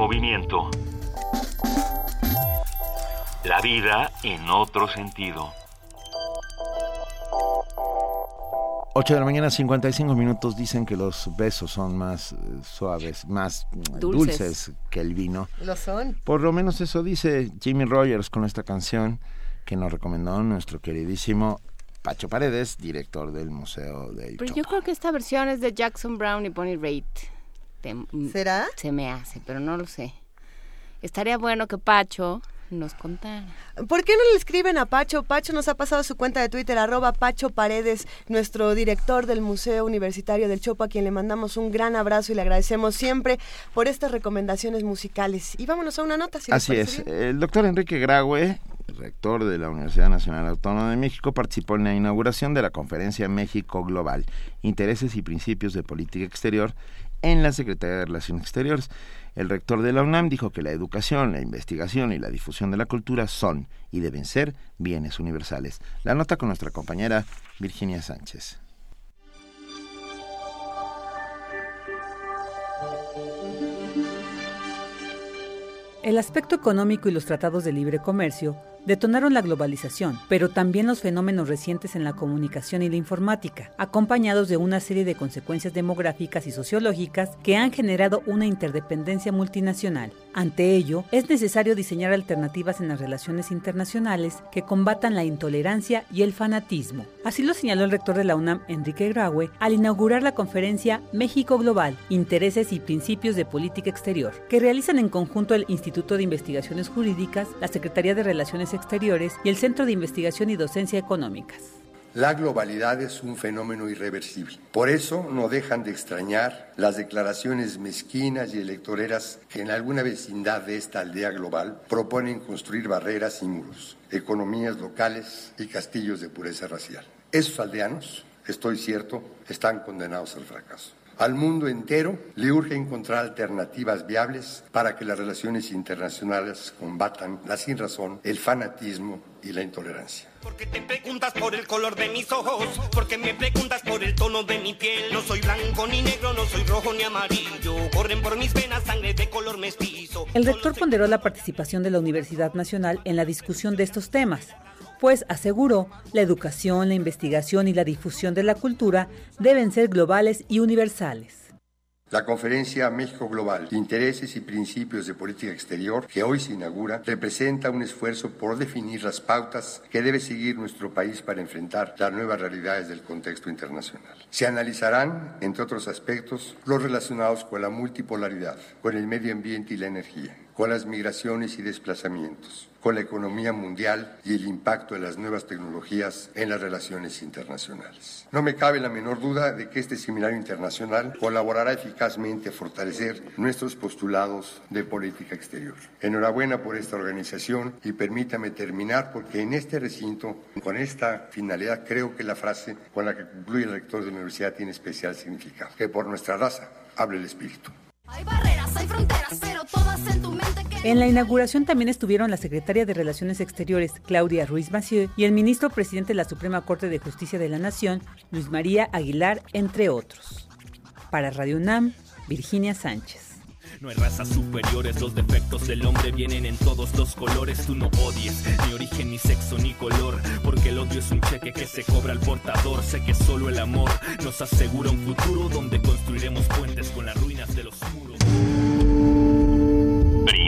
Movimiento. La vida en otro sentido. 8 de la mañana, 55 minutos. Dicen que los besos son más eh, suaves, más dulces. que el vino. Lo son. Por lo menos eso dice Jimmy Rogers con esta canción que nos recomendó nuestro queridísimo Pacho Paredes, director del Museo del Pero yo creo que esta versión es de Jackson Brown y Bonnie Raitt. ¿Será? Se me hace, pero no lo sé. Estaría bueno que Pacho nos contara. ¿Por qué no le escriben a Pacho? Pacho nos ha pasado su cuenta de Twitter, arroba Pacho Paredes, nuestro director del Museo Universitario del Chopo, a quien le mandamos un gran abrazo y le agradecemos siempre por estas recomendaciones musicales. Y vámonos a una nota. Si Así es. El doctor Enrique Graue, rector de la Universidad Nacional Autónoma de México, participó en la inauguración de la conferencia México Global, Intereses y Principios de Política Exterior en la Secretaría de Relaciones Exteriores. El rector de la UNAM dijo que la educación, la investigación y la difusión de la cultura son y deben ser bienes universales. La nota con nuestra compañera Virginia Sánchez. El aspecto económico y los tratados de libre comercio detonaron la globalización, pero también los fenómenos recientes en la comunicación y la informática, acompañados de una serie de consecuencias demográficas y sociológicas que han generado una interdependencia multinacional. Ante ello, es necesario diseñar alternativas en las relaciones internacionales que combatan la intolerancia y el fanatismo. Así lo señaló el rector de la UNAM, Enrique Graue, al inaugurar la conferencia México Global, Intereses y Principios de Política Exterior, que realizan en conjunto el Instituto de Investigaciones Jurídicas, la Secretaría de Relaciones Exteriores y el Centro de Investigación y Docencia Económicas. La globalidad es un fenómeno irreversible. Por eso no dejan de extrañar las declaraciones mezquinas y electoreras que en alguna vecindad de esta aldea global proponen construir barreras y muros, economías locales y castillos de pureza racial. Esos aldeanos, estoy cierto, están condenados al fracaso. Al mundo entero le urge encontrar alternativas viables para que las relaciones internacionales combatan la sinrazón, el fanatismo y la intolerancia. Porque te preguntas por el color de mis ojos, porque me preguntas por el tono de mi piel. No soy blanco ni negro, no soy rojo ni amarillo. Corren por mis venas sangre de color mestizo. El rector ponderó la participación de la Universidad Nacional en la discusión de estos temas pues aseguró, la educación, la investigación y la difusión de la cultura deben ser globales y universales. La conferencia México Global, Intereses y Principios de Política Exterior, que hoy se inaugura, representa un esfuerzo por definir las pautas que debe seguir nuestro país para enfrentar las nuevas realidades del contexto internacional. Se analizarán, entre otros aspectos, los relacionados con la multipolaridad, con el medio ambiente y la energía, con las migraciones y desplazamientos, con la economía mundial y el impacto de las nuevas tecnologías en las relaciones internacionales. No me cabe la menor duda de que este seminario internacional colaborará eficazmente a fortalecer nuestros postulados de política exterior. Enhorabuena por esta organización y permítame terminar porque en este recinto, con esta finalidad, creo que la frase con la que concluye el rector de la universidad tiene especial significado. Que por nuestra raza hable el espíritu. Hay barreras, hay fronteras, pero todas en tu mente. En la inauguración también estuvieron la secretaria de Relaciones Exteriores, Claudia Ruiz Massieu, y el ministro presidente de la Suprema Corte de Justicia de la Nación, Luis María Aguilar, entre otros. Para Radio UNAM, Virginia Sánchez. No hay razas superiores, los defectos del hombre vienen en todos los colores. Tú no odies ni origen, ni sexo, ni color, porque el odio es un cheque que se cobra al portador. Sé que solo el amor nos asegura un futuro donde construiremos puentes con las ruinas de los muros.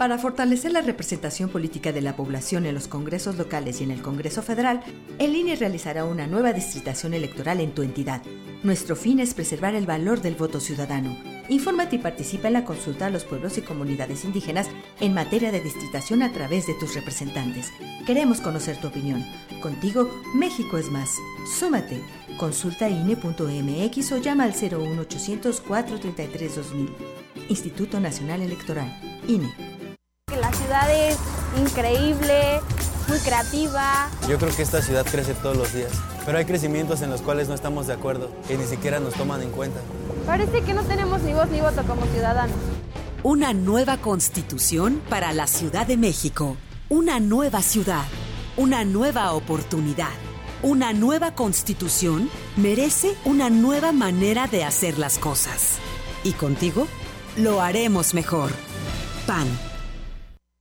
Para fortalecer la representación política de la población en los congresos locales y en el Congreso Federal, el INE realizará una nueva distritación electoral en tu entidad. Nuestro fin es preservar el valor del voto ciudadano. Infórmate y participa en la consulta a los pueblos y comunidades indígenas en materia de distritación a través de tus representantes. Queremos conocer tu opinión. Contigo, México es más. Súmate. Consulta INE.mx o llama al 01800 433 2000. Instituto Nacional Electoral. INE. La ciudad es increíble, muy creativa. Yo creo que esta ciudad crece todos los días. Pero hay crecimientos en los cuales no estamos de acuerdo, que ni siquiera nos toman en cuenta. Parece que no tenemos ni voz ni voto como ciudadanos. Una nueva constitución para la Ciudad de México. Una nueva ciudad. Una nueva oportunidad. Una nueva constitución merece una nueva manera de hacer las cosas. Y contigo lo haremos mejor. PAN.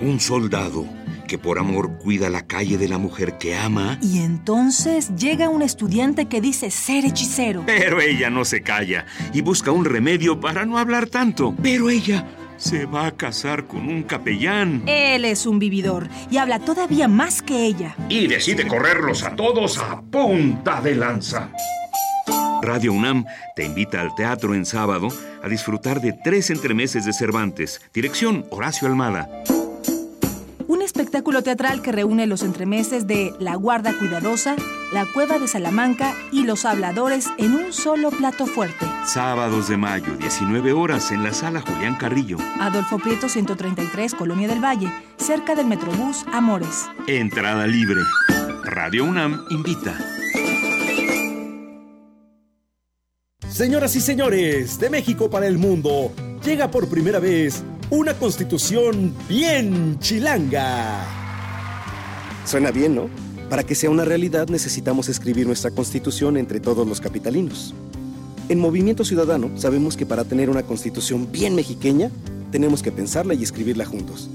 Un soldado que por amor cuida la calle de la mujer que ama. Y entonces llega un estudiante que dice ser hechicero. Pero ella no se calla y busca un remedio para no hablar tanto. Pero ella se va a casar con un capellán. Él es un vividor y habla todavía más que ella. Y decide correrlos a todos a punta de lanza. Radio UNAM te invita al teatro en sábado a disfrutar de tres entremeses de Cervantes. Dirección Horacio Almada. Espectáculo teatral que reúne los entremeses de La Guarda Cuidadosa, La Cueva de Salamanca y Los Habladores en un solo plato fuerte. Sábados de mayo, 19 horas en la sala Julián Carrillo. Adolfo Prieto 133, Colonia del Valle, cerca del Metrobús Amores. Entrada libre. Radio UNAM invita. Señoras y señores, de México para el mundo, llega por primera vez una constitución bien chilanga. Suena bien, ¿no? Para que sea una realidad necesitamos escribir nuestra constitución entre todos los capitalinos. En Movimiento Ciudadano sabemos que para tener una constitución bien mexiqueña, tenemos que pensarla y escribirla juntos.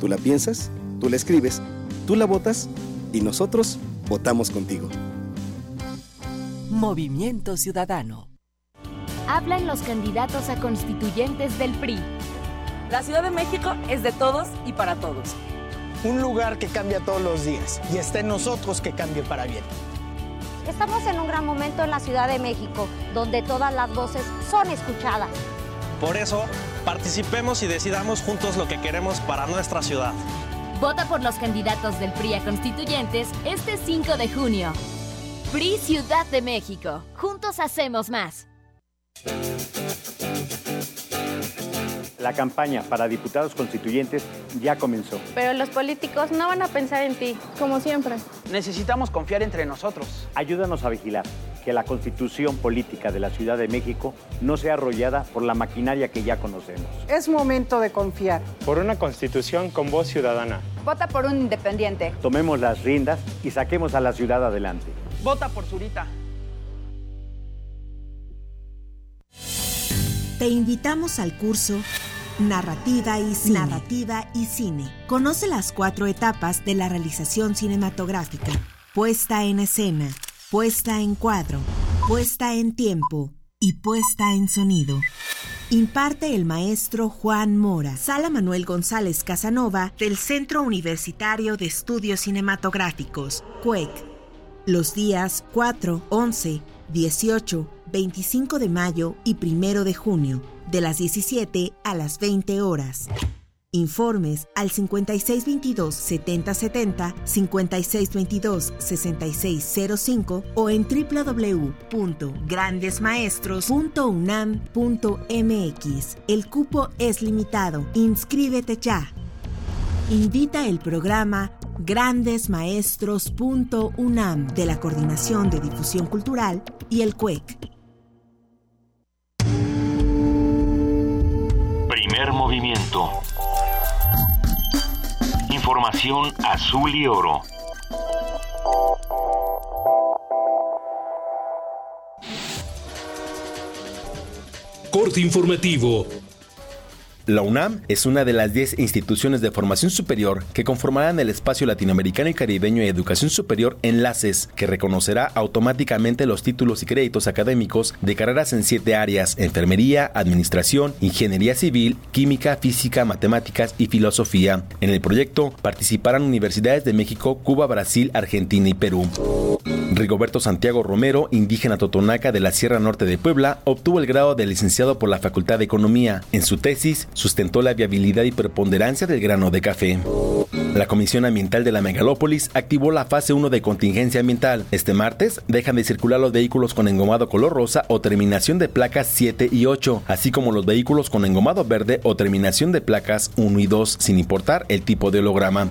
Tú la piensas, tú la escribes, tú la votas y nosotros votamos contigo. Movimiento Ciudadano. Hablan los candidatos a constituyentes del PRI. La Ciudad de México es de todos y para todos. Un lugar que cambia todos los días y está en nosotros que cambie para bien. Estamos en un gran momento en la Ciudad de México, donde todas las voces son escuchadas. Por eso, participemos y decidamos juntos lo que queremos para nuestra ciudad. Vota por los candidatos del PRI a constituyentes este 5 de junio. PRI Ciudad de México. Juntos hacemos más. La campaña para diputados constituyentes ya comenzó. Pero los políticos no van a pensar en ti, como siempre. Necesitamos confiar entre nosotros. Ayúdanos a vigilar que la constitución política de la Ciudad de México no sea arrollada por la maquinaria que ya conocemos. Es momento de confiar. Por una constitución con voz ciudadana. Vota por un independiente. Tomemos las riendas y saquemos a la ciudad adelante. Vota por Zurita. Te invitamos al curso Narrativa y Cine. Narrativa y Cine. Conoce las cuatro etapas de la realización cinematográfica. Puesta en escena, puesta en cuadro, puesta en tiempo y puesta en sonido. Imparte el maestro Juan Mora, Sala Manuel González Casanova del Centro Universitario de Estudios Cinematográficos, CUEC. Los días 4, 11, 18, 25 de mayo y 1 de junio, de las 17 a las 20 horas. Informes al 5622-7070, 5622-6605 o en www.grandesmaestros.unam.mx. El cupo es limitado. Inscríbete ya. Invita el programa grandesmaestros.unam de la Coordinación de Difusión Cultural y el CUEC. Movimiento. Información azul y oro. Corte informativo La UNAM es una de las 10 instituciones de formación superior que conformarán el espacio latinoamericano y caribeño de educación superior Enlaces, que reconocerá automáticamente los títulos y créditos académicos de carreras en siete áreas, enfermería, administración, ingeniería civil, química, física, matemáticas y filosofía. En el proyecto participarán universidades de México, Cuba, Brasil, Argentina y Perú. Rigoberto Santiago Romero, indígena totonaca de la Sierra Norte de Puebla, obtuvo el grado de licenciado por la Facultad de Economía. En su tesis, sustentó la viabilidad y preponderancia del grano de café. La Comisión Ambiental de la Megalópolis activó la fase 1 de contingencia ambiental. Este martes dejan de circular los vehículos con engomado color rosa o terminación de placas 7 y 8, así como los vehículos con engomado verde o terminación de placas 1 y 2, sin importar el tipo de holograma.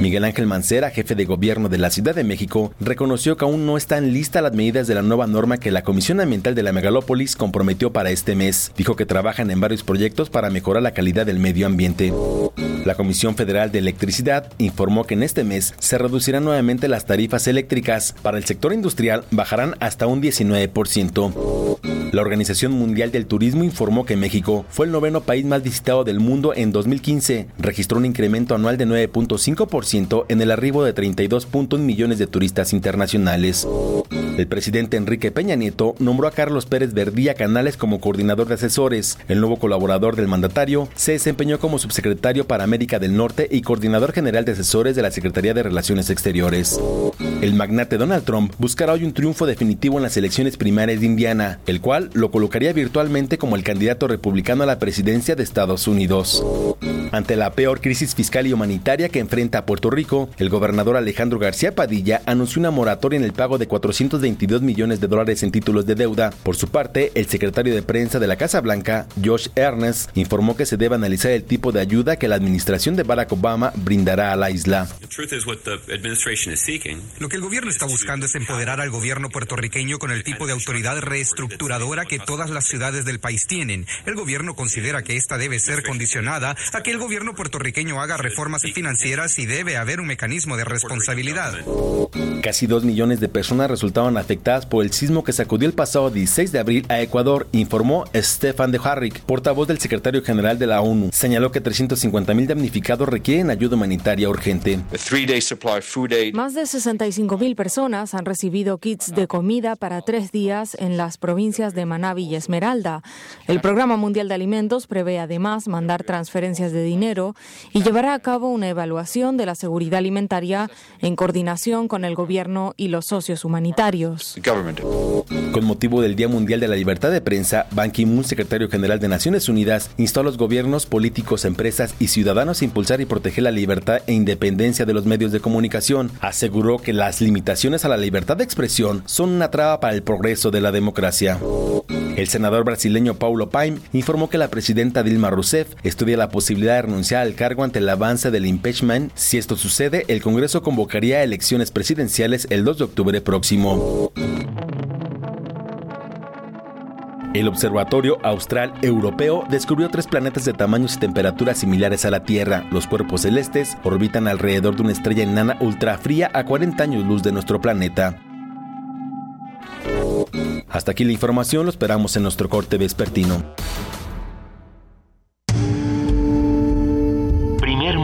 Miguel Ángel Mancera, jefe de gobierno de la Ciudad de México, reconoció que aún no están listas las medidas de la nueva norma que la Comisión Ambiental de la Megalópolis comprometió para este mes. Dijo que trabajan en varios proyectos para mejorar la calidad del medio ambiente. La Comisión Federal de Electricidad informó que en este mes se reducirán nuevamente las tarifas eléctricas. Para el sector industrial bajarán hasta un 19%. La Organización Mundial del Turismo informó que México fue el noveno país más visitado del mundo en 2015. Registró un incremento anual de 9.5% en el arribo de 32.1 millones de turistas internacionales. El presidente Enrique Peña Nieto nombró a Carlos Pérez Verdía Canales como coordinador de asesores. El nuevo colaborador del mandatario se desempeñó como subsecretario para América del Norte y coordinador general de asesores de la Secretaría de Relaciones Exteriores. El magnate Donald Trump buscará hoy un triunfo definitivo en las elecciones primarias de Indiana, el cual lo colocaría virtualmente como el candidato republicano a la presidencia de Estados Unidos. Ante la peor crisis fiscal y humanitaria que enfrenta Puerto Rico, el gobernador Alejandro García Padilla anunció una moratoria en el pago de 422 millones de dólares en títulos de deuda. Por su parte, el secretario de prensa de la Casa Blanca, Josh Ernest, informó que se debe analizar el tipo de ayuda que la administración de Barack Obama brindará a la isla. Lo que el gobierno está buscando es empoderar al gobierno puertorriqueño con el tipo de autoridad reestructuradora que todas las ciudades del país tienen. El gobierno considera que esta debe ser condicionada a que el gobierno puertorriqueño haga reformas financieras y debe haber un mecanismo de responsabilidad. Casi dos millones de personas resultaron afectadas por el sismo que sacudió el pasado 16 de abril a Ecuador, informó Stefan de Harrick, portavoz del secretario general de la ONU. Señaló que 350 mil damnificados requieren ayuda humanitaria urgente. Más de 65 mil personas han recibido kits de comida para tres días en las provincias de Manabí y Esmeralda. El Programa Mundial de Alimentos prevé además mandar transferencias de dinero y llevará a cabo una evaluación de la seguridad alimentaria en coordinación con el gobierno y los socios humanitarios. Con motivo del Día Mundial de la Libertad de Prensa, Ban Ki-moon, secretario general de Naciones Unidas, instó a los gobiernos, políticos, empresas y ciudadanos a impulsar y proteger la libertad e independencia de los medios de comunicación. Aseguró que las limitaciones a la libertad de expresión son una traba para el progreso de la democracia. El senador brasileño Paulo Paim informó que la presidenta Dilma Rousseff estudia la posibilidad renunciar al cargo ante el avance del impeachment. Si esto sucede, el Congreso convocaría elecciones presidenciales el 2 de octubre próximo. El Observatorio Austral Europeo descubrió tres planetas de tamaños y temperaturas similares a la Tierra. Los cuerpos celestes orbitan alrededor de una estrella enana ultrafría a 40 años luz de nuestro planeta. Hasta aquí la información, lo esperamos en nuestro corte vespertino.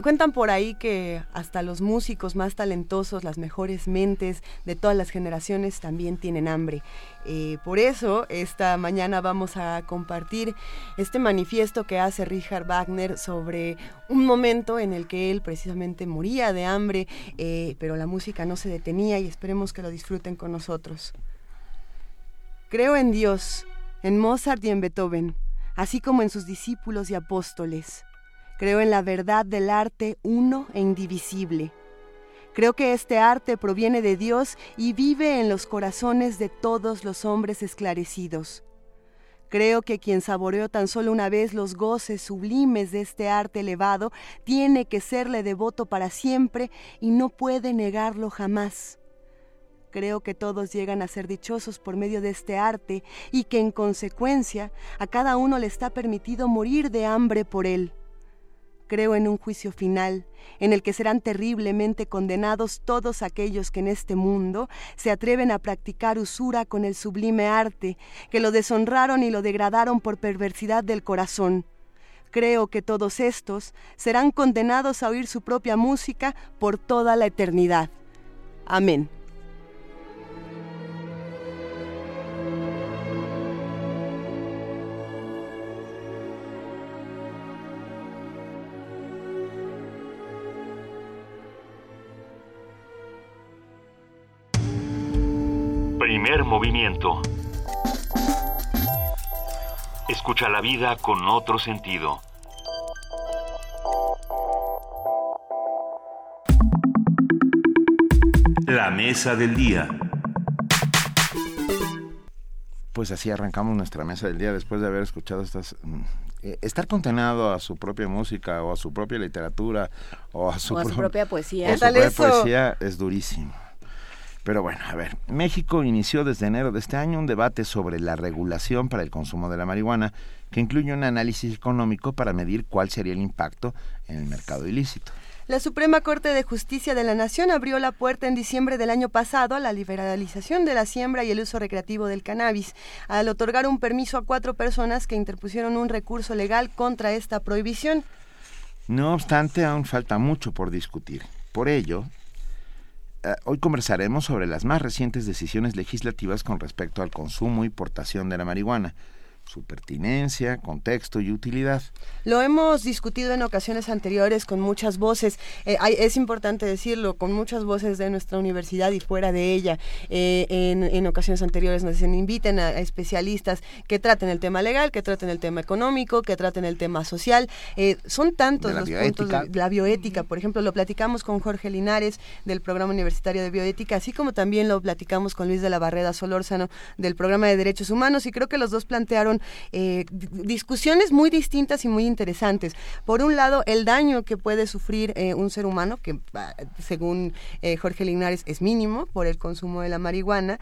Cuentan por ahí que hasta los músicos más talentosos, las mejores mentes de todas las generaciones también tienen hambre. Eh, por eso, esta mañana vamos a compartir este manifiesto que hace Richard Wagner sobre un momento en el que él precisamente moría de hambre, eh, pero la música no se detenía y esperemos que lo disfruten con nosotros. Creo en Dios, en Mozart y en Beethoven así como en sus discípulos y apóstoles. Creo en la verdad del arte uno e indivisible. Creo que este arte proviene de Dios y vive en los corazones de todos los hombres esclarecidos. Creo que quien saboreó tan solo una vez los goces sublimes de este arte elevado tiene que serle devoto para siempre y no puede negarlo jamás. Creo que todos llegan a ser dichosos por medio de este arte y que en consecuencia a cada uno le está permitido morir de hambre por él. Creo en un juicio final, en el que serán terriblemente condenados todos aquellos que en este mundo se atreven a practicar usura con el sublime arte, que lo deshonraron y lo degradaron por perversidad del corazón. Creo que todos estos serán condenados a oír su propia música por toda la eternidad. Amén. Primer movimiento. Escucha la vida con otro sentido. La mesa del día. Pues así arrancamos nuestra mesa del día después de haber escuchado estas... Mm, eh, estar condenado a su propia música o a su propia literatura o a su, propia poesía. O a su propia poesía es durísimo. Pero bueno, a ver, México inició desde enero de este año un debate sobre la regulación para el consumo de la marihuana que incluye un análisis económico para medir cuál sería el impacto en el mercado ilícito. La Suprema Corte de Justicia de la Nación abrió la puerta en diciembre del año pasado a la liberalización de la siembra y el uso recreativo del cannabis, al otorgar un permiso a cuatro personas que interpusieron un recurso legal contra esta prohibición. No obstante, aún falta mucho por discutir. Por ello, hoy conversaremos sobre las más recientes decisiones legislativas con respecto al consumo y portación de la marihuana su pertinencia, contexto y utilidad. Lo hemos discutido en ocasiones anteriores con muchas voces, eh, es importante decirlo, con muchas voces de nuestra universidad y fuera de ella. Eh, en, ocasiones anteriores nos inviten a, especialistas que traten el tema legal, que traten el tema económico, que traten el tema social. Eh, son tantos los puntos de la bioética, por ejemplo, lo platicamos con Jorge Linares del Programa Universitario de Bioética, así como también lo platicamos con Luis de la Barreda Solórzano del Programa de Derechos Humanos y creo que los dos plantearon eh, discusiones muy distintas y muy interesantes. Por un lado, el daño que puede sufrir eh, un ser humano, que ah, según eh, Jorge Linares es mínimo por el consumo de la marihuana,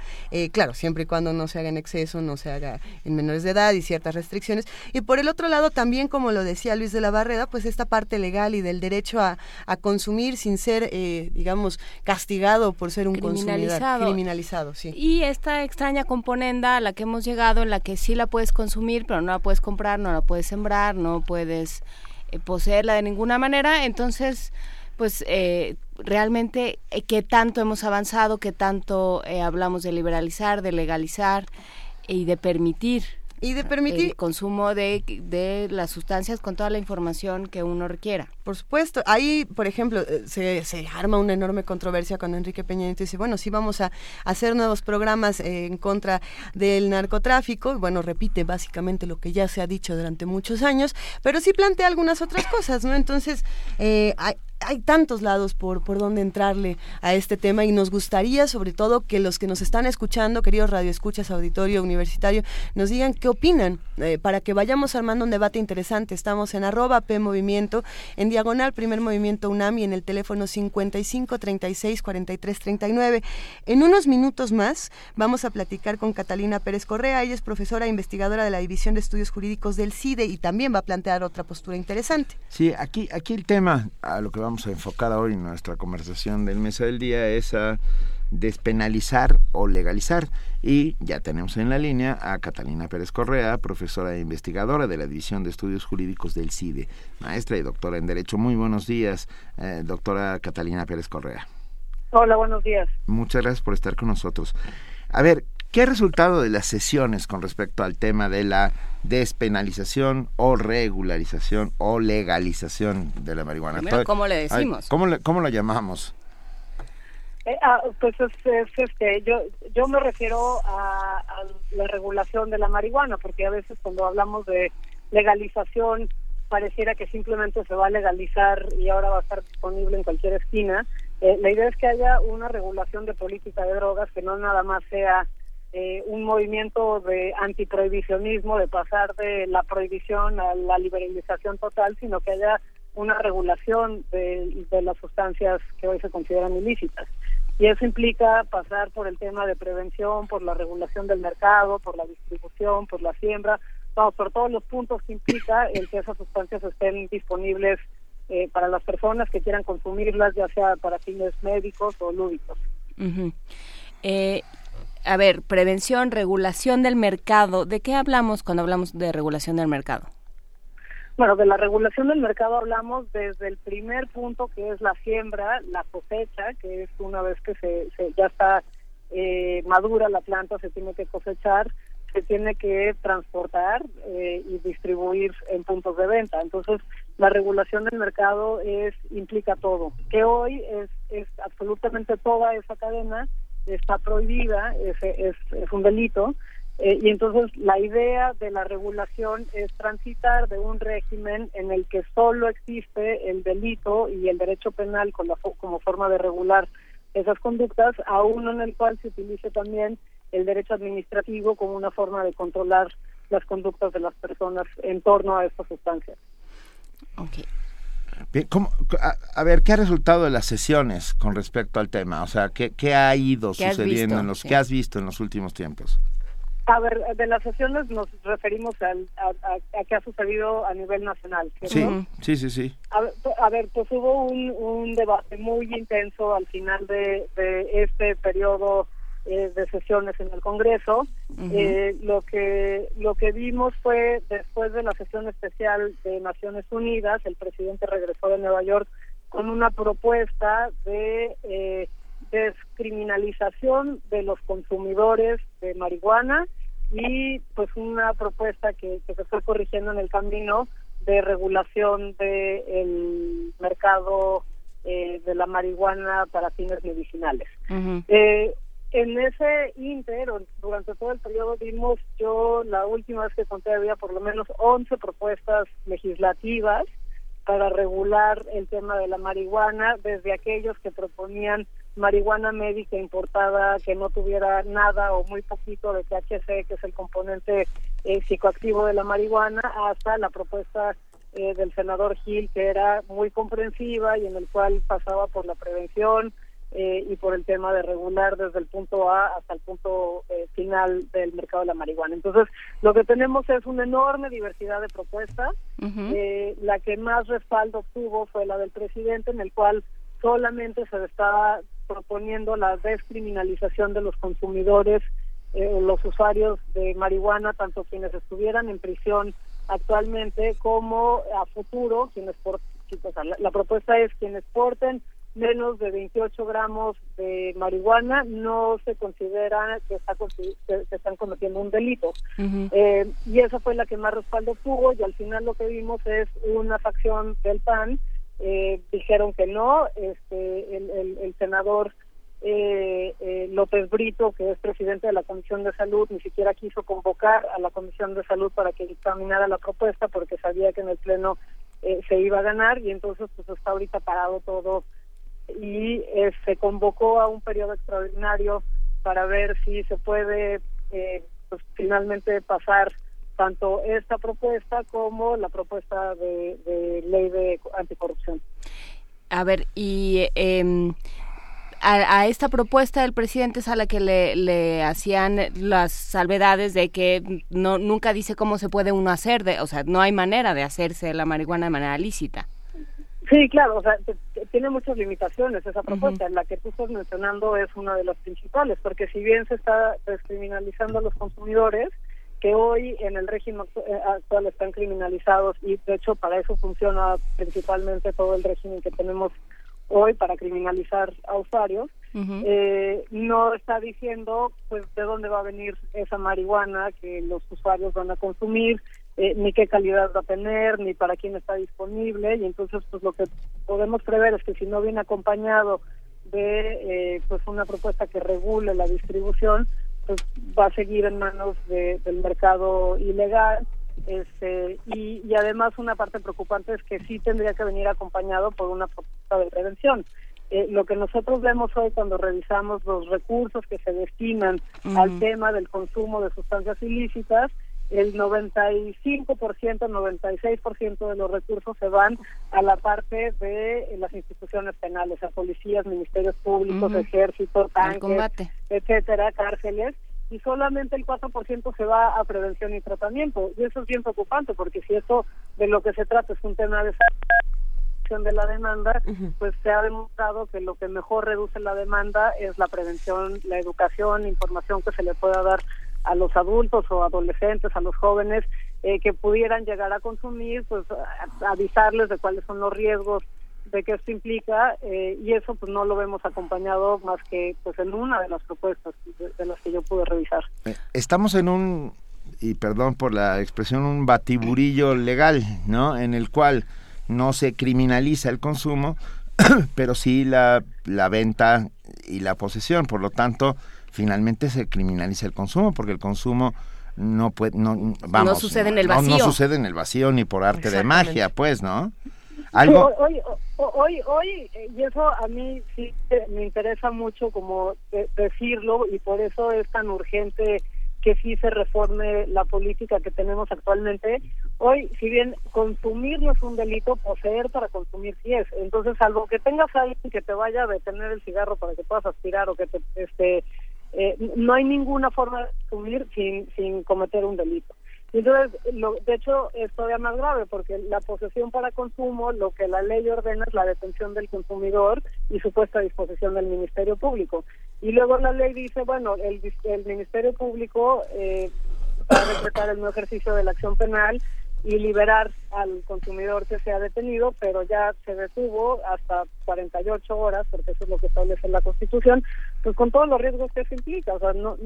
claro, siempre y cuando no se haga en exceso, no se haga en menores de edad y ciertas restricciones. Y por el otro lado, también, como lo decía Luis de la Barreda, pues esta parte legal y del derecho a, consumir sin ser, digamos, castigado por ser un consumidor criminalizado. Sí. Y esta extraña componenda a la que hemos llegado, en la que sí la puedes consumir, pero no la puedes comprar, no la puedes sembrar, no puedes eh, poseerla de ninguna manera. Entonces, pues eh, realmente eh, qué tanto hemos avanzado, qué tanto hablamos de liberalizar, de legalizar y de permitir y de permitir el consumo de, de, las sustancias con toda la información que uno requiera. Por supuesto, ahí, por ejemplo, eh, se, se arma una enorme controversia cuando Enrique Peña Nieto dice, bueno, sí vamos a hacer nuevos programas en contra del narcotráfico, y bueno, repite básicamente lo que ya se ha dicho durante muchos años, pero sí plantea algunas otras cosas, ¿no? Entonces, eh, hay, hay tantos lados por, por donde entrarle a este tema y nos gustaría sobre todo que los que nos están escuchando, queridos radioescuchas, auditorio universitario, nos digan qué opinan eh, para que vayamos armando un debate interesante. Estamos en arroba P Movimiento, en diagonal Primer Movimiento UNAM y en el teléfono 55 36 43 39. En unos minutos más vamos a platicar con Catalina Pérez Correa. Ella es profesora e investigadora de la División de Estudios Jurídicos del CIDE y también va a plantear otra postura interesante. Sí, aquí, aquí el tema a lo que vamos vamos a enfocar hoy en nuestra conversación del mesa del día es a despenalizar o legalizar. Y ya tenemos en la línea a Catalina Pérez Correa, profesora e investigadora de la División de Estudios Jurídicos del CIDE, maestra y doctora en Derecho. Muy buenos días, eh, doctora Catalina Pérez Correa. Hola, buenos días. Muchas gracias por estar con nosotros. A ver, ¿qué resultado de las sesiones con respecto al tema de la despenalización o regularización o legalización de la marihuana. ¿cómo le decimos? ¿cómo, ¿Cómo lo llamamos? Eh, ah, pues es, este, yo, yo me refiero a, la regulación de la marihuana, porque a veces cuando hablamos de legalización pareciera que simplemente se va a legalizar y ahora va a estar disponible en cualquier esquina. Eh, la idea es que haya una regulación de política de drogas que no nada más sea eh, un movimiento de antiprohibicionismo, de pasar de la prohibición a la liberalización total, sino que haya una regulación de, las sustancias que hoy se consideran ilícitas. Y eso implica pasar por el tema de prevención, por la regulación del mercado, por la distribución, por la siembra, vamos, por todos los puntos que implica el que esas sustancias estén disponibles eh, para las personas que quieran consumirlas, ya sea para fines médicos o lúdicos. eh, a ver, prevención, regulación del mercado. ¿De qué hablamos cuando hablamos de regulación del mercado? Bueno, de la regulación del mercado hablamos desde el primer punto que es la siembra, la cosecha, que es una vez que se, ya está eh, madura la planta, se tiene que cosechar, se tiene que transportar eh, y distribuir en puntos de venta. Entonces, la regulación del mercado es implica todo. Que hoy es, es absolutamente toda esa cadena está prohibida, es, es, es un delito, eh, y entonces la idea de la regulación es transitar de un régimen en el que solo existe el delito y el derecho penal con la, como forma de regular esas conductas a uno en el cual se utilice también el derecho administrativo como una forma de controlar las conductas de las personas en torno a estas sustancias. Okay. A, ver, ¿qué ha resultado de las sesiones con respecto al tema? O sea, ¿qué, qué ha ido sucediendo en los que has visto en los últimos tiempos? A ver, de las sesiones nos referimos al, a, a, qué ha sucedido a nivel nacional. Sí, sí, sí, sí. A, ver, pues hubo un, un debate muy intenso al final de, de este periodo eh, de sesiones en el Congreso. eh, lo que lo que vimos fue después de la sesión especial de Naciones Unidas, el presidente regresó de Nueva York con una propuesta de eh, descriminalización de los consumidores de marihuana y pues una propuesta que, que se fue corrigiendo en el camino de regulación del el mercado eh, de la marihuana para fines medicinales. eh, en ese inter, durante todo el periodo, vimos, yo la última vez que conté había por lo menos 11 propuestas legislativas para regular el tema de la marihuana, desde aquellos que proponían marihuana médica importada que no tuviera nada o muy poquito de THC, que es el componente eh, psicoactivo de la marihuana, hasta la propuesta eh, del senador Gil, que era muy comprensiva y en el cual pasaba por la prevención, eh, y por el tema de regular desde el punto A hasta el punto eh, final del mercado de la marihuana. Entonces, lo que tenemos es una enorme diversidad de propuestas. eh, la que más respaldo tuvo fue la del presidente, en el cual solamente se estaba proponiendo la descriminalización de los consumidores, eh, los usuarios de marihuana, tanto quienes estuvieran en prisión actualmente como a futuro, quienes por, la, la propuesta es quienes porten menos de 28 gramos de marihuana no se considera que, está, que están cometiendo un delito. eh, y esa fue la que más respaldo tuvo y al final lo que vimos es una facción del PAN. Eh, dijeron que no, este, el, el, el senador eh, eh, López Brito, que es presidente de la Comisión de Salud, ni siquiera quiso convocar a la Comisión de Salud para que dictaminara la propuesta porque sabía que en el Pleno eh, se iba a ganar y entonces pues está ahorita parado todo y eh, se convocó a un periodo extraordinario para ver si se puede eh, pues, finalmente pasar tanto esta propuesta como la propuesta de, ley de anticorrupción. A ver, y eh, a, a, esta propuesta del presidente es a la que le, le, hacían las salvedades de que no nunca dice cómo se puede uno hacer, de, o sea, no hay manera de hacerse la marihuana de manera lícita. Sí, claro, o sea, tiene muchas limitaciones esa propuesta. Uh -huh. La que tú estás mencionando es una de las principales, porque si bien se está descriminalizando a los consumidores, que hoy en el régimen actual están criminalizados y de hecho para eso funciona principalmente todo el régimen que tenemos hoy para criminalizar a usuarios, uh -huh. eh, no está diciendo pues de dónde va a venir esa marihuana que los usuarios van a consumir, eh, ni qué calidad va a tener, ni para quién está disponible, y entonces pues lo que podemos prever es que si no viene acompañado de eh, pues una propuesta que regule la distribución, pues va a seguir en manos de, del mercado ilegal Este, y, y además una parte preocupante es que sí tendría que venir acompañado por una propuesta de prevención. Eh, lo que nosotros vemos hoy cuando revisamos los recursos que se destinan al tema del consumo de sustancias ilícitas, el 95%, 96% de los recursos se van a la parte de las instituciones penales, a policías, ministerios públicos, ejército, tanques, etcétera, cárceles, y solamente el 4% se va a prevención y tratamiento. Y eso es bien preocupante, porque si eso de lo que se trata es un tema de de la demanda, pues se ha demostrado que lo que mejor reduce la demanda es la prevención, la educación, información que se le pueda dar a los adultos o adolescentes, a los jóvenes eh, que pudieran llegar a consumir, pues avisarles de cuáles son los riesgos de que esto implica eh, y eso pues no lo vemos acompañado más que pues en una de las propuestas de, las que yo pude revisar. Eh, estamos en un y perdón por la expresión un batiburillo legal, ¿no? En el cual no se criminaliza el consumo, pero sí la, la venta y la posesión. Por lo tanto, finalmente se criminaliza el consumo, porque el consumo no puede, no, vamos, no sucede en el vacío. No, sucede en el vacío ni por arte de magia, pues, ¿no? Algo... hoy, hoy, hoy, y eso a mí sí me interesa mucho como decirlo y por eso es tan urgente que sí se reforme la política que tenemos actualmente. Hoy, si bien consumir no es un delito, poseer para consumir sí es. Entonces, algo que tengas alguien que te vaya a detener el cigarro para que puedas aspirar o que te, este, eh, no hay ninguna forma de consumir sin, sin cometer un delito. Entonces, lo, de hecho, es todavía más grave porque la posesión para consumo, lo que la ley ordena es la detención del consumidor y su puesta a disposición del Ministerio Público. Y luego la ley dice, bueno, el, el Ministerio Público eh, va a decretar el no ejercicio de la acción penal y liberar al consumidor que se ha detenido, pero ya se detuvo hasta 48 horas, porque eso es lo que establece la Constitución, pues con todos los riesgos que eso implica. O sea, no,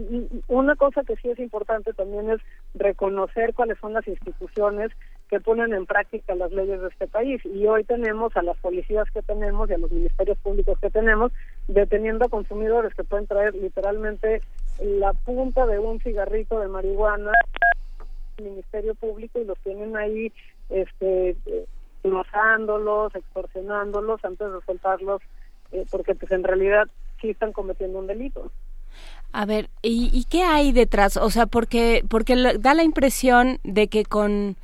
una cosa que sí es importante también es reconocer cuáles son las instituciones que ponen en práctica las leyes de este país. Y hoy tenemos a las policías que tenemos y a los ministerios públicos que tenemos deteniendo a consumidores que pueden traer literalmente la punta de un cigarrito de marihuana Ministerio Público y los tienen ahí este glosándolos, extorsionándolos antes de soltarlos, eh, porque pues en realidad sí están cometiendo un delito. A ver, ¿y, ¿y qué hay detrás? O sea, porque, porque da la impresión de que con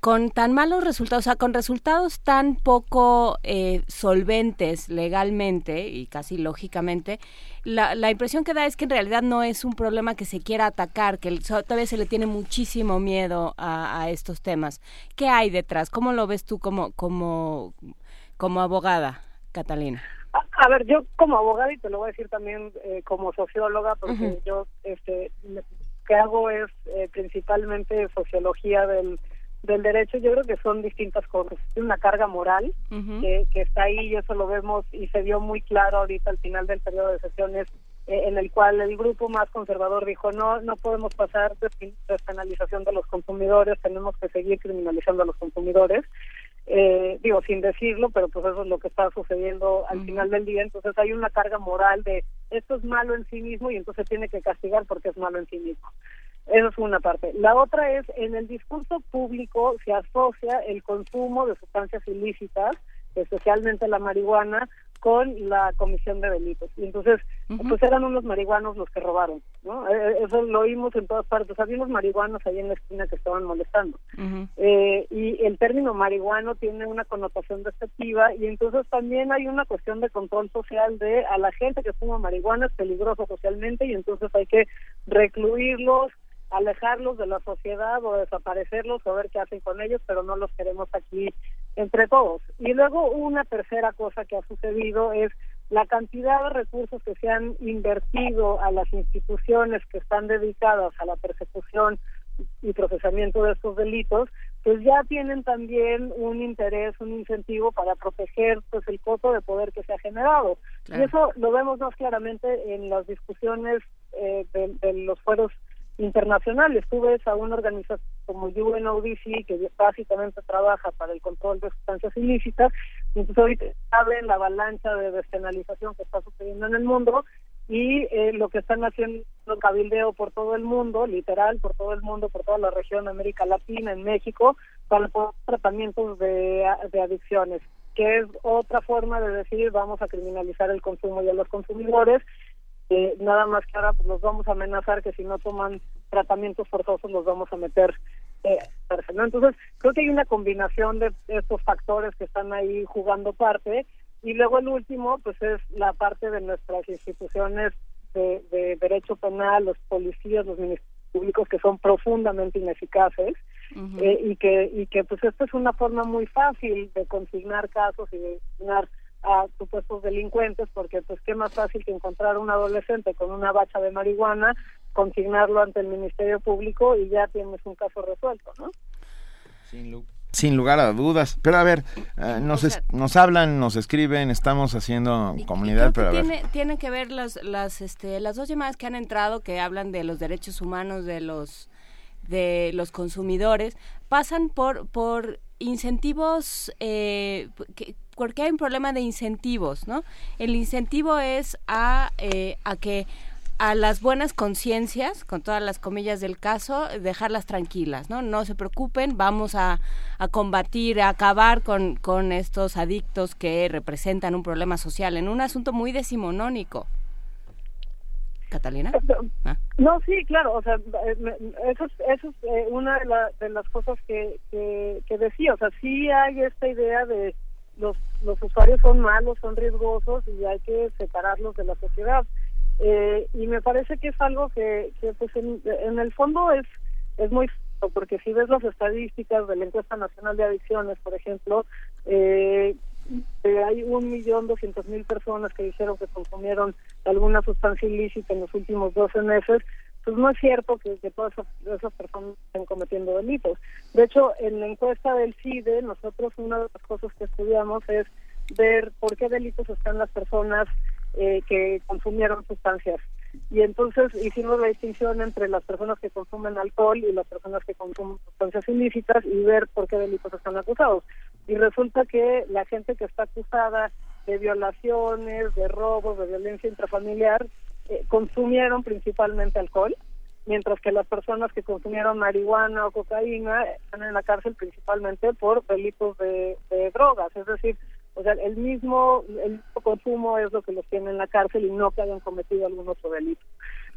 con, tan malos resultados, o sea, con resultados tan poco eh, solventes legalmente y casi lógicamente, la, la, impresión que da es que en realidad no es un problema que se quiera atacar, que todavía se le tiene muchísimo miedo a, estos temas. ¿Qué hay detrás? ¿Cómo lo ves tú como, como, como abogada, Catalina? A, ver, yo como abogada, y te lo voy a decir también eh, como socióloga, porque yo este, lo que hago es eh, principalmente sociología del del derecho yo creo que son distintas cosas. Tiene una carga moral que, que, está ahí y eso lo vemos y se vio muy claro ahorita al final del periodo de sesiones eh, en el cual el grupo más conservador dijo no no podemos pasar de despenalización de los consumidores, tenemos que seguir criminalizando a los consumidores. Eh, digo, sin decirlo, pero pues eso es lo que está sucediendo al final del día. Entonces hay una carga moral de esto es malo en sí mismo y entonces tiene que castigar porque es malo en sí mismo. Esa es una parte. La otra es, en el discurso público se asocia el consumo de sustancias ilícitas, especialmente la marihuana, con la comisión de delitos. Y entonces, pues eran unos marihuanos los que robaron, ¿no? Eh, eh, eso lo oímos en todas partes. Había unos marihuanos ahí en la esquina que estaban molestando. eh, y el término marihuano tiene una connotación despectiva y entonces también hay una cuestión de control social de a la gente que fuma marihuana es peligroso socialmente y entonces hay que recluirlos, alejarlos de la sociedad o desaparecerlos o ver qué hacen con ellos, pero no los queremos aquí entre todos. Y luego una tercera cosa que ha sucedido es la cantidad de recursos que se han invertido a las instituciones que están dedicadas a la persecución y procesamiento de estos delitos, pues ya tienen también un interés, un incentivo para proteger pues el costo de poder que se ha generado. Y eso lo vemos más claramente en las discusiones eh, de, los fueros internacionales. Tú ves a una organización como UNODC que básicamente trabaja para el control de sustancias ilícitas, entonces ahorita saben la avalancha de despenalización que está sucediendo en el mundo y eh, lo que están haciendo cabildeo por todo el mundo, literal, por todo el mundo, por toda la región de América Latina, en México, para tratamientos de, de adicciones, que es otra forma de decir vamos a criminalizar el consumo y a los consumidores eh, nada más que ahora pues los vamos a amenazar que si no toman tratamientos forzosos los vamos a meter eh, entonces creo que hay una combinación de estos factores que están ahí jugando parte y luego el último pues es la parte de nuestras instituciones de, derecho penal los policías los ministerios públicos que son profundamente ineficaces eh, y que y que pues esto es una forma muy fácil de consignar casos y de consignar a supuestos delincuentes, porque pues qué más fácil que encontrar un adolescente con una bacha de marihuana, consignarlo ante el Ministerio Público y ya tienes un caso resuelto, ¿no? Sin, lugar a dudas. Pero a ver, eh, nos, nos hablan, nos escriben, estamos haciendo comunidad, pero a tiene, Tiene que ver las, las, este, las dos llamadas que han entrado que hablan de los derechos humanos de los de los consumidores pasan por por incentivos eh, que, porque hay un problema de incentivos, ¿no? El incentivo es a, eh, a que a las buenas conciencias, con todas las comillas del caso, dejarlas tranquilas, ¿no? No se preocupen, vamos a, a combatir, a acabar con, con estos adictos que representan un problema social en un asunto muy decimonónico. Catalina. ¿Ah? No, sí, claro, o sea, eso, eso es eh, una de, de las cosas que, que, que decía, o sea, sí hay esta idea de los, los usuarios son malos, son riesgosos y hay que separarlos de la sociedad. Eh, y me parece que es algo que, que pues en, en el fondo es, es muy porque si ves las estadísticas de la encuesta nacional de adicciones, por ejemplo, eh, hay un millón doscientos mil personas que dijeron que consumieron alguna sustancia ilícita en los últimos 12 meses pues no es cierto que, todas esas, personas estén cometiendo delitos. De hecho, en la encuesta del CIDE, nosotros una de las cosas que estudiamos es ver por qué delitos están las personas eh, que consumieron sustancias. Y entonces hicimos la distinción entre las personas que consumen alcohol y las personas que consumen sustancias ilícitas y ver por qué delitos están acusados. Y resulta que la gente que está acusada de violaciones, de robos, de violencia intrafamiliar, eh, consumieron principalmente alcohol, mientras que las personas que consumieron marihuana o cocaína están en la cárcel principalmente por delitos de, drogas, es decir, o sea, el mismo, el consumo es lo que los tiene en la cárcel y no que hayan cometido algún otro delito.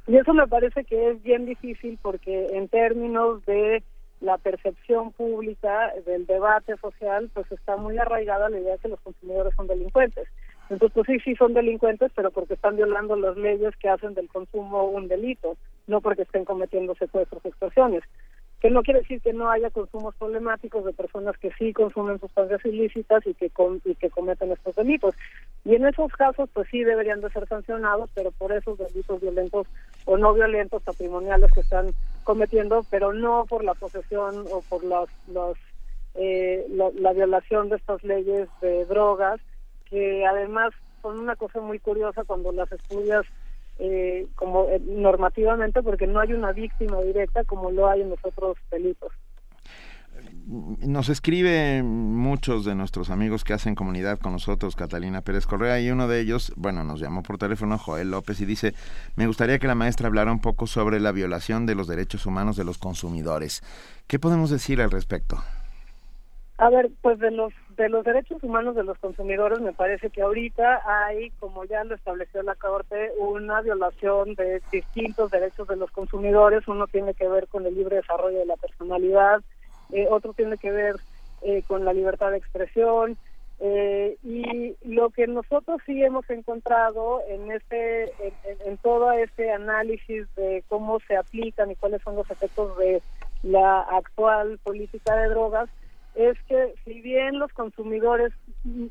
Y eso me parece que es bien difícil porque en términos de la percepción pública del debate social, pues está muy arraigada la idea de que los consumidores son delincuentes. Entonces, pues sí, sí son delincuentes, pero porque están violando las leyes que hacen del consumo un delito, no porque estén cometiendo secuestros o extorsiones. Que no quiere decir que no haya consumos problemáticos de personas que sí consumen sustancias ilícitas y que, y que cometen estos delitos. Y en esos casos, pues sí deberían de ser sancionados, pero por esos delitos violentos o no violentos patrimoniales que están cometiendo, pero no por la posesión o por las, eh, la violación de estas leyes de drogas que además son una cosa muy curiosa cuando las estudias eh, como eh, normativamente porque no hay una víctima directa como lo hay en los otros delitos. Nos escribe muchos de nuestros amigos que hacen comunidad con nosotros, Catalina Pérez Correa, y uno de ellos, bueno, nos llamó por teléfono Joel López y dice, me gustaría que la maestra hablara un poco sobre la violación de los derechos humanos de los consumidores. ¿Qué podemos decir al respecto? A ver, pues de los de los derechos humanos de los consumidores me parece que ahorita hay, como ya lo estableció la Corte, una violación de distintos derechos de los consumidores. Uno tiene que ver con el libre desarrollo de la personalidad, eh, otro tiene que ver eh, con la libertad de expresión. Eh, y lo que nosotros sí hemos encontrado en este en, en todo este análisis de cómo se aplican y cuáles son los efectos de la actual política de drogas es que si bien los consumidores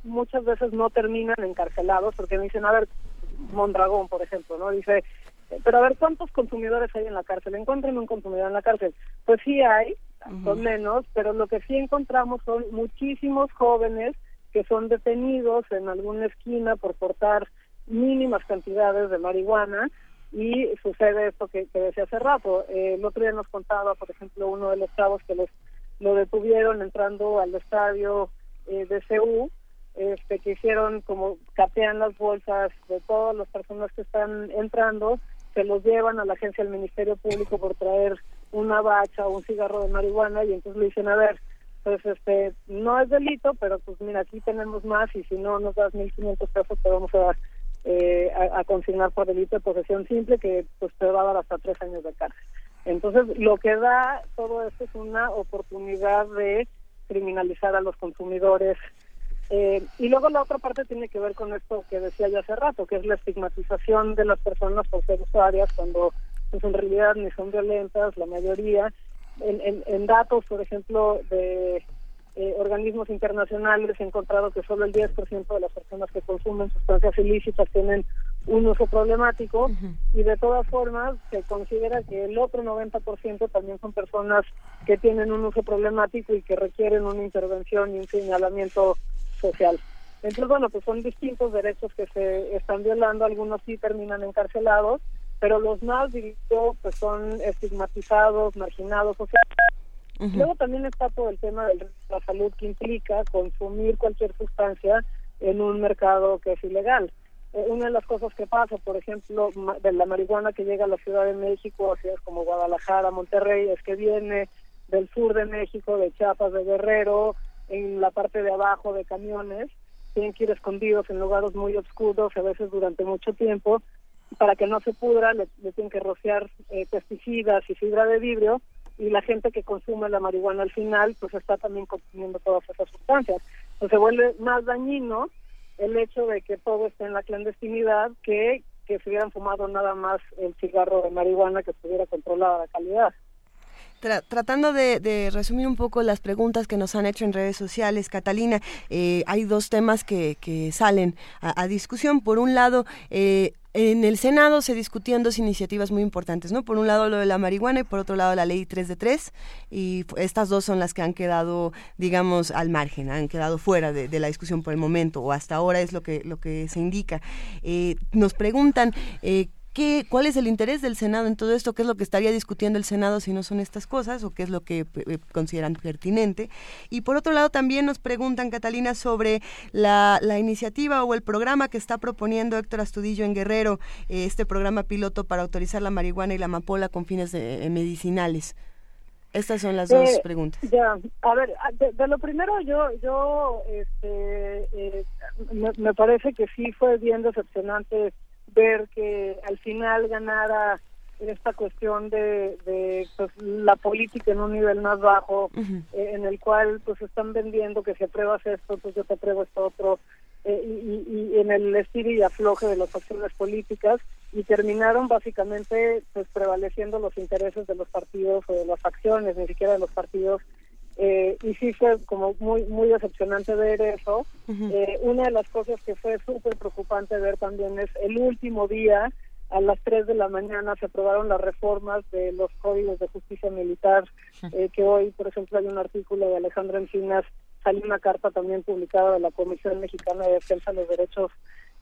muchas veces no terminan encarcelados, porque me dicen, a ver, Mondragón, por ejemplo, ¿no? Dice, pero a ver, ¿cuántos consumidores hay en la cárcel? Encuentren un consumidor en la cárcel. Pues sí hay, son menos, pero lo que sí encontramos son muchísimos jóvenes que son detenidos en alguna esquina por portar mínimas cantidades de marihuana y sucede esto que, que decía hace rato. Eh, el otro día nos contaba, por ejemplo, uno de los chavos que los lo detuvieron entrando al estadio eh, de CEU este, que hicieron como capean las bolsas de todas las personas que están entrando, se los llevan a la agencia del Ministerio Público por traer una bacha o un cigarro de marihuana y entonces le dicen, a ver, pues este, no es delito, pero pues mira, aquí tenemos más y si no nos das 1.500 pesos te vamos a dar eh, a, consignar por delito de posesión simple que pues te va a dar hasta tres años de cárcel. Entonces, lo que da todo esto es una oportunidad de criminalizar a los consumidores eh, y luego la otra parte tiene que ver con esto que decía yo hace rato, que es la estigmatización de las personas por ser usuarias cuando pues, en realidad ni son violentas, la mayoría. En, en, datos, por ejemplo, de eh, organismos internacionales he encontrado que solo el 10% de las personas que consumen sustancias ilícitas tienen un uso problemático y de todas formas se considera que el otro 90% también son personas que tienen un uso problemático y que requieren una intervención y un señalamiento social. Entonces, bueno, pues son distintos derechos que se están violando, algunos sí terminan encarcelados, pero los más, digo, pues son estigmatizados, marginados, o sea, Luego también está todo el tema de la salud que implica consumir cualquier sustancia en un mercado que es ilegal. Una de las cosas que pasa, por ejemplo, de la marihuana que llega a la Ciudad de México, así es como Guadalajara, Monterrey, es que viene del sur de México, de Chiapas, de Guerrero, en la parte de abajo de camiones, tienen que ir escondidos en lugares muy oscuros, a veces durante mucho tiempo, para que no se pudra, le, tienen que rociar eh, pesticidas y fibra de vidrio, y la gente que consume la marihuana al final, pues está también consumiendo todas esas sustancias. Entonces se vuelve más dañino el hecho de que todo esté en la clandestinidad que que se hubieran fumado nada más el cigarro de marihuana que estuviera controlada la calidad tratando de, resumir un poco las preguntas que nos han hecho en redes sociales, Catalina, eh, hay dos temas que, salen a, discusión. Por un lado, eh, en el Senado se discutían dos iniciativas muy importantes, ¿no? Por un lado lo de la marihuana y por otro lado la ley 3 de 3 y estas dos son las que han quedado, digamos, al margen, han quedado fuera de, la discusión por el momento o hasta ahora es lo que, lo que se indica. Eh, nos preguntan ¿Cuál es el interés del Senado en todo esto? ¿Qué es lo que estaría discutiendo el Senado si no son estas cosas? ¿O qué es lo que eh, consideran pertinente? Y por otro lado también nos preguntan, Catalina, sobre la, iniciativa o el programa que está proponiendo Héctor Astudillo en Guerrero, eh, este programa piloto para autorizar la marihuana y la amapola con fines eh, medicinales. Estas son las dos preguntas. Ya, a ver, de, lo primero yo, yo, este, me, me, parece que sí fue bien decepcionante ver que al final ganara esta cuestión de, de pues, la política en un nivel más bajo, eh, en el cual pues están vendiendo que si apruebas esto, pues yo te apruebo esto otro, eh, y, y, en el estilo y afloje de las acciones políticas, y terminaron básicamente pues prevaleciendo los intereses de los partidos o de las facciones, ni siquiera de los partidos eh, y sí fue como muy muy decepcionante ver eso. eh, una de las cosas que fue súper preocupante ver también es el último día, a las 3 de la mañana, se aprobaron las reformas de los códigos de justicia militar, eh, que hoy, por ejemplo, hay un artículo de Alejandro Encinas, salió una carta también publicada de la Comisión Mexicana de Defensa de los Derechos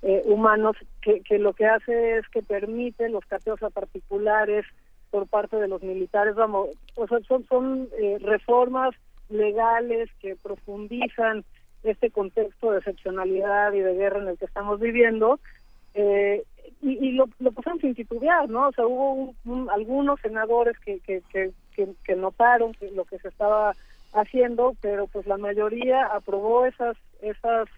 eh, Humanos, que, que lo que hace es que permite los cateos a particulares, por parte de los militares, vamos, o sea, son, son eh, reformas legales que profundizan este contexto de excepcionalidad y de guerra en el que estamos viviendo, eh, y, lo, lo pasaron sin titubear, ¿no? O sea, hubo algunos senadores que, que, que, que, notaron que lo que se estaba haciendo, pero pues la mayoría aprobó esas, esas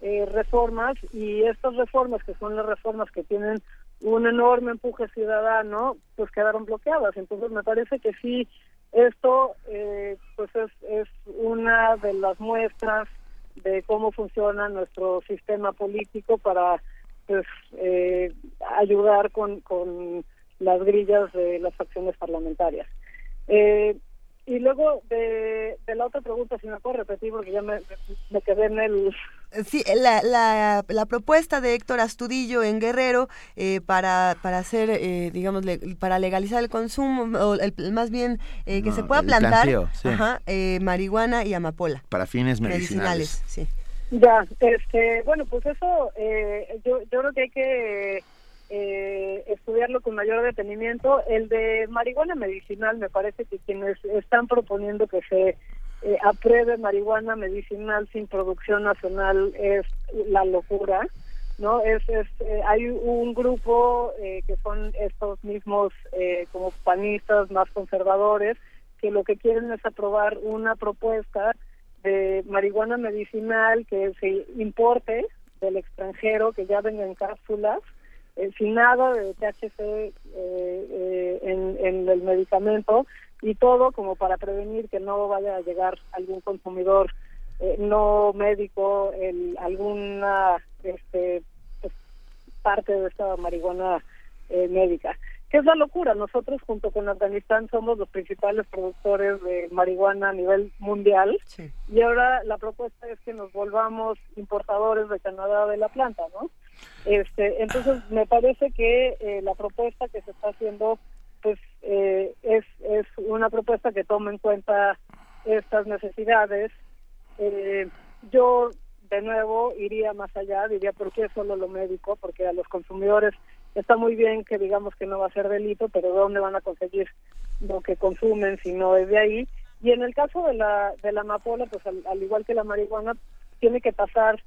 eh, reformas y estas reformas, que son las reformas que tienen un enorme empuje ciudadano, pues quedaron bloqueadas. Entonces me parece que sí, esto eh, pues es, es una de las muestras de cómo funciona nuestro sistema político para pues eh, ayudar con, con las grillas de las acciones parlamentarias. Eh, y luego de, la otra pregunta, si me puedo repetir, porque ya me, quedé en el... Sí, la, la, la, propuesta de Héctor Astudillo en Guerrero eh, para, para hacer, eh, digamos, para legalizar el consumo, o el, más bien eh, que se pueda plantar marihuana y amapola. Para fines medicinales. sí. Ya, este, bueno, pues eso, yo, yo creo que hay que eh, estudiarlo con mayor detenimiento. El de marihuana medicinal me parece que quienes están proponiendo que se eh, apruebe marihuana medicinal sin producción nacional es la locura, ¿no? Es, es eh, hay un grupo eh, que son estos mismos eh, como panistas más conservadores que lo que quieren es aprobar una propuesta de marihuana medicinal que se importe del extranjero, que ya venga en cápsulas, sin nada de THC en, en el medicamento y todo como para prevenir que no vaya a llegar algún consumidor eh, no médico en alguna este pues, parte de esta marihuana eh, médica. Que es la locura. Nosotros junto con Afganistán somos los principales productores de marihuana a nivel mundial. Y ahora la propuesta es que nos volvamos importadores de Canadá de la planta no este entonces me parece que eh, la propuesta que se está haciendo pues eh, es, es una propuesta que toma en cuenta estas necesidades. Eh, yo, de nuevo, iría más allá, diría, ¿por qué solo lo médico? Porque a los consumidores está muy bien que digamos que no va a ser delito, pero ¿dónde van a conseguir lo que consumen si no es de ahí? Y en el caso de la, de la amapola, pues al, igual que la marihuana, tiene que pasar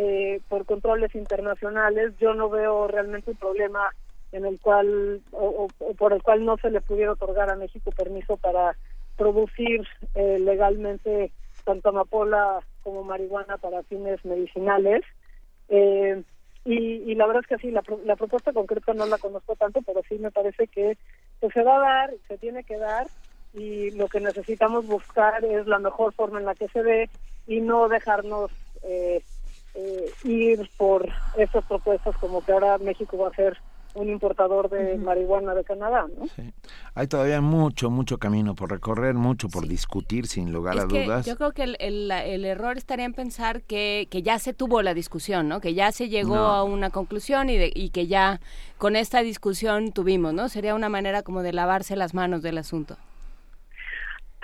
eh, por controles internacionales. Yo no veo realmente un problema en el cual o, por el cual no se le pudiera otorgar a México permiso para producir eh, legalmente tanto amapola como marihuana para fines medicinales. Eh, y, la verdad es que sí, la, la propuesta concreta no la conozco tanto, pero sí me parece que pues, se va a dar, se tiene que dar, y lo que necesitamos buscar es la mejor forma en la que se ve y no dejarnos eh, ir por esas propuestas como que ahora México va a ser un importador de marihuana de Canadá, ¿no? Sí. Hay todavía mucho, mucho camino por recorrer, mucho por discutir, sin lugar a dudas. Yo creo que el, error estaría en pensar que, que ya se tuvo la discusión, ¿no? Que ya se llegó a una conclusión y, de, y que ya con esta discusión tuvimos, ¿no? Sería una manera como de lavarse las manos del asunto.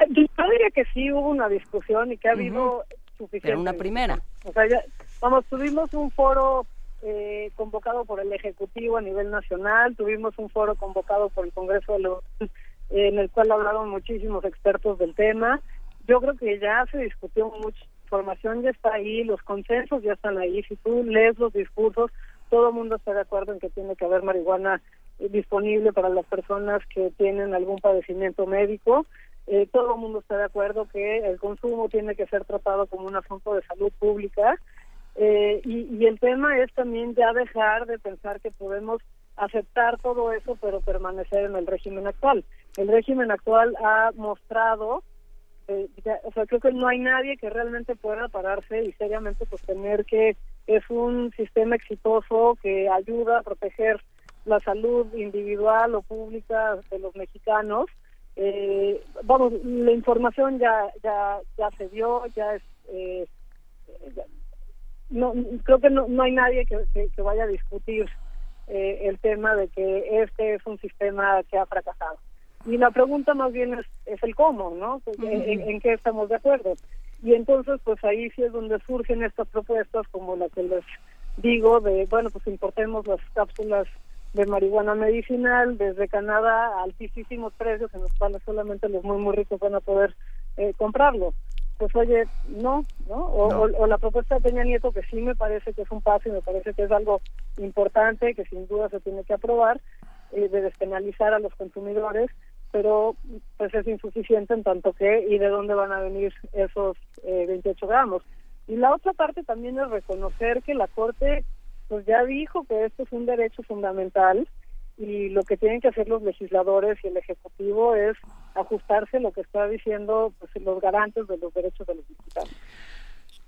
Yo diría que sí hubo una discusión y que ha habido suficiente. Pero una primera. O sea, ya, vamos, tuvimos un foro eh, convocado por el Ejecutivo a nivel nacional, tuvimos un foro convocado por el Congreso de los en el cual hablaron muchísimos expertos del tema. Yo creo que ya se discutió mucha información, ya está ahí, los consensos ya están ahí. Si tú lees los discursos, todo el mundo está de acuerdo en que tiene que haber marihuana eh, disponible para las personas que tienen algún padecimiento médico. Eh, todo el mundo está de acuerdo que el consumo tiene que ser tratado como un asunto de salud pública eh, y, el tema es también ya dejar de pensar que podemos aceptar todo eso, pero permanecer en el régimen actual. El régimen actual ha mostrado, eh, o sea, creo que no hay nadie que realmente pueda pararse y seriamente sostener que es un sistema exitoso que ayuda a proteger la salud individual o pública de los mexicanos. Eh, vamos, la información ya ya ya se dio, ya es eh, no creo que no, no hay nadie que, que, vaya a discutir eh, el tema de que este es un sistema que ha fracasado. Y la pregunta más bien es, es el cómo, ¿no? ¿En, qué estamos de acuerdo? Y entonces, pues ahí sí es donde surgen estas propuestas, como la que les digo, de, bueno, pues importemos las cápsulas de marihuana medicinal desde Canadá a altísimos precios en los cuales solamente los muy, muy ricos van a poder eh, comprarlo pues oye, no, ¿no? O, la propuesta de Peña Nieto, que sí me parece que es un paso y me parece que es algo importante, que sin duda se tiene que aprobar, eh, de despenalizar a los consumidores, pero pues es insuficiente en tanto que, ¿y de dónde van a venir esos eh, 28 gramos? Y la otra parte también es reconocer que la Corte pues ya dijo que esto es un derecho fundamental, y lo que tienen que hacer los legisladores y el ejecutivo es ajustarse a lo que está diciendo pues, los garantes de los derechos de los diputados.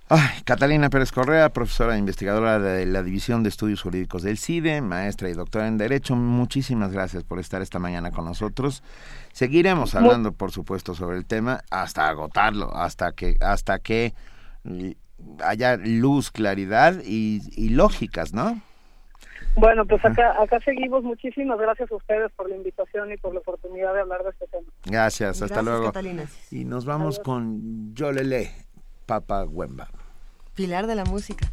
Ay, Catalina Pérez Correa, profesora e investigadora de la División de Estudios Jurídicos del CIDE, maestra y doctora en Derecho, muchísimas gracias por estar esta mañana con nosotros. Seguiremos hablando, por supuesto, sobre el tema hasta agotarlo, hasta que, hasta que haya luz, claridad y, y lógicas, ¿no? Bueno, pues acá, acá seguimos. Muchísimas gracias a ustedes por la invitación y por la oportunidad de hablar de este tema. Gracias, hasta luego. Y nos vamos con Yolele, Papa Wemba. Pilar de la música.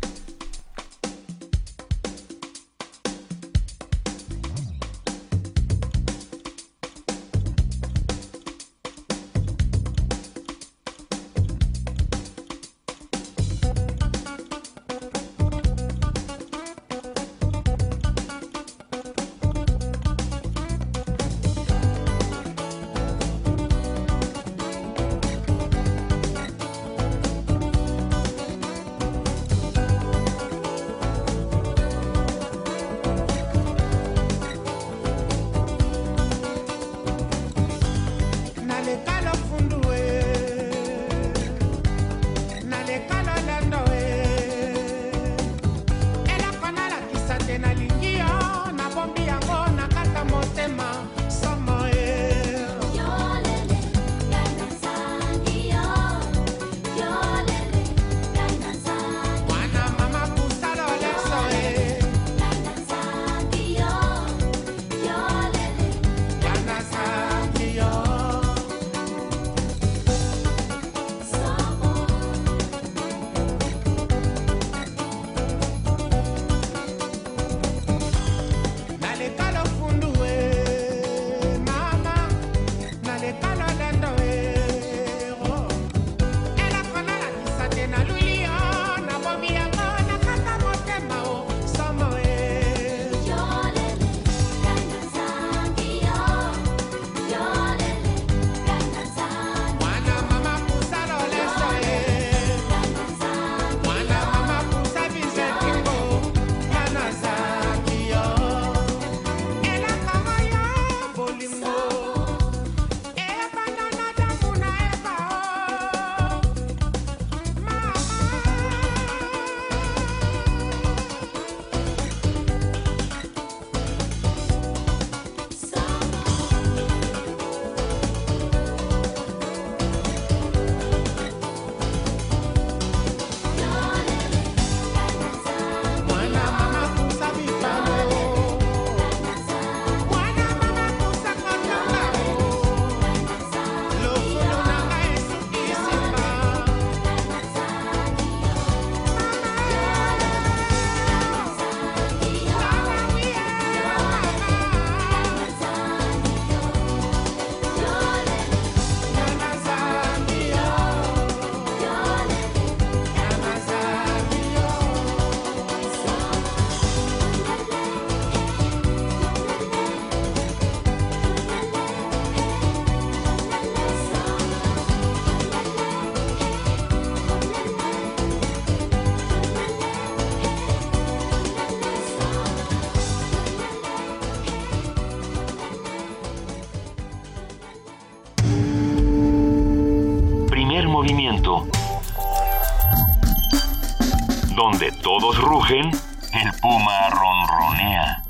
Todos rugen, el puma ronronea.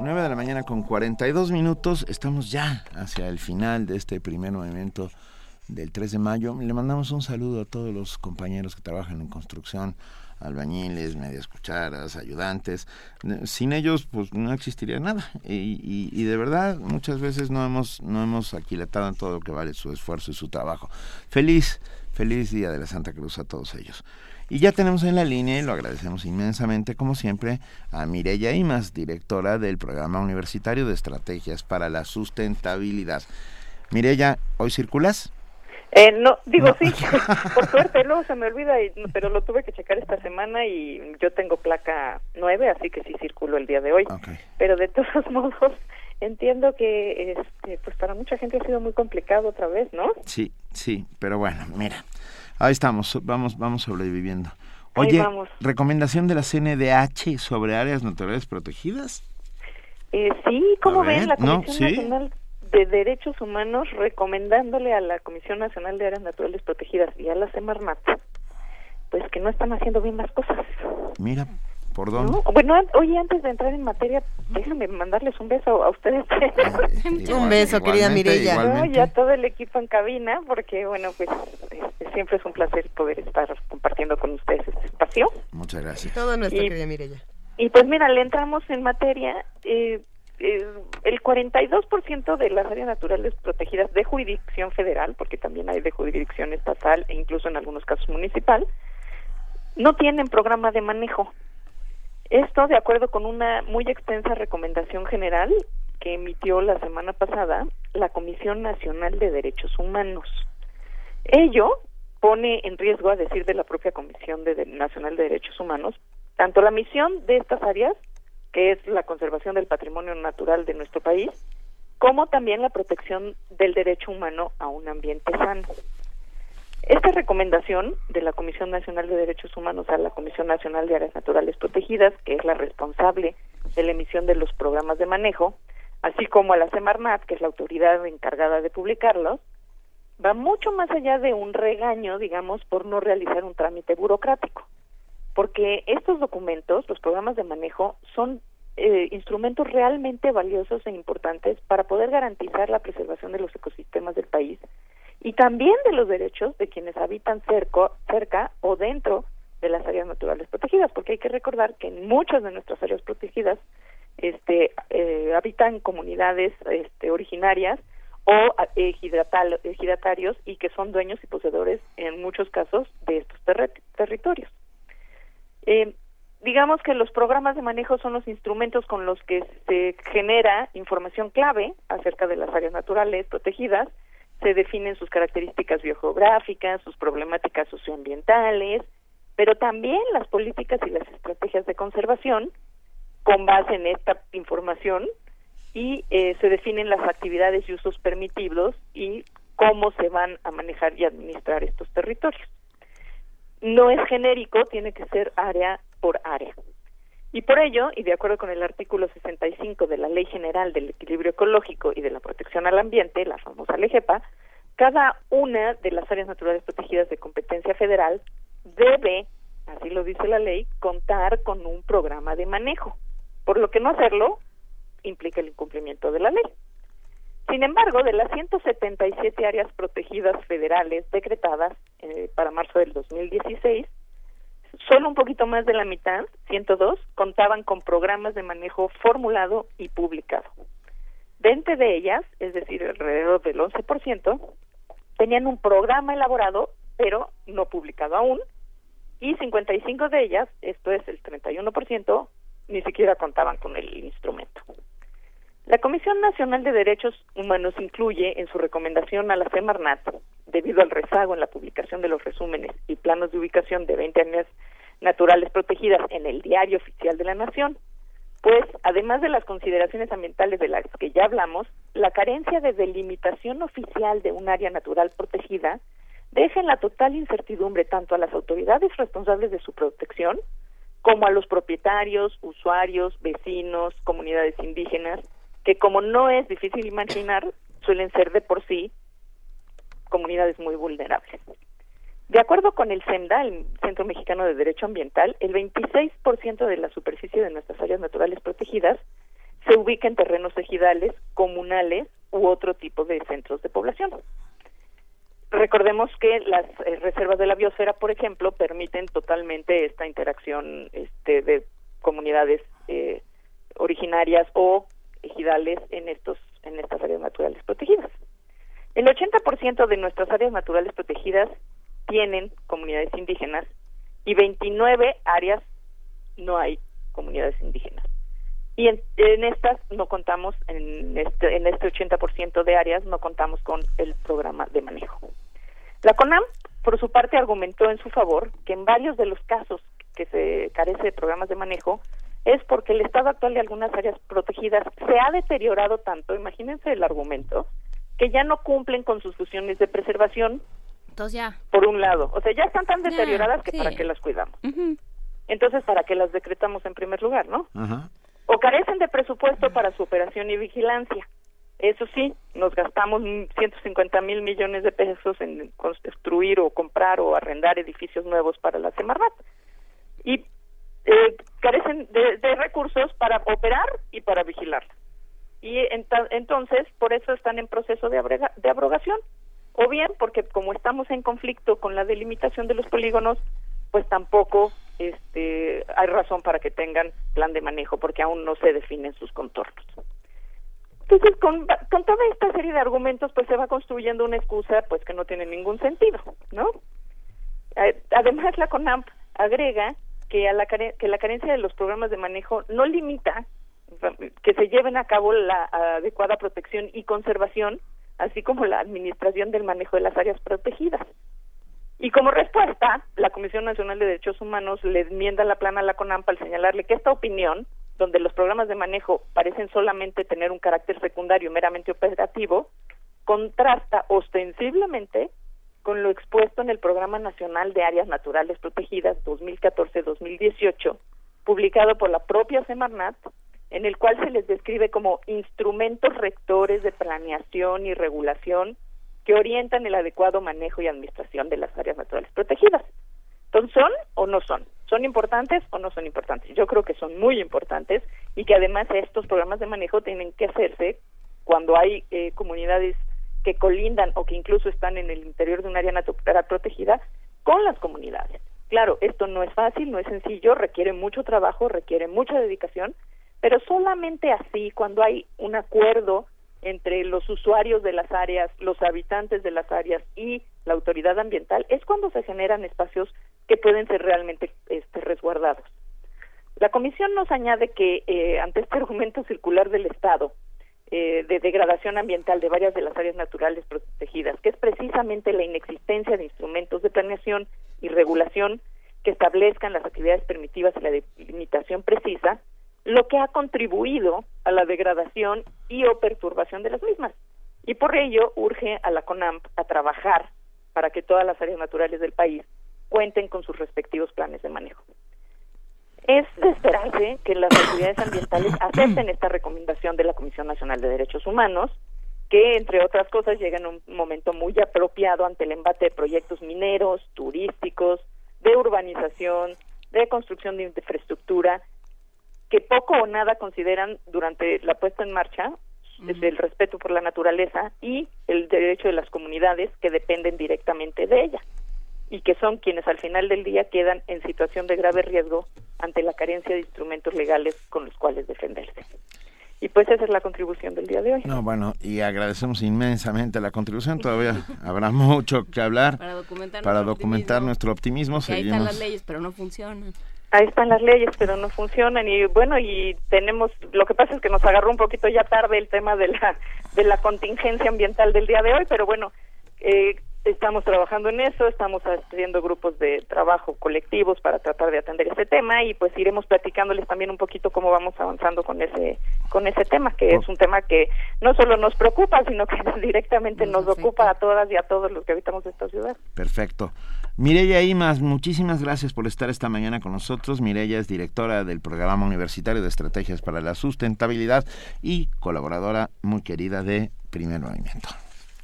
9 de la mañana con 42 minutos. Estamos ya hacia el final de este primer movimiento del 3 de mayo. Le mandamos un saludo a todos los compañeros que trabajan en construcción, albañiles, medias cucharas, ayudantes. Sin ellos, pues no existiría nada. Y, de verdad, muchas veces no hemos, no hemos aquilatado en todo lo que vale su esfuerzo y su trabajo. Feliz, feliz Día de la Santa Cruz a todos ellos. Y ya tenemos en la línea, y lo agradecemos inmensamente, como siempre, a Mireya Imas, directora del Programa Universitario de Estrategias para la Sustentabilidad. Mireya, ¿hoy circulas? Eh, no, digo sí, por suerte, luego se me olvida, pero lo tuve que checar esta semana y yo tengo placa nueve, así que sí circulo el día de hoy. Pero de todos modos, entiendo que este, pues para mucha gente ha sido muy complicado otra vez, ¿no? Sí, sí, pero bueno, mira, ahí estamos, vamos, vamos sobreviviendo. Oye, recomendación de la CNDH sobre áreas naturales protegidas. Eh, sí, como ven, la Comisión Nacional de Derechos Humanos recomendándole a la Comisión Nacional de Áreas Naturales Protegidas y a la Semarnat pues que no están haciendo bien las cosas. Mira, ¿por dónde? Bueno, oye, antes de entrar en materia, déjame mandarles un beso a ustedes. un beso, querida Mireya. y a todo el equipo en cabina, porque bueno, pues este, siempre es un placer poder estar compartiendo con ustedes este espacio. Muchas gracias. Todo nuestro, querida Mireya. Y pues mira, le entramos en materia. Eh, eh, el 42% de las áreas naturales protegidas de jurisdicción federal, porque también hay de jurisdicción estatal e incluso en algunos casos municipal, no tienen programa de manejo. Esto de acuerdo con una muy extensa recomendación general que emitió la semana pasada la Comisión Nacional de Derechos Humanos. Ello pone en riesgo, a decir de la propia Comisión Nacional de Derechos Humanos, tanto la misión de estas áreas que es la conservación del patrimonio natural de nuestro país, como también la protección del derecho humano a un ambiente sano. Esta recomendación de la Comisión Nacional de Derechos Humanos a la Comisión Nacional de Áreas Naturales Protegidas, que es la responsable de la emisión de los programas de manejo, así como a la Semarnat, que es la autoridad encargada de publicarlos, va mucho más allá de un regaño, digamos, por no realizar un trámite burocrático. Porque estos documentos, los programas de manejo, son eh, instrumentos realmente valiosos e importantes para poder garantizar la preservación de los ecosistemas del país y también de los derechos de quienes habitan cerca, cerca o dentro de las áreas naturales protegidas, porque hay que recordar que en muchas de nuestras áreas protegidas este, eh, habitan comunidades este, originarias o eh, ejidatarios y que son dueños y poseedores en muchos casos de estos territorios. Eh, digamos que los programas de manejo son los instrumentos con los que se genera información clave acerca de las áreas naturales protegidas, se definen sus características biogeográficas, sus problemáticas socioambientales, pero también las políticas y las estrategias de conservación con base en esta información y eh, se definen las actividades y usos permitidos y cómo se van a manejar y administrar estos territorios no es genérico, tiene que ser área por área. Y por ello, y de acuerdo con el artículo 65 de la Ley General del Equilibrio Ecológico y de la Protección al Ambiente, la famosa LEGEPA, cada una de las áreas naturales protegidas de competencia federal debe, así lo dice la ley, contar con un programa de manejo, por lo que no hacerlo implica el incumplimiento de la ley. Sin embargo, de las 177 áreas protegidas federales decretadas eh, para marzo del 2016, solo un poquito más de la mitad, 102, contaban con programas de manejo formulado y publicado. 20 de ellas, es decir, alrededor del 11%, tenían un programa elaborado, pero no publicado aún, y 55 de ellas, esto es el 31%, ni siquiera contaban con el instrumento. La Comisión Nacional de Derechos Humanos incluye en su recomendación a la Semarnat, debido al rezago en la publicación de los resúmenes y planos de ubicación de 20 áreas naturales protegidas en el Diario Oficial de la Nación, pues además de las consideraciones ambientales de las que ya hablamos, la carencia de delimitación oficial de un área natural protegida deja en la total incertidumbre tanto a las autoridades responsables de su protección como a los propietarios, usuarios, vecinos, comunidades indígenas, que como no es difícil imaginar, suelen ser de por sí comunidades muy vulnerables. De acuerdo con el CEMDA, el Centro Mexicano de Derecho Ambiental, el 26% de la superficie de nuestras áreas naturales protegidas se ubica en terrenos ejidales, comunales u otro tipo de centros de población. Recordemos que las eh, reservas de la biosfera, por ejemplo, permiten totalmente esta interacción este, de comunidades eh, originarias o ejidales en estos en estas áreas naturales protegidas. El 80% de nuestras áreas naturales protegidas tienen comunidades indígenas y 29 áreas no hay comunidades indígenas. Y en, estas no contamos, en este, en este 80% de áreas no contamos con el programa de manejo. La CONAM, por su parte, argumentó en su favor que en varios de los casos que se carece de programas de manejo es porque el estado actual de algunas áreas protegidas se ha deteriorado tanto, imagínense el argumento, que ya no cumplen con sus funciones de preservación entonces ya. Por un lado, o sea, ya están tan deterioradas que para qué las cuidamos. Entonces, ¿para qué las decretamos en primer lugar, no? O carecen de presupuesto para su operación y vigilancia. Eso sí, nos gastamos 150 mil millones de pesos en construir o comprar o arrendar edificios nuevos para la Semarnat. Y eh, carecen de, recursos para operar y para vigilar. Y entonces, por eso están en proceso de, de abrogación o bien porque como estamos en conflicto con la delimitación de los polígonos, pues tampoco este, hay razón para que tengan plan de manejo, porque aún no se definen sus contornos. Entonces, con, con toda esta serie de argumentos, pues se va construyendo una excusa, pues que no tiene ningún sentido, ¿no? Además, la CONAMP agrega que, a la, que la carencia de los programas de manejo no limita que se lleven a cabo la adecuada protección y conservación así como la administración del manejo de las áreas protegidas. Y como respuesta, la Comisión Nacional de Derechos Humanos le enmienda la plana a la CONAMPA al señalarle que esta opinión, donde los programas de manejo parecen solamente tener un carácter secundario meramente operativo, contrasta ostensiblemente con lo expuesto en el Programa Nacional de Áreas Naturales Protegidas 2014-2018, publicado por la propia Semarnat en el cual se les describe como instrumentos rectores de planeación y regulación que orientan el adecuado manejo y administración de las áreas naturales protegidas. Entonces, ¿son o no son? ¿Son importantes o no son importantes? Yo creo que son muy importantes y que además estos programas de manejo tienen que hacerse cuando hay eh, comunidades que colindan o que incluso están en el interior de un área natural protegida con las comunidades. Claro, esto no es fácil, no es sencillo, requiere mucho trabajo, requiere mucha dedicación, pero solamente así, cuando hay un acuerdo entre los usuarios de las áreas, los habitantes de las áreas y la autoridad ambiental, es cuando se generan espacios que pueden ser realmente este, resguardados. La comisión nos añade que eh, ante este argumento circular del Estado eh, de degradación ambiental de varias de las áreas naturales protegidas, que es precisamente la inexistencia de instrumentos de planeación y regulación que establezcan las actividades permitidas y la delimitación precisa, lo que ha contribuido a la degradación y o perturbación de las mismas. Y por ello urge a la CONAMP a trabajar para que todas las áreas naturales del país cuenten con sus respectivos planes de manejo. Es de esperarse que las autoridades ambientales acepten esta recomendación de la Comisión Nacional de Derechos Humanos, que entre otras cosas llega en un momento muy apropiado ante el embate de proyectos mineros, turísticos, de urbanización, de construcción de infraestructura que poco o nada consideran durante la puesta en marcha desde el respeto por la naturaleza y el derecho de las comunidades que dependen directamente de ella y que son quienes al final del día quedan en situación de grave riesgo ante la carencia de instrumentos legales con los cuales defenderse. Y pues esa es la contribución del día de hoy. No, bueno, y agradecemos inmensamente la contribución. Todavía habrá mucho que hablar para documentar, para nuestro, documentar optimismo. nuestro optimismo. Ahí están las leyes, pero no funcionan ahí están las leyes, pero no funcionan y bueno, y tenemos, lo que pasa es que nos agarró un poquito ya tarde el tema de la, de la contingencia ambiental del día de hoy, pero bueno, eh, estamos trabajando en eso, estamos haciendo grupos de trabajo colectivos para tratar de atender ese tema y pues iremos platicándoles también un poquito cómo vamos avanzando con ese con ese tema que es un tema que no solo nos preocupa sino que directamente nos, ocupa a todas y a todos los que habitamos esta ciudad. Perfecto. Mireya Imas, muchísimas gracias por estar esta mañana con nosotros. Mireya es directora del Programa Universitario de Estrategias para la Sustentabilidad y colaboradora muy querida de primer movimiento.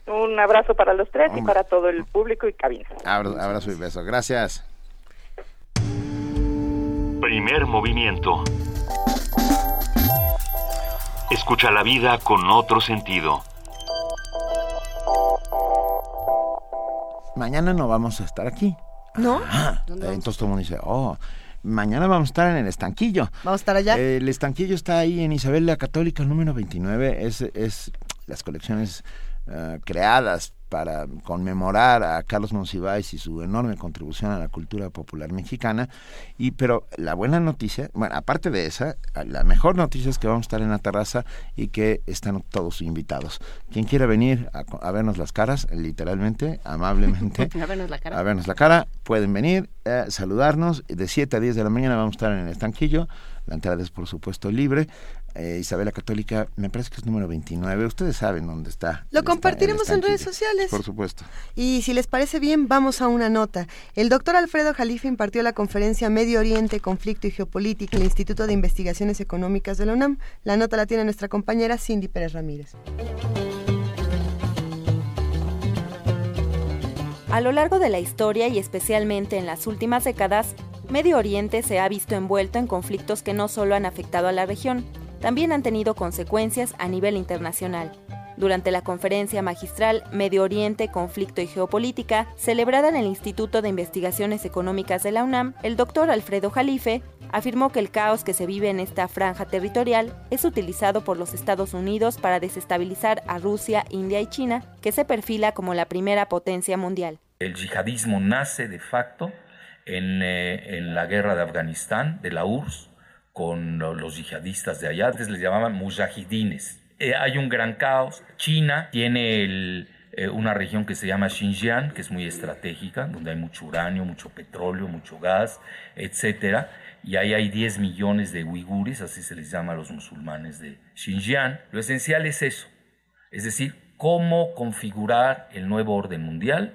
Un abrazo para los tres y para todo el público y cabina. Abrazo y beso. Gracias. Primer movimiento. Escucha la vida con otro sentido. Mañana no vamos a estar aquí. ¿No? entonces todo el mundo dice, oh, mañana vamos a estar en el estanquillo. ¿Vamos a estar allá? el estanquillo está ahí en Isabel la Católica, número 29. Es, es las colecciones eh, creadas para conmemorar a Carlos Monsiváis y su enorme contribución a la cultura popular mexicana. Y pero la buena noticia, bueno, aparte de esa, la mejor noticia es que vamos a estar en la terraza y que están todos invitados. Quien quiera venir a, vernos las caras, literalmente, amablemente, a vernos la cara, a vernos la cara pueden venir, a saludarnos. De 7 a 10 de la mañana vamos a estar en el estanquillo. La entrada es, por supuesto, libre. Eh, Isabela Católica, me parece que es número 29. Ustedes saben dónde está. Lo compartiremos en redes sociales. Por supuesto. Y si les parece bien, vamos a una nota. El doctor Alfredo Jalife impartió la conferencia Medio Oriente, Conflicto y Geopolítica en el Instituto de Investigaciones Económicas de la UNAM. La nota la tiene nuestra compañera Cindy Pérez Ramírez. A lo largo de la historia y especialmente en las últimas décadas, Medio Oriente se ha visto envuelto en conflictos que no solo han afectado a la región, también han tenido consecuencias a nivel internacional. Durante la conferencia magistral Medio Oriente, Conflicto y Geopolítica, celebrada en el Instituto de Investigaciones Económicas de la UNAM, el doctor Alfredo Jalife afirmó que el caos que se vive en esta franja territorial es utilizado por los Estados Unidos para desestabilizar a Rusia, India y China, que se perfila como la primera potencia mundial. El yihadismo nace de facto en, eh, en la guerra de Afganistán, de la URSS, con los yihadistas de allá, antes les llamaban mujahidines. Eh, hay un gran caos. China tiene eh, una región que se llama Xinjiang, que es muy estratégica, donde hay mucho uranio, mucho petróleo, mucho gas, etc. Y ahí hay 10 millones de uigures, así se les llama a los musulmanes de Xinjiang. Lo esencial es eso, es decir, cómo configurar el nuevo orden mundial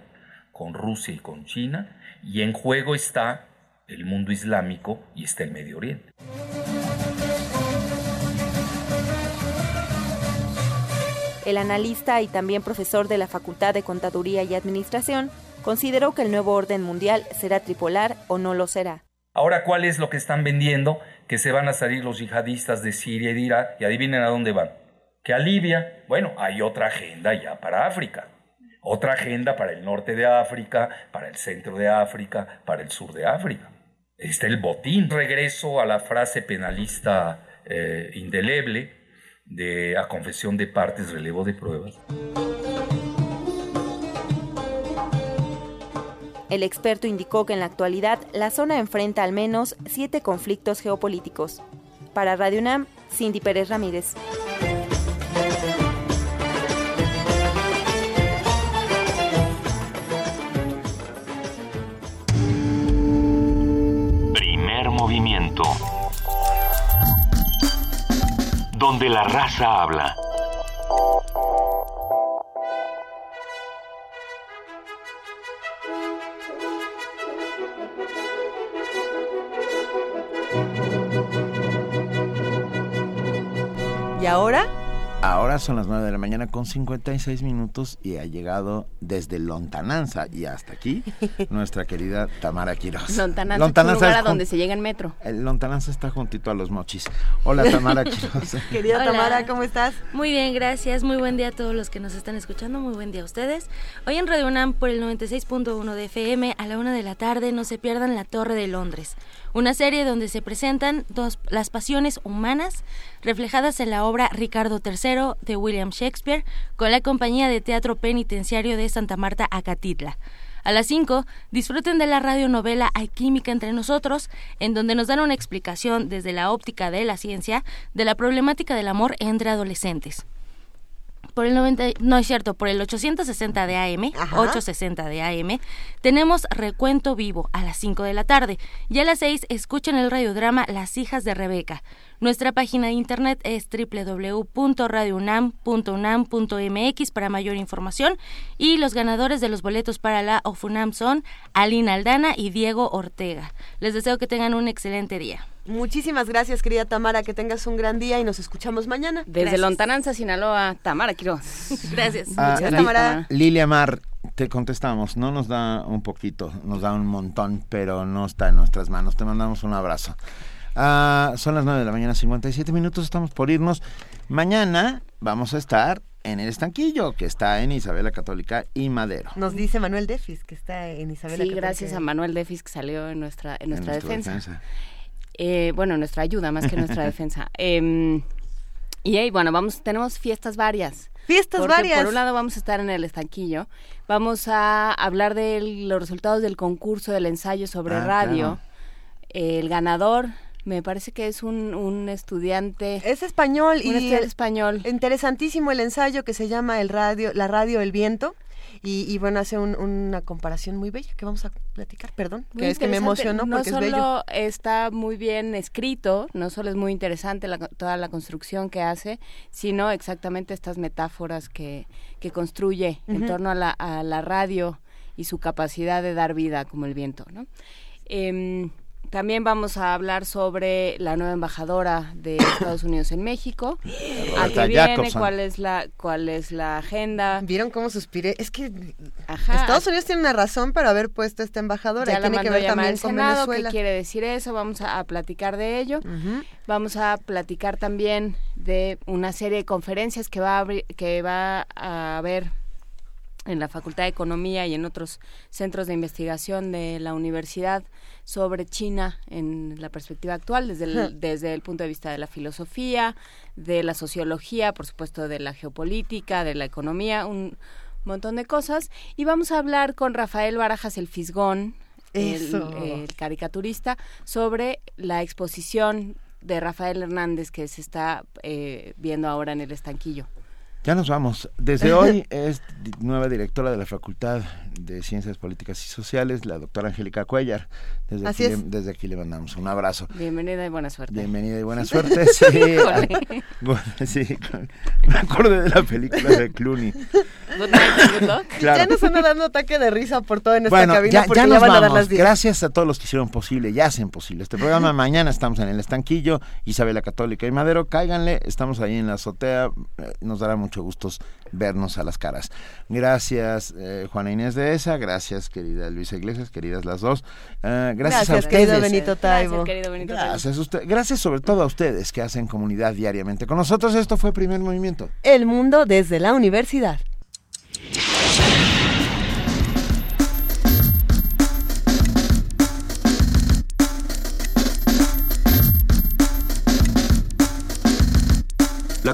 con Rusia y con China, y en juego está el mundo islámico y está el Medio Oriente. El analista y también profesor de la Facultad de Contaduría y Administración consideró que el nuevo orden mundial será tripolar o no lo será. Ahora, ¿cuál es lo que están vendiendo? Que se van a salir los yihadistas de Siria y de Irak y adivinen a dónde van. Que a Libia, bueno, hay otra agenda ya para África. Otra agenda para el norte de África, para el centro de África, para el sur de África está el botín. Regreso a la frase penalista eh, indeleble de a confesión de partes, relevo de pruebas. El experto indicó que en la actualidad la zona enfrenta al menos siete conflictos geopolíticos. Para Radio UNAM, Cindy Pérez Ramírez. Donde la raza habla. Son las 9 de la mañana con 56 minutos y ha llegado desde Lontananza y hasta aquí nuestra querida Tamara Quiroz. Lontananza, es lugar a donde se llega en metro. El Lontananza está juntito a los mochis. Hola Tamara Quiroz. querida Tamara, ¿cómo estás? Muy bien, gracias. Muy buen día a todos los que nos están escuchando. Muy buen día a ustedes. Hoy en Radio UNAM por el 96.1 de FM a la una de la tarde no se pierdan La Torre de Londres una serie donde se presentan dos, las pasiones humanas reflejadas en la obra Ricardo III de William Shakespeare con la compañía de teatro penitenciario de Santa Marta Acatitla. A las 5, disfruten de la radionovela Hay Química entre nosotros, en donde nos dan una explicación desde la óptica de la ciencia de la problemática del amor entre adolescentes por el 90, no es cierto, por el 860 de AM, 860 de AM, tenemos recuento vivo a las 5 de la tarde y a las 6 escuchen el radiodrama Las hijas de Rebeca. Nuestra página de internet es www.radiounam.unam.mx para mayor información y los ganadores de los boletos para la OFUNAM son Alina Aldana y Diego Ortega. Les deseo que tengan un excelente día. Muchísimas gracias, querida Tamara, que tengas un gran día y nos escuchamos mañana. Desde Lontananza, Sinaloa, Tamara Quiroz. gracias. Ah, Tamara. Lilia Mar, te contestamos, no nos da un poquito, nos da un montón, pero no está en nuestras manos. Te mandamos un abrazo. Ah, son las 9 de la mañana, 57 minutos, estamos por irnos. Mañana vamos a estar en el estanquillo, que está en Isabela Católica y Madero. Nos dice Manuel Defis, que está en Isabela sí, Católica. gracias a Manuel Defis, que salió en nuestra, en nuestra, defensa. Eh, bueno, nuestra ayuda más que nuestra defensa. Em, y ahí, bueno, vamos, tenemos fiestas varias. Fiestas varias. Por un lado vamos a estar en el estanquillo, vamos a hablar de los resultados del concurso del ensayo sobre ah, radio. El ganador me parece que es un, un estudiante. Es español un y estudiante español. Interesantísimo el ensayo que se llama el radio, la radio El Viento. Y, bueno, hace una comparación muy bella que vamos a platicar, perdón, que es que me emocionó porque no es bello. está muy bien escrito, no solo es muy interesante toda la construcción que hace, sino exactamente estas metáforas que, que construye en torno a la, a la radio y su capacidad de dar vida como el viento, ¿no? Em, también vamos a hablar sobre la nueva embajadora de Estados Unidos en México. ¿A qué viene? ¿Cuál es la cuál es la agenda? ¿Vieron cómo suspiré? Es que Estados Unidos tiene una razón para haber puesto esta embajadora. Ya tiene que ver también con ¿Qué quiere decir eso? Vamos a, platicar de ello. Vamos a platicar también de una serie de conferencias que va a que va a haber en la Facultad de Economía y en otros centros de investigación de la universidad sobre China en la perspectiva actual, desde el, desde el punto de vista de la filosofía, de la sociología, por supuesto de la geopolítica, de la economía, un montón de cosas. Y vamos a hablar con Rafael Barajas el Fisgón, el, caricaturista, sobre la exposición de Rafael Hernández que se está eh, viendo ahora en el estanquillo. Ya nos vamos. Desde hoy es nueva directora de la Facultad de Ciencias Políticas y Sociales, la doctora Angélica Cuellar. Desde, aquí, Le, desde aquí le mandamos un abrazo. Bienvenida y buena suerte. Bienvenida y buena suerte. Sí, sí me acuerdo de la película de Clooney. Ya nos van dando ataque de risa por todo en esta cabina ya, porque ya, nos van vamos. a dar las Gracias a todos los que hicieron posible y hacen posible este programa. Mañana estamos en el estanquillo, Isabela Católica y Madero. Cáiganle, estamos ahí en la azotea. Eh, nos dará mucho gusto vernos a las caras. Gracias, eh, Juana Inés de esa. Gracias, querida Luisa Iglesias, queridas las dos. Eh, gracias, a ustedes. Querido Benito Taibo. Gracias, querido Benito Gracias, usted, gracias sobre todo a ustedes que hacen comunidad diariamente. Con nosotros esto fue Primer Movimiento. El mundo desde la universidad.